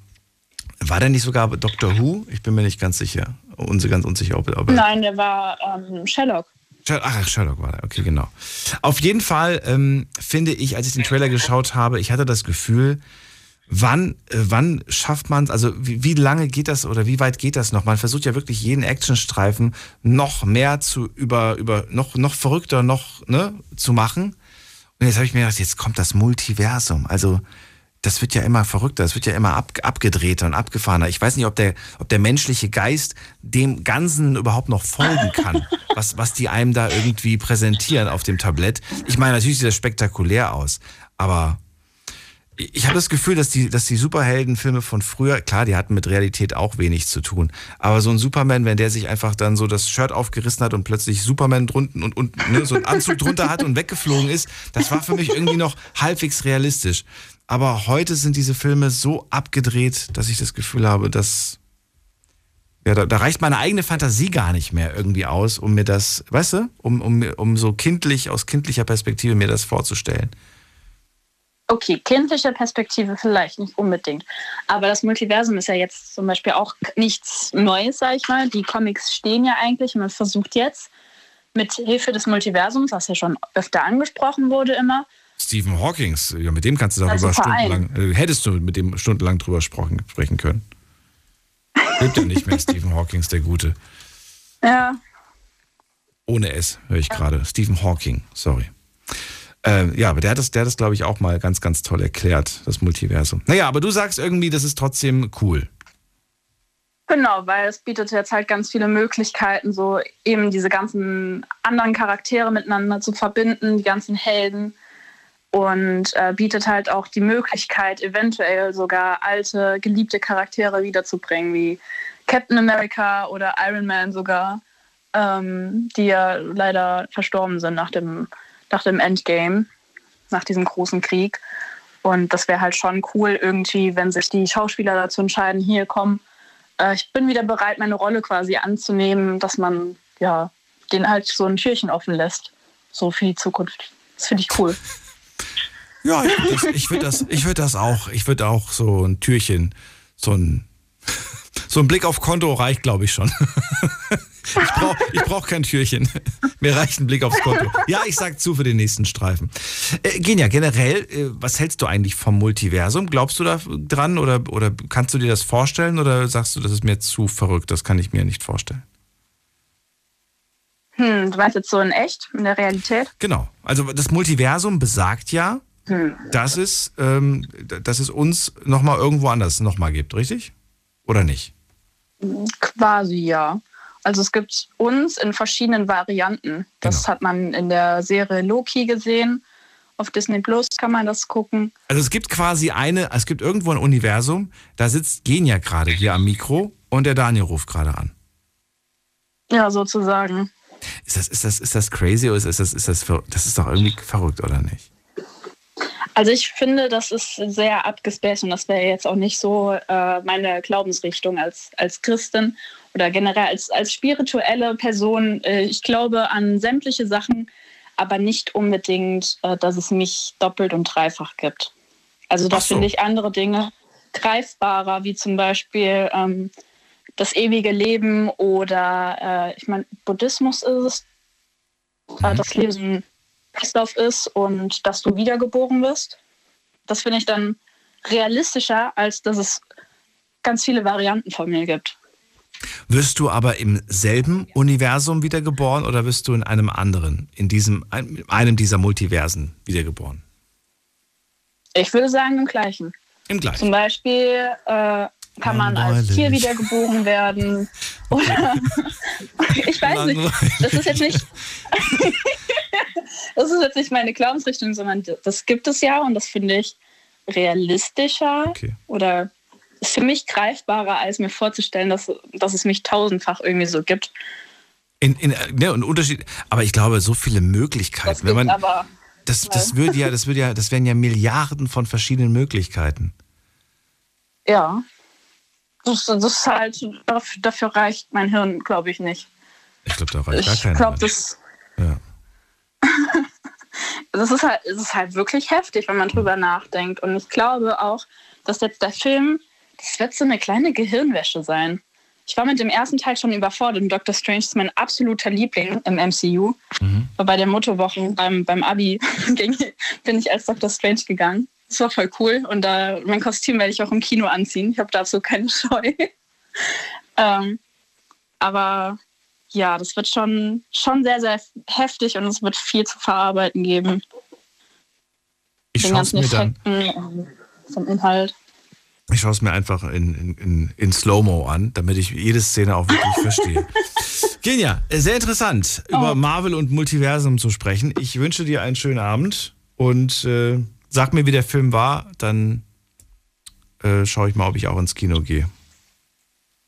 war der nicht sogar Dr. Who? Ich bin mir nicht ganz sicher. Unse, ganz unsicher, ob, ob Nein, der war ähm, Sherlock. Ach, Sherlock war der, okay, genau. Auf jeden Fall ähm, finde ich, als ich den Trailer geschaut habe, ich hatte das Gefühl, wann, äh, wann schafft man es, also wie, wie, lange geht das oder wie weit geht das noch? Man versucht ja wirklich jeden Actionstreifen noch mehr zu über, über noch, noch verrückter noch ne, zu machen. Und jetzt habe ich mir gedacht, jetzt kommt das Multiversum. Also das wird ja immer verrückter, das wird ja immer ab, abgedrehter und abgefahrener. Ich weiß nicht, ob der, ob der menschliche Geist dem Ganzen überhaupt noch folgen kann, was, was die einem da irgendwie präsentieren auf dem Tablett. Ich meine, natürlich sieht das spektakulär aus, aber ich habe das Gefühl, dass die, dass die Superheldenfilme von früher, klar, die hatten mit Realität auch wenig zu tun, aber so ein Superman, wenn der sich einfach dann so das Shirt aufgerissen hat und plötzlich Superman drunten und, und ne, so einen Anzug drunter hat und weggeflogen ist, das war für mich irgendwie noch halbwegs realistisch. Aber heute sind diese Filme so abgedreht, dass ich das Gefühl habe, dass ja, da, da, reicht meine eigene Fantasie gar nicht mehr irgendwie aus, um mir das, weißt du, um, um, um so kindlich, aus kindlicher Perspektive mir das vorzustellen. Okay, kindliche Perspektive vielleicht nicht unbedingt. Aber das Multiversum ist ja jetzt zum Beispiel auch nichts Neues, sag ich mal. Die Comics stehen ja eigentlich und man versucht jetzt mit Hilfe des Multiversums, was ja schon öfter angesprochen wurde, immer, Stephen Hawking, ja, mit dem kannst du darüber stundenlang, äh, hättest du mit dem stundenlang drüber sprechen, sprechen können. Lebt ja nicht mehr Stephen Hawking, der Gute. Ja. Ohne S höre ich ja. gerade. Stephen Hawking, sorry. Äh, ja, aber der hat das, das glaube ich, auch mal ganz, ganz toll erklärt, das Multiversum. Naja, aber du sagst irgendwie, das ist trotzdem cool. Genau, weil es bietet jetzt halt ganz viele Möglichkeiten, so eben diese ganzen anderen Charaktere miteinander zu verbinden, die ganzen Helden und äh, bietet halt auch die Möglichkeit, eventuell sogar alte, geliebte Charaktere wiederzubringen, wie Captain America oder Iron Man sogar, ähm, die ja leider verstorben sind nach dem, nach dem Endgame, nach diesem großen Krieg. Und das wäre halt schon cool irgendwie, wenn sich die Schauspieler dazu entscheiden, hier komm, äh, ich bin wieder bereit, meine Rolle quasi anzunehmen, dass man ja den halt so ein Türchen offen lässt. So für die Zukunft. Das finde ich cool. Ja, ich würde das, ich würd das, würd das auch. Ich würde auch so ein Türchen, so ein, So ein Blick aufs Konto reicht, glaube ich, schon. ich brauche ich brauch kein Türchen. Mir reicht ein Blick aufs Konto. Ja, ich sag zu für den nächsten Streifen. Äh, Genia, generell, äh, was hältst du eigentlich vom Multiversum? Glaubst du da dran oder, oder kannst du dir das vorstellen oder sagst du, das ist mir zu verrückt, das kann ich mir nicht vorstellen? Hm, du meinst jetzt so in echt, in der Realität? Genau. Also das Multiversum besagt ja. Dass es, ähm, dass es uns nochmal irgendwo anders nochmal gibt, richtig? Oder nicht? Quasi ja. Also es gibt uns in verschiedenen Varianten. Das hat man in der Serie Loki gesehen. Auf Disney Plus kann man das gucken. Also es gibt quasi eine, es gibt irgendwo ein Universum, da sitzt Genia gerade hier am Mikro und der Daniel ruft gerade an. Ja, sozusagen. Ist das, ist das, ist das crazy oder ist das, ist das, das ist doch irgendwie verrückt, oder nicht? Also ich finde, das ist sehr abgespaced und das wäre jetzt auch nicht so äh, meine Glaubensrichtung als, als Christin oder generell als, als spirituelle Person. Äh, ich glaube an sämtliche Sachen, aber nicht unbedingt, äh, dass es mich doppelt und dreifach gibt. Also da so. finde ich andere Dinge greifbarer, wie zum Beispiel ähm, das ewige Leben oder äh, ich meine, Buddhismus ist es, äh, das Leben so ein Kreislauf ist und dass du wiedergeboren wirst. Das finde ich dann realistischer, als dass es ganz viele Varianten von mir gibt. Wirst du aber im selben Universum wiedergeboren oder wirst du in einem anderen, in diesem, ein- einem dieser Multiversen wiedergeboren? Ich würde sagen im gleichen. Im gleichen. Zum Beispiel äh, kann man als. Tier wiedergeboren werden. Oder ich weiß nicht. Das ist jetzt nicht. das ist jetzt nicht meine Glaubensrichtung, sondern das gibt es ja und das finde ich realistischer oder ist für mich greifbarer, als mir vorzustellen, dass, dass es mich tausendfach irgendwie so gibt. In, in, ne, und Unterschied, aber ich glaube, so viele Möglichkeiten. Wenn man, aber das, das würde ja, das würde ja, das wären ja Milliarden von verschiedenen Möglichkeiten. ja, das, das ist halt, dafür, reicht mein Hirn, glaube ich, nicht. Ich glaube, da reicht gar Ich keiner. glaube, das, Ja. Das ist halt, es ist halt wirklich heftig, wenn man drüber nachdenkt. Und ich glaube auch, dass jetzt der Film, das wird so eine kleine Gehirnwäsche sein. Ich war mit dem ersten Teil schon überfordert und Doctor Strange ist mein absoluter Liebling im MCU. War bei der Mottowochen beim, beim Abi bin ich als Doctor Strange gegangen. Das war voll cool und da, mein Kostüm werde ich auch im Kino anziehen. Ich habe dazu keine Scheu. ähm, aber ja, das wird schon, schon sehr, sehr heftig und es wird viel zu verarbeiten geben. Ich Den schaue es ganzen Effekten und vom Inhalt. ich schaue es mir einfach in, in, in, in Slow-Mo an, damit ich jede Szene auch wirklich verstehe. Genia, sehr interessant, über Marvel und Multiversum zu sprechen. Ich wünsche dir einen schönen Abend und äh, sag mir, wie der Film war, dann äh, schaue ich mal, ob ich auch ins Kino gehe.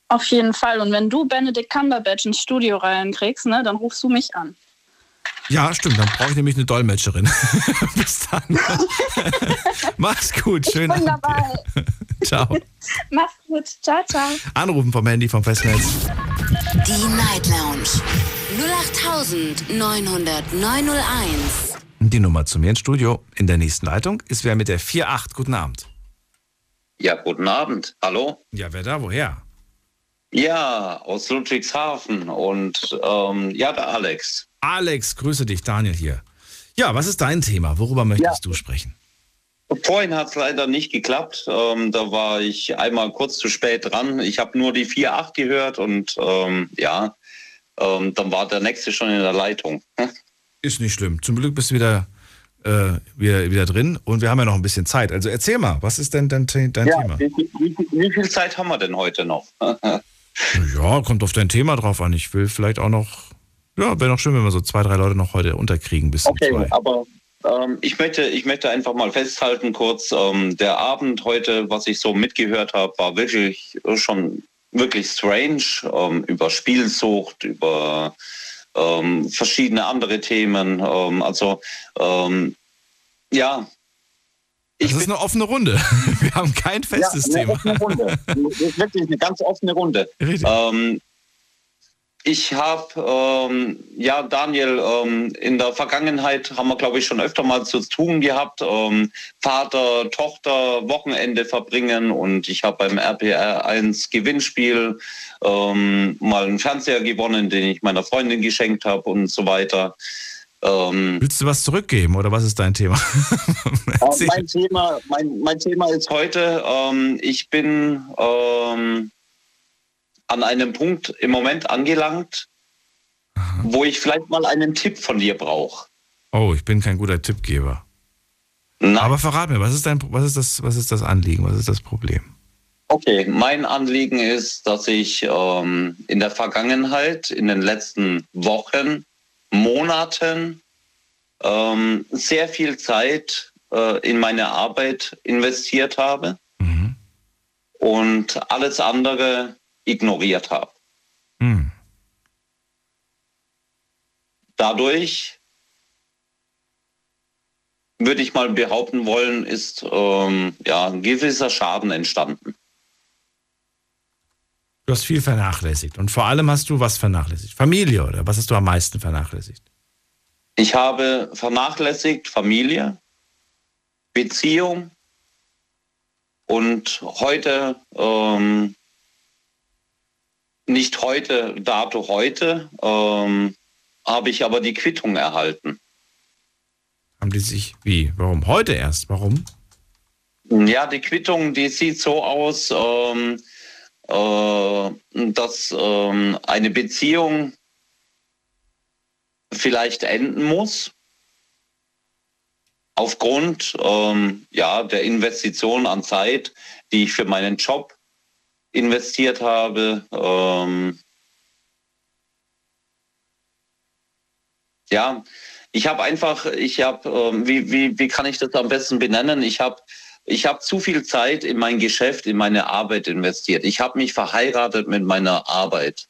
Auf jeden Fall. Und wenn du Benedict Cumberbatch ins Studio reinkriegst, ne, dann rufst du mich an. Ja, stimmt, dann brauche ich nämlich eine Dolmetscherin. Bis dann. Mach's gut, schönen bin Abend. dabei. dir. Ciao. Mach's gut. Ciao, ciao. Anrufen vom Handy vom Festnetz. Die Night Lounge 0890901. Die Nummer zu mir ins Studio in der nächsten Leitung ist wer mit der 48. Guten Abend. Ja, guten Abend. Hallo? Ja, wer da? Woher? Ja, aus Ludwigshafen und ähm, ja, der Alex. Alex, grüße dich, Daniel hier. Ja, was ist dein Thema? Worüber möchtest du sprechen? Vorhin hat es leider nicht geklappt. Ähm, da war ich einmal kurz zu spät dran. Ich habe nur die 4.8 gehört und ähm, ja, ähm, dann war der nächste schon in der Leitung. Ist nicht schlimm. Zum Glück bist du wieder, äh, wieder, wieder drin und wir haben ja noch ein bisschen Zeit. Also erzähl mal, was ist denn dein, dein ja, Thema? wie, wie, wie viel Zeit haben wir denn heute noch? Ja, kommt auf dein Thema drauf an. Ich will vielleicht auch noch, ja, wäre noch schön, wenn wir so zwei, drei Leute noch heute unterkriegen bis Okay, zwei. aber ähm, ich, möchte, ich möchte einfach mal festhalten kurz, ähm, der Abend heute, was ich so mitgehört habe, war wirklich schon wirklich strange ähm, über Spielsucht, über ähm, verschiedene andere Themen. Ähm, also ähm, ja, Das ist eine offene Runde. Wir haben kein festes ja, eine Thema. offene Runde. Das ist wirklich eine ganz offene Runde. Richtig. Ähm, ich habe, ähm, ja, Daniel, ähm, in der Vergangenheit haben wir, glaube ich, schon öfter mal zu tun gehabt. Ähm, Vater, Tochter, Wochenende verbringen und ich habe beim RPR 1 Gewinnspiel ähm, mal einen Fernseher gewonnen, den ich meiner Freundin geschenkt habe und so weiter. Ähm, Willst du was zurückgeben oder was ist dein Thema? äh, mein, Thema mein, mein Thema ist heute, ähm, ich bin ähm, an einem Punkt im Moment angelangt, wo ich vielleicht mal einen Tipp von dir brauche. Oh, ich bin kein guter Tippgeber. Nein. Aber verrat mir, was ist, dein, was, ist das, was ist das Anliegen, was ist das Problem? Okay, mein Anliegen ist, dass ich ähm, in der Vergangenheit, in den letzten Wochen, Monaten ähm, sehr viel Zeit äh, in meine Arbeit investiert habe und alles andere ignoriert habe. Hm. Dadurch würde ich mal behaupten wollen, ist ähm, ja, ein gewisser Schaden entstanden. Du hast viel vernachlässigt. Und vor allem hast du was vernachlässigt? Familie oder was hast du am meisten vernachlässigt? Ich habe vernachlässigt Familie, Beziehung und heute, ähm, nicht heute, dato heute, ähm, habe ich aber die Quittung erhalten. Haben die sich, wie, warum? Heute erst, warum? Ja, die Quittung, die sieht so aus, ähm, äh, dass ähm, eine Beziehung vielleicht enden muss aufgrund ähm, ja, der Investition an Zeit, die ich für meinen Job investiert habe. Ähm, ja, ich habe einfach, ich habe, wie, wie, wie kann ich das am besten benennen? Ich habe ich habe zu viel Zeit in mein Geschäft, in meine Arbeit investiert. Ich habe mich verheiratet mit meiner Arbeit.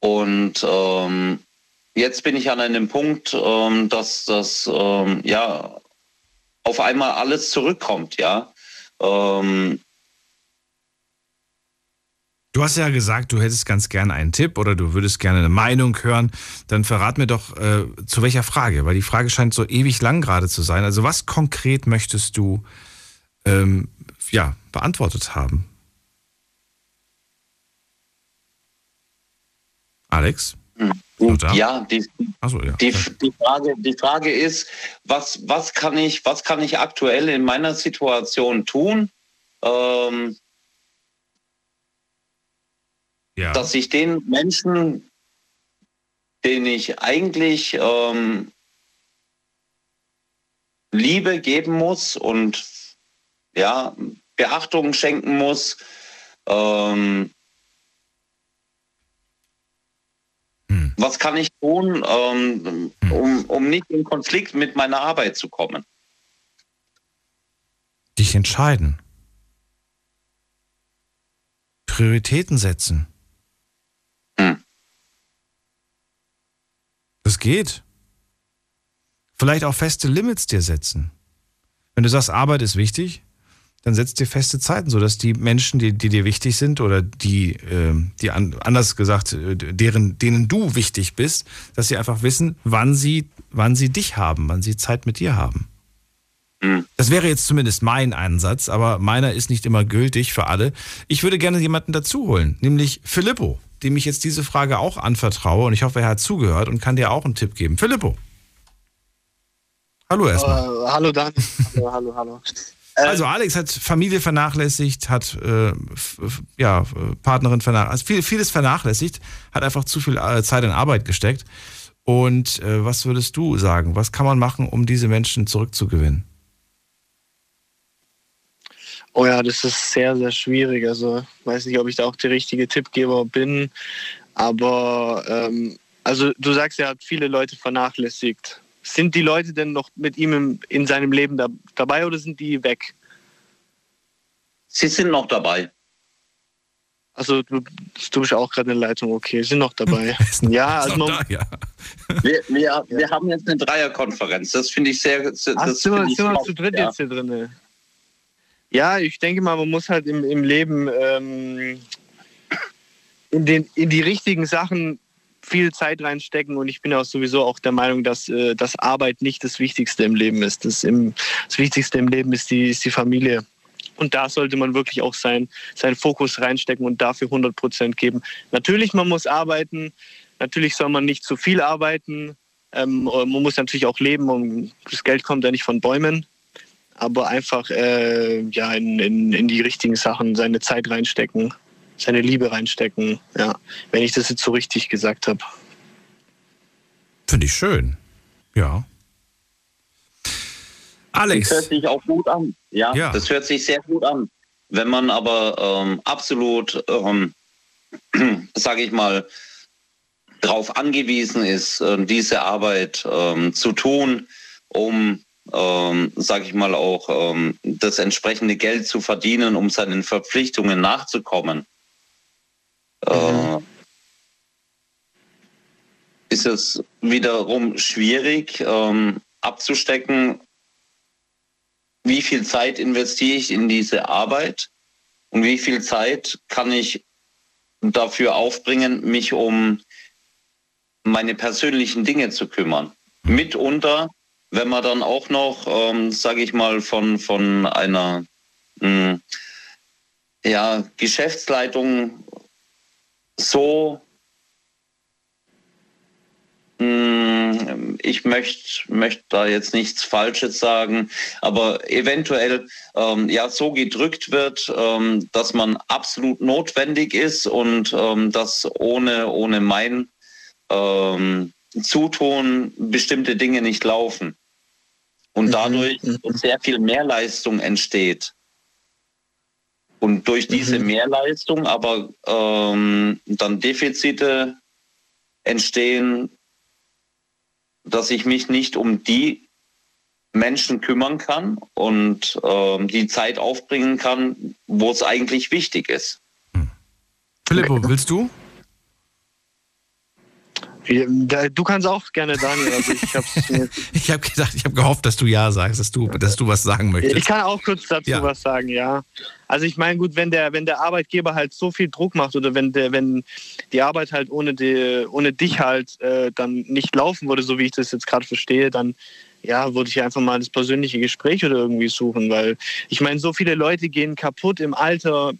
Und ähm, jetzt bin ich an einem Punkt, ähm, dass das ähm, ja auf einmal alles zurückkommt, ja. Ähm, Du hast ja gesagt, du hättest ganz gerne einen Tipp oder du würdest gerne eine Meinung hören. Dann verrat mir doch, äh, zu welcher Frage, weil die Frage scheint so ewig lang gerade zu sein. Also was konkret möchtest du ähm, ja, beantwortet haben? Alex? Ja, die, so, ja. Die, die, Frage, die Frage ist, was, was, kann ich, was kann ich aktuell in meiner Situation tun? Ähm, ja. dass ich den Menschen, denen ich eigentlich ähm, Liebe geben muss und ja, Beachtung schenken muss, ähm, was kann ich tun, ähm, um, um nicht in Konflikt mit meiner Arbeit zu kommen? Dich entscheiden. Prioritäten setzen. Das geht. Vielleicht auch feste Limits dir setzen. Wenn du sagst, Arbeit ist wichtig, dann setzt dir feste Zeiten, sodass die Menschen, die, die dir wichtig sind oder die, äh, die an, anders gesagt, äh, deren, denen du wichtig bist, dass sie einfach wissen, wann sie, wann sie dich haben, wann sie Zeit mit dir haben. Das wäre jetzt zumindest mein Einsatz, aber meiner ist nicht immer gültig für alle. Ich würde gerne jemanden dazu holen, nämlich Filippo, dem ich jetzt diese Frage auch anvertraue und ich hoffe, er hat zugehört und kann dir auch einen Tipp geben. Filippo. Hallo erstmal. Uh, hallo Dan. hallo, hallo, hallo. Also Alex hat Familie vernachlässigt, hat äh, ja, Partnerin vernachlässigt, also viel, vieles vernachlässigt, hat einfach zu viel äh, Zeit in Arbeit gesteckt. Und äh, was würdest du sagen? Was kann man machen, um diese Menschen zurückzugewinnen? Oh ja, das ist sehr, sehr schwierig. Also weiß nicht, ob ich da auch der richtige Tippgeber bin. Aber ähm, also du sagst, er hat viele Leute vernachlässigt. Sind die Leute denn noch mit ihm im, in seinem Leben da, dabei oder sind die weg? Sie sind noch dabei. Also du, du bist auch gerade in der Leitung, okay, sind noch dabei. ja, also man, da, ja. Wir, wir, wir haben jetzt eine Dreierkonferenz. Das finde ich sehr. Das Ach, sind wir, ich sind wir zu dritt ja. jetzt hier drin? Ja, ich denke mal, man muss halt im, im Leben ähm, in, den, in die richtigen Sachen viel Zeit reinstecken und ich bin auch sowieso auch der Meinung, dass, äh, dass Arbeit nicht das Wichtigste im Leben ist. Das, im, das Wichtigste im Leben ist die, ist die Familie. Und da sollte man wirklich auch sein, seinen Fokus reinstecken und dafür 100 Prozent geben. Natürlich, man muss arbeiten. Natürlich soll man nicht zu viel arbeiten. Ähm, man muss natürlich auch leben und das Geld kommt ja nicht von Bäumen. Aber einfach äh, ja, in, in, in die richtigen Sachen seine Zeit reinstecken seine Liebe reinstecken. Ja, wenn ich das jetzt so richtig gesagt habe. Finde ich schön. Ja. Alex. Das hört sich auch gut an. Ja, ja. das hört sich sehr gut an. Wenn man aber ähm, absolut, ähm, sage ich mal, darauf angewiesen ist, äh, diese Arbeit ähm, zu tun, um, ähm, sage ich mal, auch ähm, das entsprechende Geld zu verdienen, um seinen Verpflichtungen nachzukommen, äh, ist es wiederum schwierig ähm, abzustecken, wie viel Zeit investiere ich in diese Arbeit und wie viel Zeit kann ich dafür aufbringen, mich um meine persönlichen Dinge zu kümmern. Mitunter, wenn man dann auch noch, ähm, sage ich mal, von, von einer mh, hm, ja, Geschäftsleitung so, hm, ich möchte möcht da jetzt nichts Falsches sagen, aber eventuell ähm, ja so gedrückt wird, ähm, dass man absolut notwendig ist und ähm, dass ohne, ohne mein ähm, Zutun bestimmte Dinge nicht laufen. Und mhm. dadurch mhm. sehr viel Mehrleistung entsteht. Und durch diese mhm. Mehrleistung aber ähm, dann Defizite entstehen, dass ich mich nicht um die Menschen kümmern kann und ähm, die Zeit aufbringen kann, wo es eigentlich wichtig ist. Philippo, willst du? Du kannst auch gerne, Daniel. Also ich habe ich hab gedacht, ich habe gehofft, dass du ja sagst, dass du, dass du was sagen möchtest. Ich kann auch kurz dazu ja. was sagen, ja. Also ich meine, gut, wenn der, wenn der Arbeitgeber halt so viel Druck macht oder wenn der, wenn die Arbeit halt ohne, die, ohne dich halt äh, dann nicht laufen würde, so wie ich das jetzt gerade verstehe, dann ja, würde ich einfach mal das persönliche Gespräch oder irgendwie suchen, weil ich meine, so viele Leute gehen kaputt im Alter,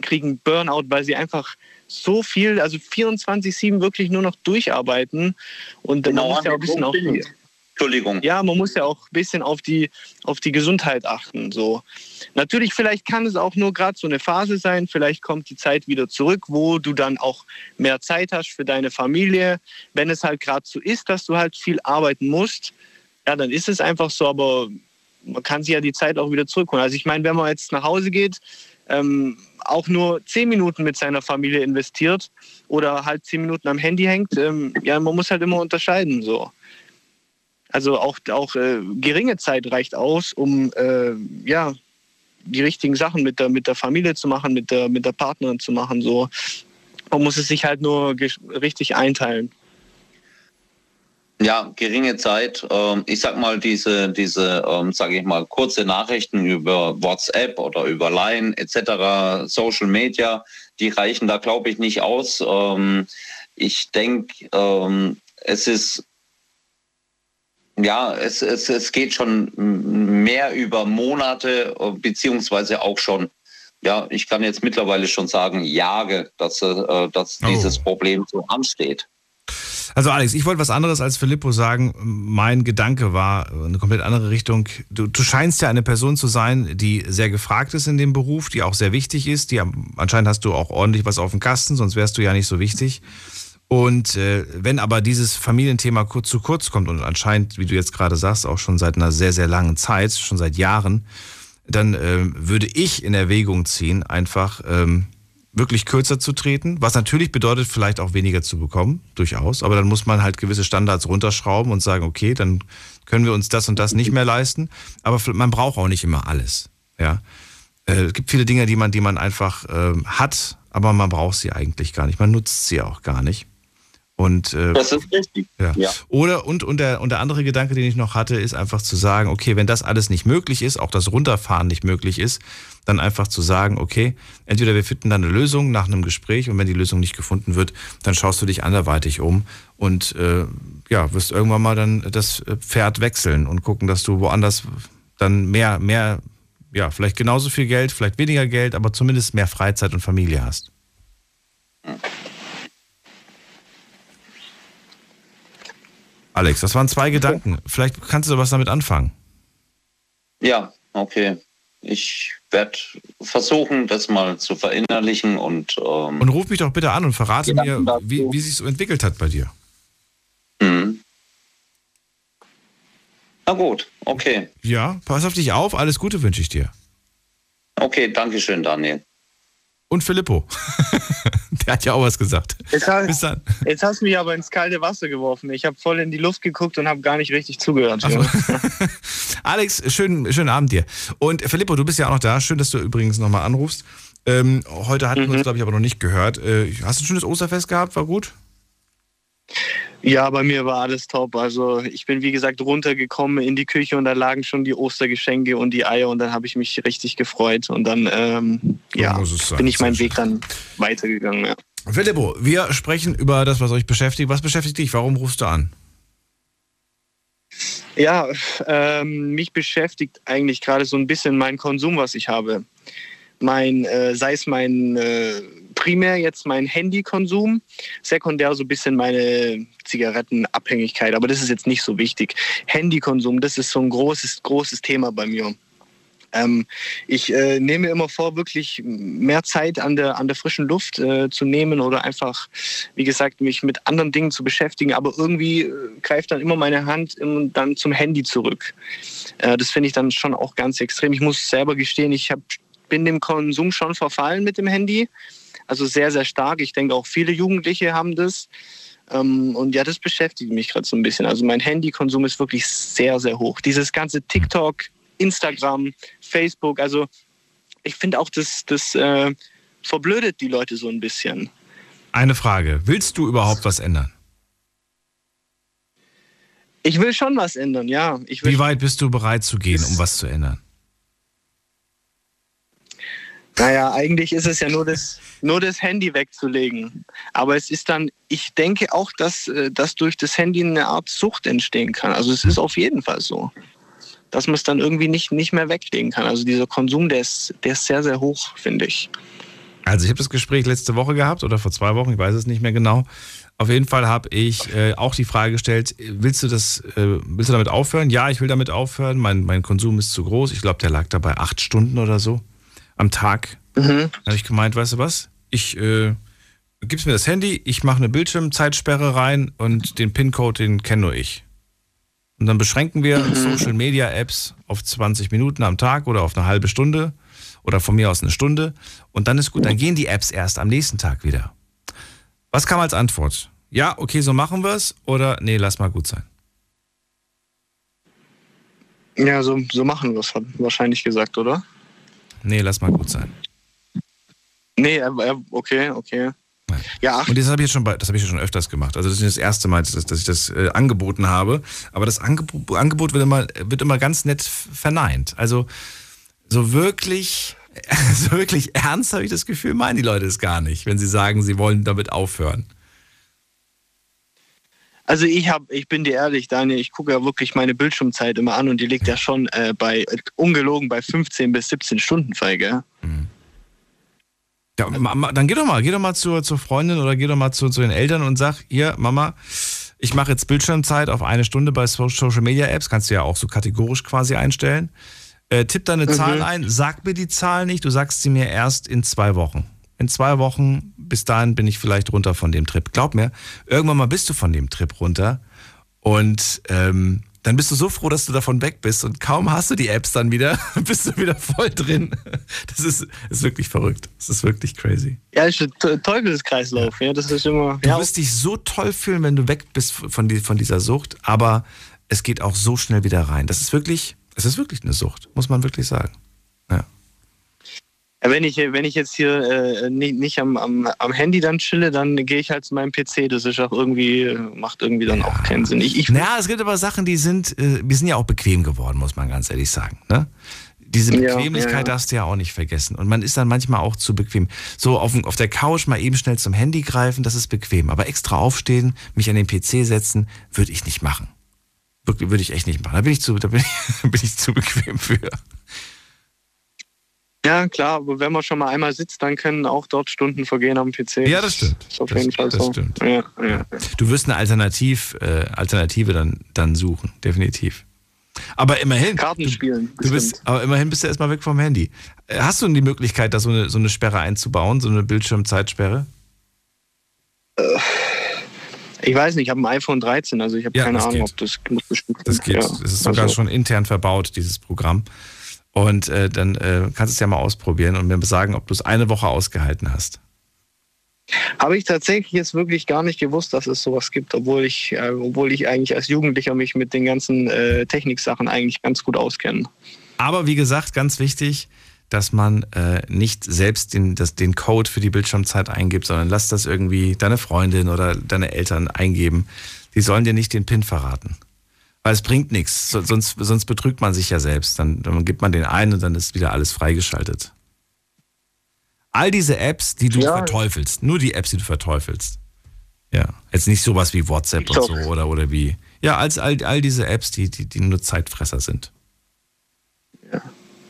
kriegen Burnout, weil sie einfach so viel, also 24-7 wirklich nur noch durcharbeiten. Und genau, man muss ja auch ein bisschen auf die, Entschuldigung. Ja, man muss ja auch ein bisschen auf die, auf die Gesundheit achten. So. Natürlich, vielleicht kann es auch nur gerade so eine Phase sein. Vielleicht kommt die Zeit wieder zurück, wo du dann auch mehr Zeit hast für deine Familie. Wenn es halt gerade so ist, dass du halt viel arbeiten musst, ja, dann ist es einfach so. Aber man kann sich ja die Zeit auch wieder zurückholen. Also ich meine, wenn man jetzt nach Hause geht, ähm, auch nur zehn Minuten mit seiner Familie investiert oder halt zehn Minuten am Handy hängt, ähm, ja, man muss halt immer unterscheiden. So. Also auch, auch äh, geringe Zeit reicht aus, um äh, ja, die richtigen Sachen mit der, mit der Familie zu machen, mit der, mit der Partnerin zu machen. So. Man muss es sich halt nur richtig einteilen. Ja, geringe Zeit. Ähm, ich sag mal, diese, diese, ähm, sage ich mal, kurze Nachrichten über WhatsApp oder über Line etc., Social Media, die reichen da, glaube ich, nicht aus. Ähm, ich denke, es ist ja, es, es, es geht schon mehr über Monate, beziehungsweise auch schon, ja, ich kann jetzt mittlerweile schon sagen, Jahre, dass, äh, dass oh. dieses Problem so ansteht. Also Alex, ich wollte was anderes als Filippo sagen. Mein Gedanke war eine komplett andere Richtung. Du, du, scheinst ja eine Person zu sein, die sehr gefragt ist in dem Beruf, die auch sehr wichtig ist. Die, anscheinend hast du auch ordentlich was auf dem Kasten, sonst wärst du ja nicht so wichtig. Und äh, wenn aber dieses Familienthema kurz zu kurz kommt und anscheinend, wie du jetzt gerade sagst, auch schon seit einer sehr, sehr langen Zeit, schon seit Jahren, dann äh, würde ich in Erwägung ziehen, einfach ähm, wirklich kürzer zu treten, was natürlich bedeutet, vielleicht auch weniger zu bekommen, durchaus. Aber dann muss man halt gewisse Standards runterschrauben und sagen, okay, dann können wir uns das und das nicht mehr leisten. Aber man braucht auch nicht immer alles. Ja, äh, es gibt viele Dinge, die man, die man einfach äh, hat, aber man braucht sie eigentlich gar nicht. Man nutzt sie auch gar nicht. Und, äh, Das ist richtig. ja. Ja. Oder und, und, der, und der andere Gedanke, den ich noch hatte, ist einfach zu sagen, okay, wenn das alles nicht möglich ist, auch das Runterfahren nicht möglich ist, dann einfach zu sagen, okay, entweder wir finden dann eine Lösung nach einem Gespräch und wenn die Lösung nicht gefunden wird, dann schaust du dich anderweitig um und äh, ja, wirst irgendwann mal dann das Pferd wechseln und gucken, dass du woanders dann mehr, mehr, ja, vielleicht genauso viel Geld, vielleicht weniger Geld, aber zumindest mehr Freizeit und Familie hast. Alex, das waren zwei Gedanken. Vielleicht kannst du was damit anfangen. Ja, okay. Ich werde versuchen, das mal zu verinnerlichen und ähm, Und ruf mich doch bitte an und verrate mir, Gedanken dazu. wie, wie sich so entwickelt hat bei dir. Mhm. Na gut, okay. Ja, pass auf dich auf. Alles Gute wünsche ich dir. Okay, danke schön, Daniel. Und Filippo. Der hat ja auch was gesagt. Jetzt, hast- Bis dann. jetzt hast du mich aber ins kalte Wasser geworfen. Ich habe voll in die Luft geguckt und habe gar nicht richtig zugehört. Alex, schönen, schönen Abend dir. Und Filippo, du bist ja auch noch da. Schön, dass du übrigens nochmal anrufst. Ähm, heute hatten wir uns, glaube ich, aber noch nicht gehört. Äh, hast du ein schönes Osterfest gehabt? War gut? Ja, bei mir war alles top. Also ich bin wie gesagt runtergekommen in die Küche und da lagen schon die Ostergeschenke und die Eier und dann habe ich mich richtig gefreut und dann ähm, ja, es sein. bin ich meinen Weg dann weitergegangen. Ja. Filippo, wir sprechen über das, was euch beschäftigt. Was beschäftigt dich? Warum rufst du an? Ja, ähm, mich beschäftigt eigentlich gerade so ein bisschen mein Konsum, was ich habe. Mein, äh, sei es mein äh, primär jetzt mein Handykonsum, sekundär so ein bisschen meine Zigarettenabhängigkeit, aber das ist jetzt nicht so wichtig. Handykonsum, das ist so ein großes, großes Thema bei mir. Ähm, ich äh, nehme immer vor, wirklich mehr Zeit an der, an der frischen Luft äh, zu nehmen oder einfach, wie gesagt, mich mit anderen Dingen zu beschäftigen. Aber irgendwie äh, greift dann immer meine Hand im, dann zum Handy zurück. Äh, das finde ich dann schon auch ganz extrem. Ich muss selber gestehen, ich hab, bin dem Konsum schon verfallen mit dem Handy. Also sehr, sehr stark. Ich denke, auch viele Jugendliche haben das. Ähm, und ja, das beschäftigt mich gerade so ein bisschen. Also mein Handykonsum ist wirklich sehr, sehr hoch. Dieses ganze TikTok, Instagram, Facebook, also ich finde auch, das, das äh, verblödet die Leute so ein bisschen. Eine Frage. Willst du überhaupt was ändern? Ich will schon was ändern, ja. Ich will Wie weit bist du bereit zu gehen, um was zu ändern? Naja, eigentlich ist es ja nur das, nur das Handy wegzulegen. Aber es ist dann, ich denke auch, dass, äh, dass durch das Handy eine Art Sucht entstehen kann. Also es ist auf jeden Fall so. Dass man es dann irgendwie nicht, nicht mehr weglegen kann. Also dieser Konsum, der ist, der ist sehr, sehr hoch, finde ich. Also ich habe das Gespräch letzte Woche gehabt oder vor zwei Wochen, ich weiß es nicht mehr genau. Auf jeden Fall habe ich äh, auch die Frage gestellt, willst du das, äh, willst du damit aufhören? Ja, ich will damit aufhören. Mein, mein Konsum ist zu groß. Ich glaube, der lag dabei acht Stunden oder so am Tag. Mhm. Da habe ich gemeint, weißt du was? Ich äh, gib's mir das Handy, ich mache eine Bildschirmzeitsperre rein und den PIN-Code, den kenne nur ich. Und dann beschränken wir Social Media Apps auf 20 Minuten am Tag oder auf eine halbe Stunde oder von mir aus eine Stunde. Und dann ist gut, dann gehen die Apps erst am nächsten Tag wieder. Was kam als Antwort? Ja, okay, so machen wir es oder nee, lass mal gut sein. Ja, so, so machen wir es, wahrscheinlich gesagt, oder? Nee, lass mal gut sein. Nee, okay, okay. Ja, Und das habe ich jetzt schon, bei, das habe ich schon öfters gemacht. Also das ist nicht das erste Mal, dass, dass ich das äh, angeboten habe. Aber das Angebot, Angebot wird, immer, wird immer ganz nett verneint. Also so wirklich, so wirklich ernst habe ich das Gefühl, meinen die Leute es gar nicht, wenn sie sagen, sie wollen damit aufhören. Also ich habe, ich bin dir ehrlich, Daniel, ich gucke ja wirklich meine Bildschirmzeit immer an und die liegt ja schon äh, bei ungelogen bei 15 bis 17 Stunden frei, gell? Ja, dann geh doch mal, geh doch mal zur, zur Freundin oder geh doch mal zu, zu den Eltern und sag, hier, Mama, ich mache jetzt Bildschirmzeit auf eine Stunde bei So- Social Media Apps, kannst du ja auch so kategorisch quasi einstellen. Äh, tipp deine Mhm. Zahl ein, sag mir die Zahl nicht, du sagst sie mir erst in zwei Wochen. In zwei Wochen, bis dahin bin ich vielleicht runter von dem Trip. Glaub mir, irgendwann mal bist du von dem Trip runter und ähm, dann bist du so froh, dass du davon weg bist und kaum hast du die Apps dann wieder, bist du wieder voll drin. Das ist, ist wirklich verrückt. Das ist wirklich crazy. Ja, ist ein Te- Teufelskreislauf, ja, das ist immer. Du ja, wirst dich so toll fühlen, wenn du weg bist von, die, von dieser Sucht, aber es geht auch so schnell wieder rein. Das ist wirklich, es ist wirklich eine Sucht, muss man wirklich sagen. Ja. Ja, wenn ich, wenn ich jetzt hier äh, nicht, nicht am, am, am Handy dann chille, dann gehe ich halt zu meinem PC. Das ist auch irgendwie, macht irgendwie dann auch keinen Sinn. Ich, ich, Ja, es gibt aber Sachen, die sind, äh, wir sind ja auch bequem geworden, muss man ganz ehrlich sagen. Ne? Diese Ja, Bequemlichkeit ja. darfst du ja auch nicht vergessen. Und man ist dann manchmal auch zu bequem. So auf, auf der Couch mal eben schnell zum Handy greifen, das ist bequem. Aber extra aufstehen, mich an den PC setzen, würde ich nicht machen. Wirklich, würde ich echt nicht machen. Da bin ich zu, da bin ich, bin ich zu bequem für. Ja, klar, aber wenn man schon mal einmal sitzt, dann können auch dort Stunden vergehen am PC. Ja, das stimmt. Ist auf Das- jeden Fall das so. stimmt. Ja, ja. Du wirst eine Alternativ, äh, Alternative dann, dann suchen, definitiv. Aber immerhin. Karten spielen. Du bist, aber immerhin bist du erstmal weg vom Handy. Äh, Hast du denn die Möglichkeit, da so eine, so eine Sperre einzubauen, so eine Bildschirmzeitsperre? Ich weiß nicht, ich habe ein iPhone 13, also ich habe Ja, keine das Ahnung, geht. ob das muss Das geht. Das ist sogar also- schon intern verbaut, dieses Programm. Und äh, dann äh, kannst du es ja mal ausprobieren und mir sagen, ob du es eine Woche ausgehalten hast. Habe ich tatsächlich jetzt wirklich gar nicht gewusst, dass es sowas gibt, obwohl ich, äh, obwohl ich eigentlich als Jugendlicher mich mit den ganzen äh, Techniksachen eigentlich ganz gut auskenne. Aber wie gesagt, ganz wichtig, dass man äh, nicht selbst den, das, den Code für die Bildschirmzeit eingibt, sondern lass das irgendwie deine Freundin oder deine Eltern eingeben. Die sollen dir nicht den PIN verraten. Weil es bringt nichts, so, sonst, sonst betrügt man sich ja selbst. Dann, dann gibt man den ein und dann ist wieder alles freigeschaltet. All diese Apps, die du Ja. verteufelst, nur die Apps, die du verteufelst. Ja, jetzt nicht sowas wie WhatsApp und TikTok. so oder, oder wie. Ja, als all, all diese Apps, die, die, die nur Zeitfresser sind.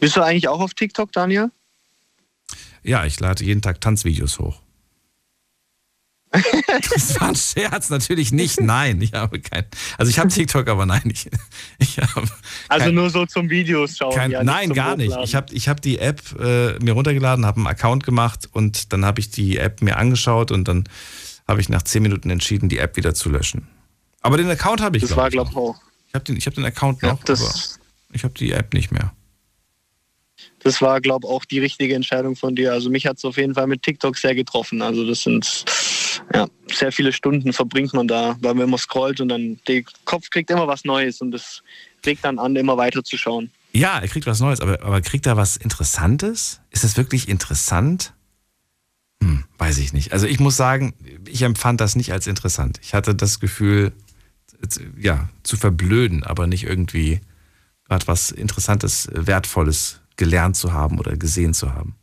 Bist du eigentlich auch auf TikTok, Daniel? Ja, ich lade jeden Tag Tanzvideos hoch. Das war ein Scherz, natürlich nicht. Nein, ich habe kein. Also ich habe TikTok, aber nein, ich, ich habe Also kein, nur so zum Videos schauen. kein, ja, nicht nein, gar nicht. Hochladen. Ich habe ich hab die App äh, mir runtergeladen, habe einen Account gemacht und dann habe ich die App mir angeschaut und dann habe ich nach zehn Minuten entschieden, die App wieder zu löschen. Aber den Account habe ich. Das glaub war, glaube ich, auch. ich habe den, ich hab den Account noch, das- aber ich habe die App nicht mehr. Das war, glaube ich, auch die richtige Entscheidung von dir. Also mich hat es auf jeden Fall mit TikTok sehr getroffen. Also das sind ja, sehr viele Stunden verbringt man da, weil man immer scrollt und dann der Kopf kriegt immer was Neues und das regt dann an, immer weiter zu schauen. Ja, er kriegt was Neues, aber, aber kriegt er was Interessantes? Ist das wirklich interessant? Hm, weiß ich nicht. Also ich muss sagen, ich empfand das nicht als interessant. Ich hatte das Gefühl, ja, zu verblöden, aber nicht irgendwie gerade was Interessantes, Wertvolles gelernt zu haben oder gesehen zu haben.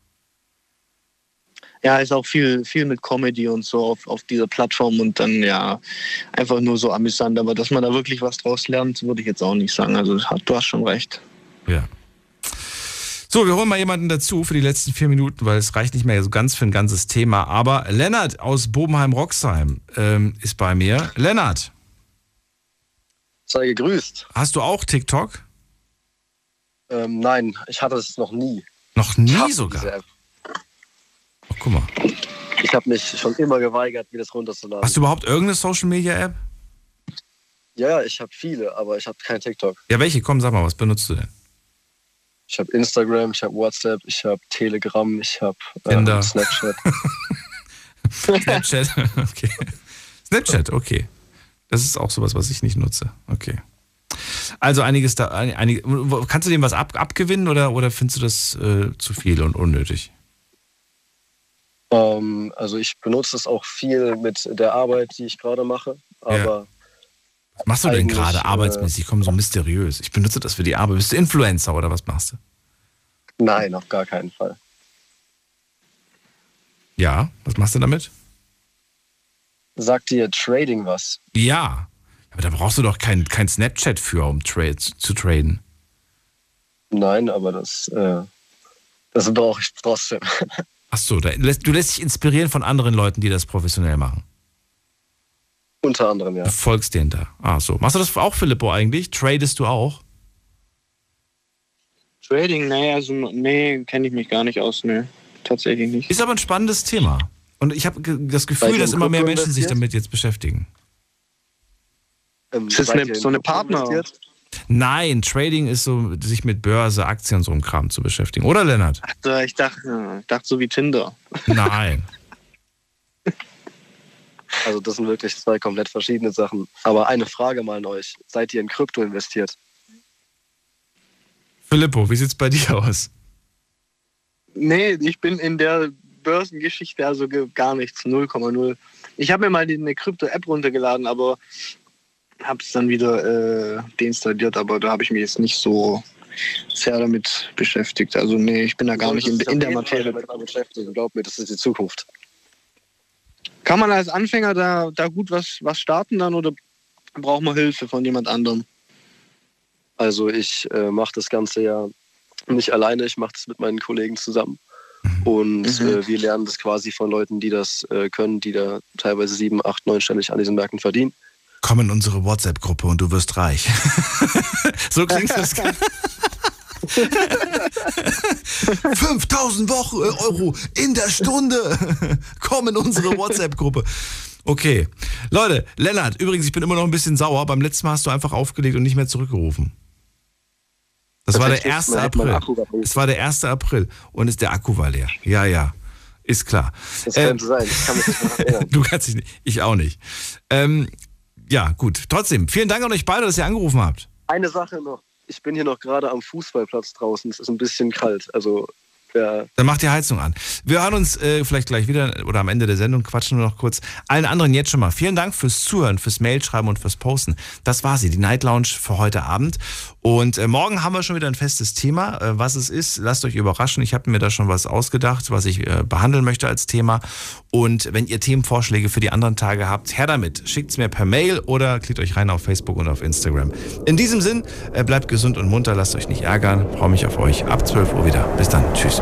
Ja, ist auch viel, viel mit Comedy und so auf, auf dieser Plattform und dann ja einfach nur so amüsant. Aber dass man da wirklich was draus lernt, würde ich jetzt auch nicht sagen. Also du hast schon recht. Ja. So, wir holen mal jemanden dazu für die letzten vier Minuten, weil es reicht nicht mehr so ganz für ein ganzes Thema. Aber Lennart aus Bobenheim-Roxheim ähm, ist bei mir. Lennart. Sei gegrüßt. Hast du auch TikTok? Ähm, nein, ich hatte es noch nie. Noch nie sogar? diese App. Guck mal. Ich habe mich schon immer geweigert, mir das runterzuladen. Hast du überhaupt irgendeine Social Media App? Ja, ich habe viele, aber ich habe kein TikTok. Ja, welche? Komm, sag mal, was benutzt du denn? Ich habe Instagram, ich habe WhatsApp, ich habe Telegram, ich habe ähm, Snapchat. Snapchat, okay. Snapchat, okay. Das ist auch sowas, was ich nicht nutze. Okay. Also einiges da, einige, kannst du dem was ab, abgewinnen oder, oder findest du das äh, zu viel und unnötig? Ähm, also ich benutze es auch viel mit der Arbeit, die ich gerade mache. Aber Was machst du denn gerade äh, arbeitsmäßig? Komm, so mysteriös. Ich benutze das für die Arbeit. Bist du Influencer oder was machst du? nein, auf gar keinen Fall. Ja, was machst du damit? Sagt dir Trading was? Ja. Aber da brauchst du doch kein, kein Snapchat für, um trade, zu traden. Nein, aber das, äh, das brauche ich trotzdem. Ach so, da lässt, du lässt dich inspirieren von anderen Leuten, die das professionell machen. Unter anderem, ja. Du folgst denen da. Ah, so. Machst du das auch, Filippo, eigentlich? Tradest du auch? Trading, nee, also nee, kenne ich mich gar nicht aus, nee. Tatsächlich nicht. Ist aber ein spannendes Thema. Und ich habe das Gefühl, dass immer mehr Menschen sich damit jetzt beschäftigen. Ähm, Ist das eine- so eine Partner? investiert? Nein, Trading ist so, sich mit Börse, Aktien, so einem Kram zu beschäftigen. Oder, Lennart? Ach, ich dachte, ich dachte so wie Tinder. Nein. Also das sind wirklich zwei komplett verschiedene Sachen. Aber eine Frage mal an euch. Seid ihr in Krypto investiert? Filippo, wie sieht's bei dir aus? Nee, ich bin in der Börsengeschichte also gar nichts, 0,0. Ich habe mir mal eine Krypto-App runtergeladen, aber habe es dann wieder äh, deinstalliert, aber da habe ich mich jetzt nicht so sehr damit beschäftigt. Also nee, ich bin da gar nicht in, in der Materie. beschäftigen. Glaub mir, das ist die Zukunft. Kann man als Anfänger da, da gut was, was starten dann oder braucht man Hilfe von jemand anderem? Also ich äh, mache das Ganze ja nicht alleine, ich mache das mit meinen Kollegen zusammen. Und Mhm. äh, wir lernen das quasi von Leuten, die das äh, können, die da teilweise sieben, acht, neunstellig an diesen Märkten verdienen. Komm in unsere WhatsApp-Gruppe und du wirst reich. so klingt das. 5000 Wochen, äh, Euro in der Stunde. Komm in unsere WhatsApp-Gruppe. Okay. Leute, Lennart, übrigens, ich bin immer noch ein bisschen sauer. Beim letzten Mal hast du einfach aufgelegt und nicht mehr zurückgerufen. Das war der Tatsächlich, 1. man hätte meinen April. Es war der 1. April und ist der Akku war leer. Ja, ja. Ist klar. Das Ähm, könnte sein, ich kann mich nicht mehr erinnern. du kannst dich nicht. Ich auch nicht. Ähm, ja, gut. Trotzdem, vielen Dank an euch beide, dass ihr angerufen habt. Eine Sache noch. Ich bin hier noch gerade am Fußballplatz draußen. Es ist ein bisschen kalt. Also ja, Dann macht die Heizung an. Wir hören uns äh, vielleicht gleich wieder oder am Ende der Sendung quatschen wir noch kurz. Allen anderen jetzt schon mal vielen Dank fürs Zuhören, fürs Mailschreiben und fürs Posten. Das war sie, die Night Lounge für heute Abend. Und äh, morgen haben wir schon wieder ein festes Thema. Äh, was es ist, lasst euch überraschen. Ich habe mir da schon was ausgedacht, was ich äh, behandeln möchte als Thema. Und wenn ihr Themenvorschläge für die anderen Tage habt, her damit. Schickt es mir per Mail oder klickt euch rein auf Facebook und auf Instagram. In diesem Sinn, äh, bleibt gesund und munter, lasst euch nicht ärgern. Freue mich auf euch ab 12 Uhr wieder. Bis dann. Tschüss.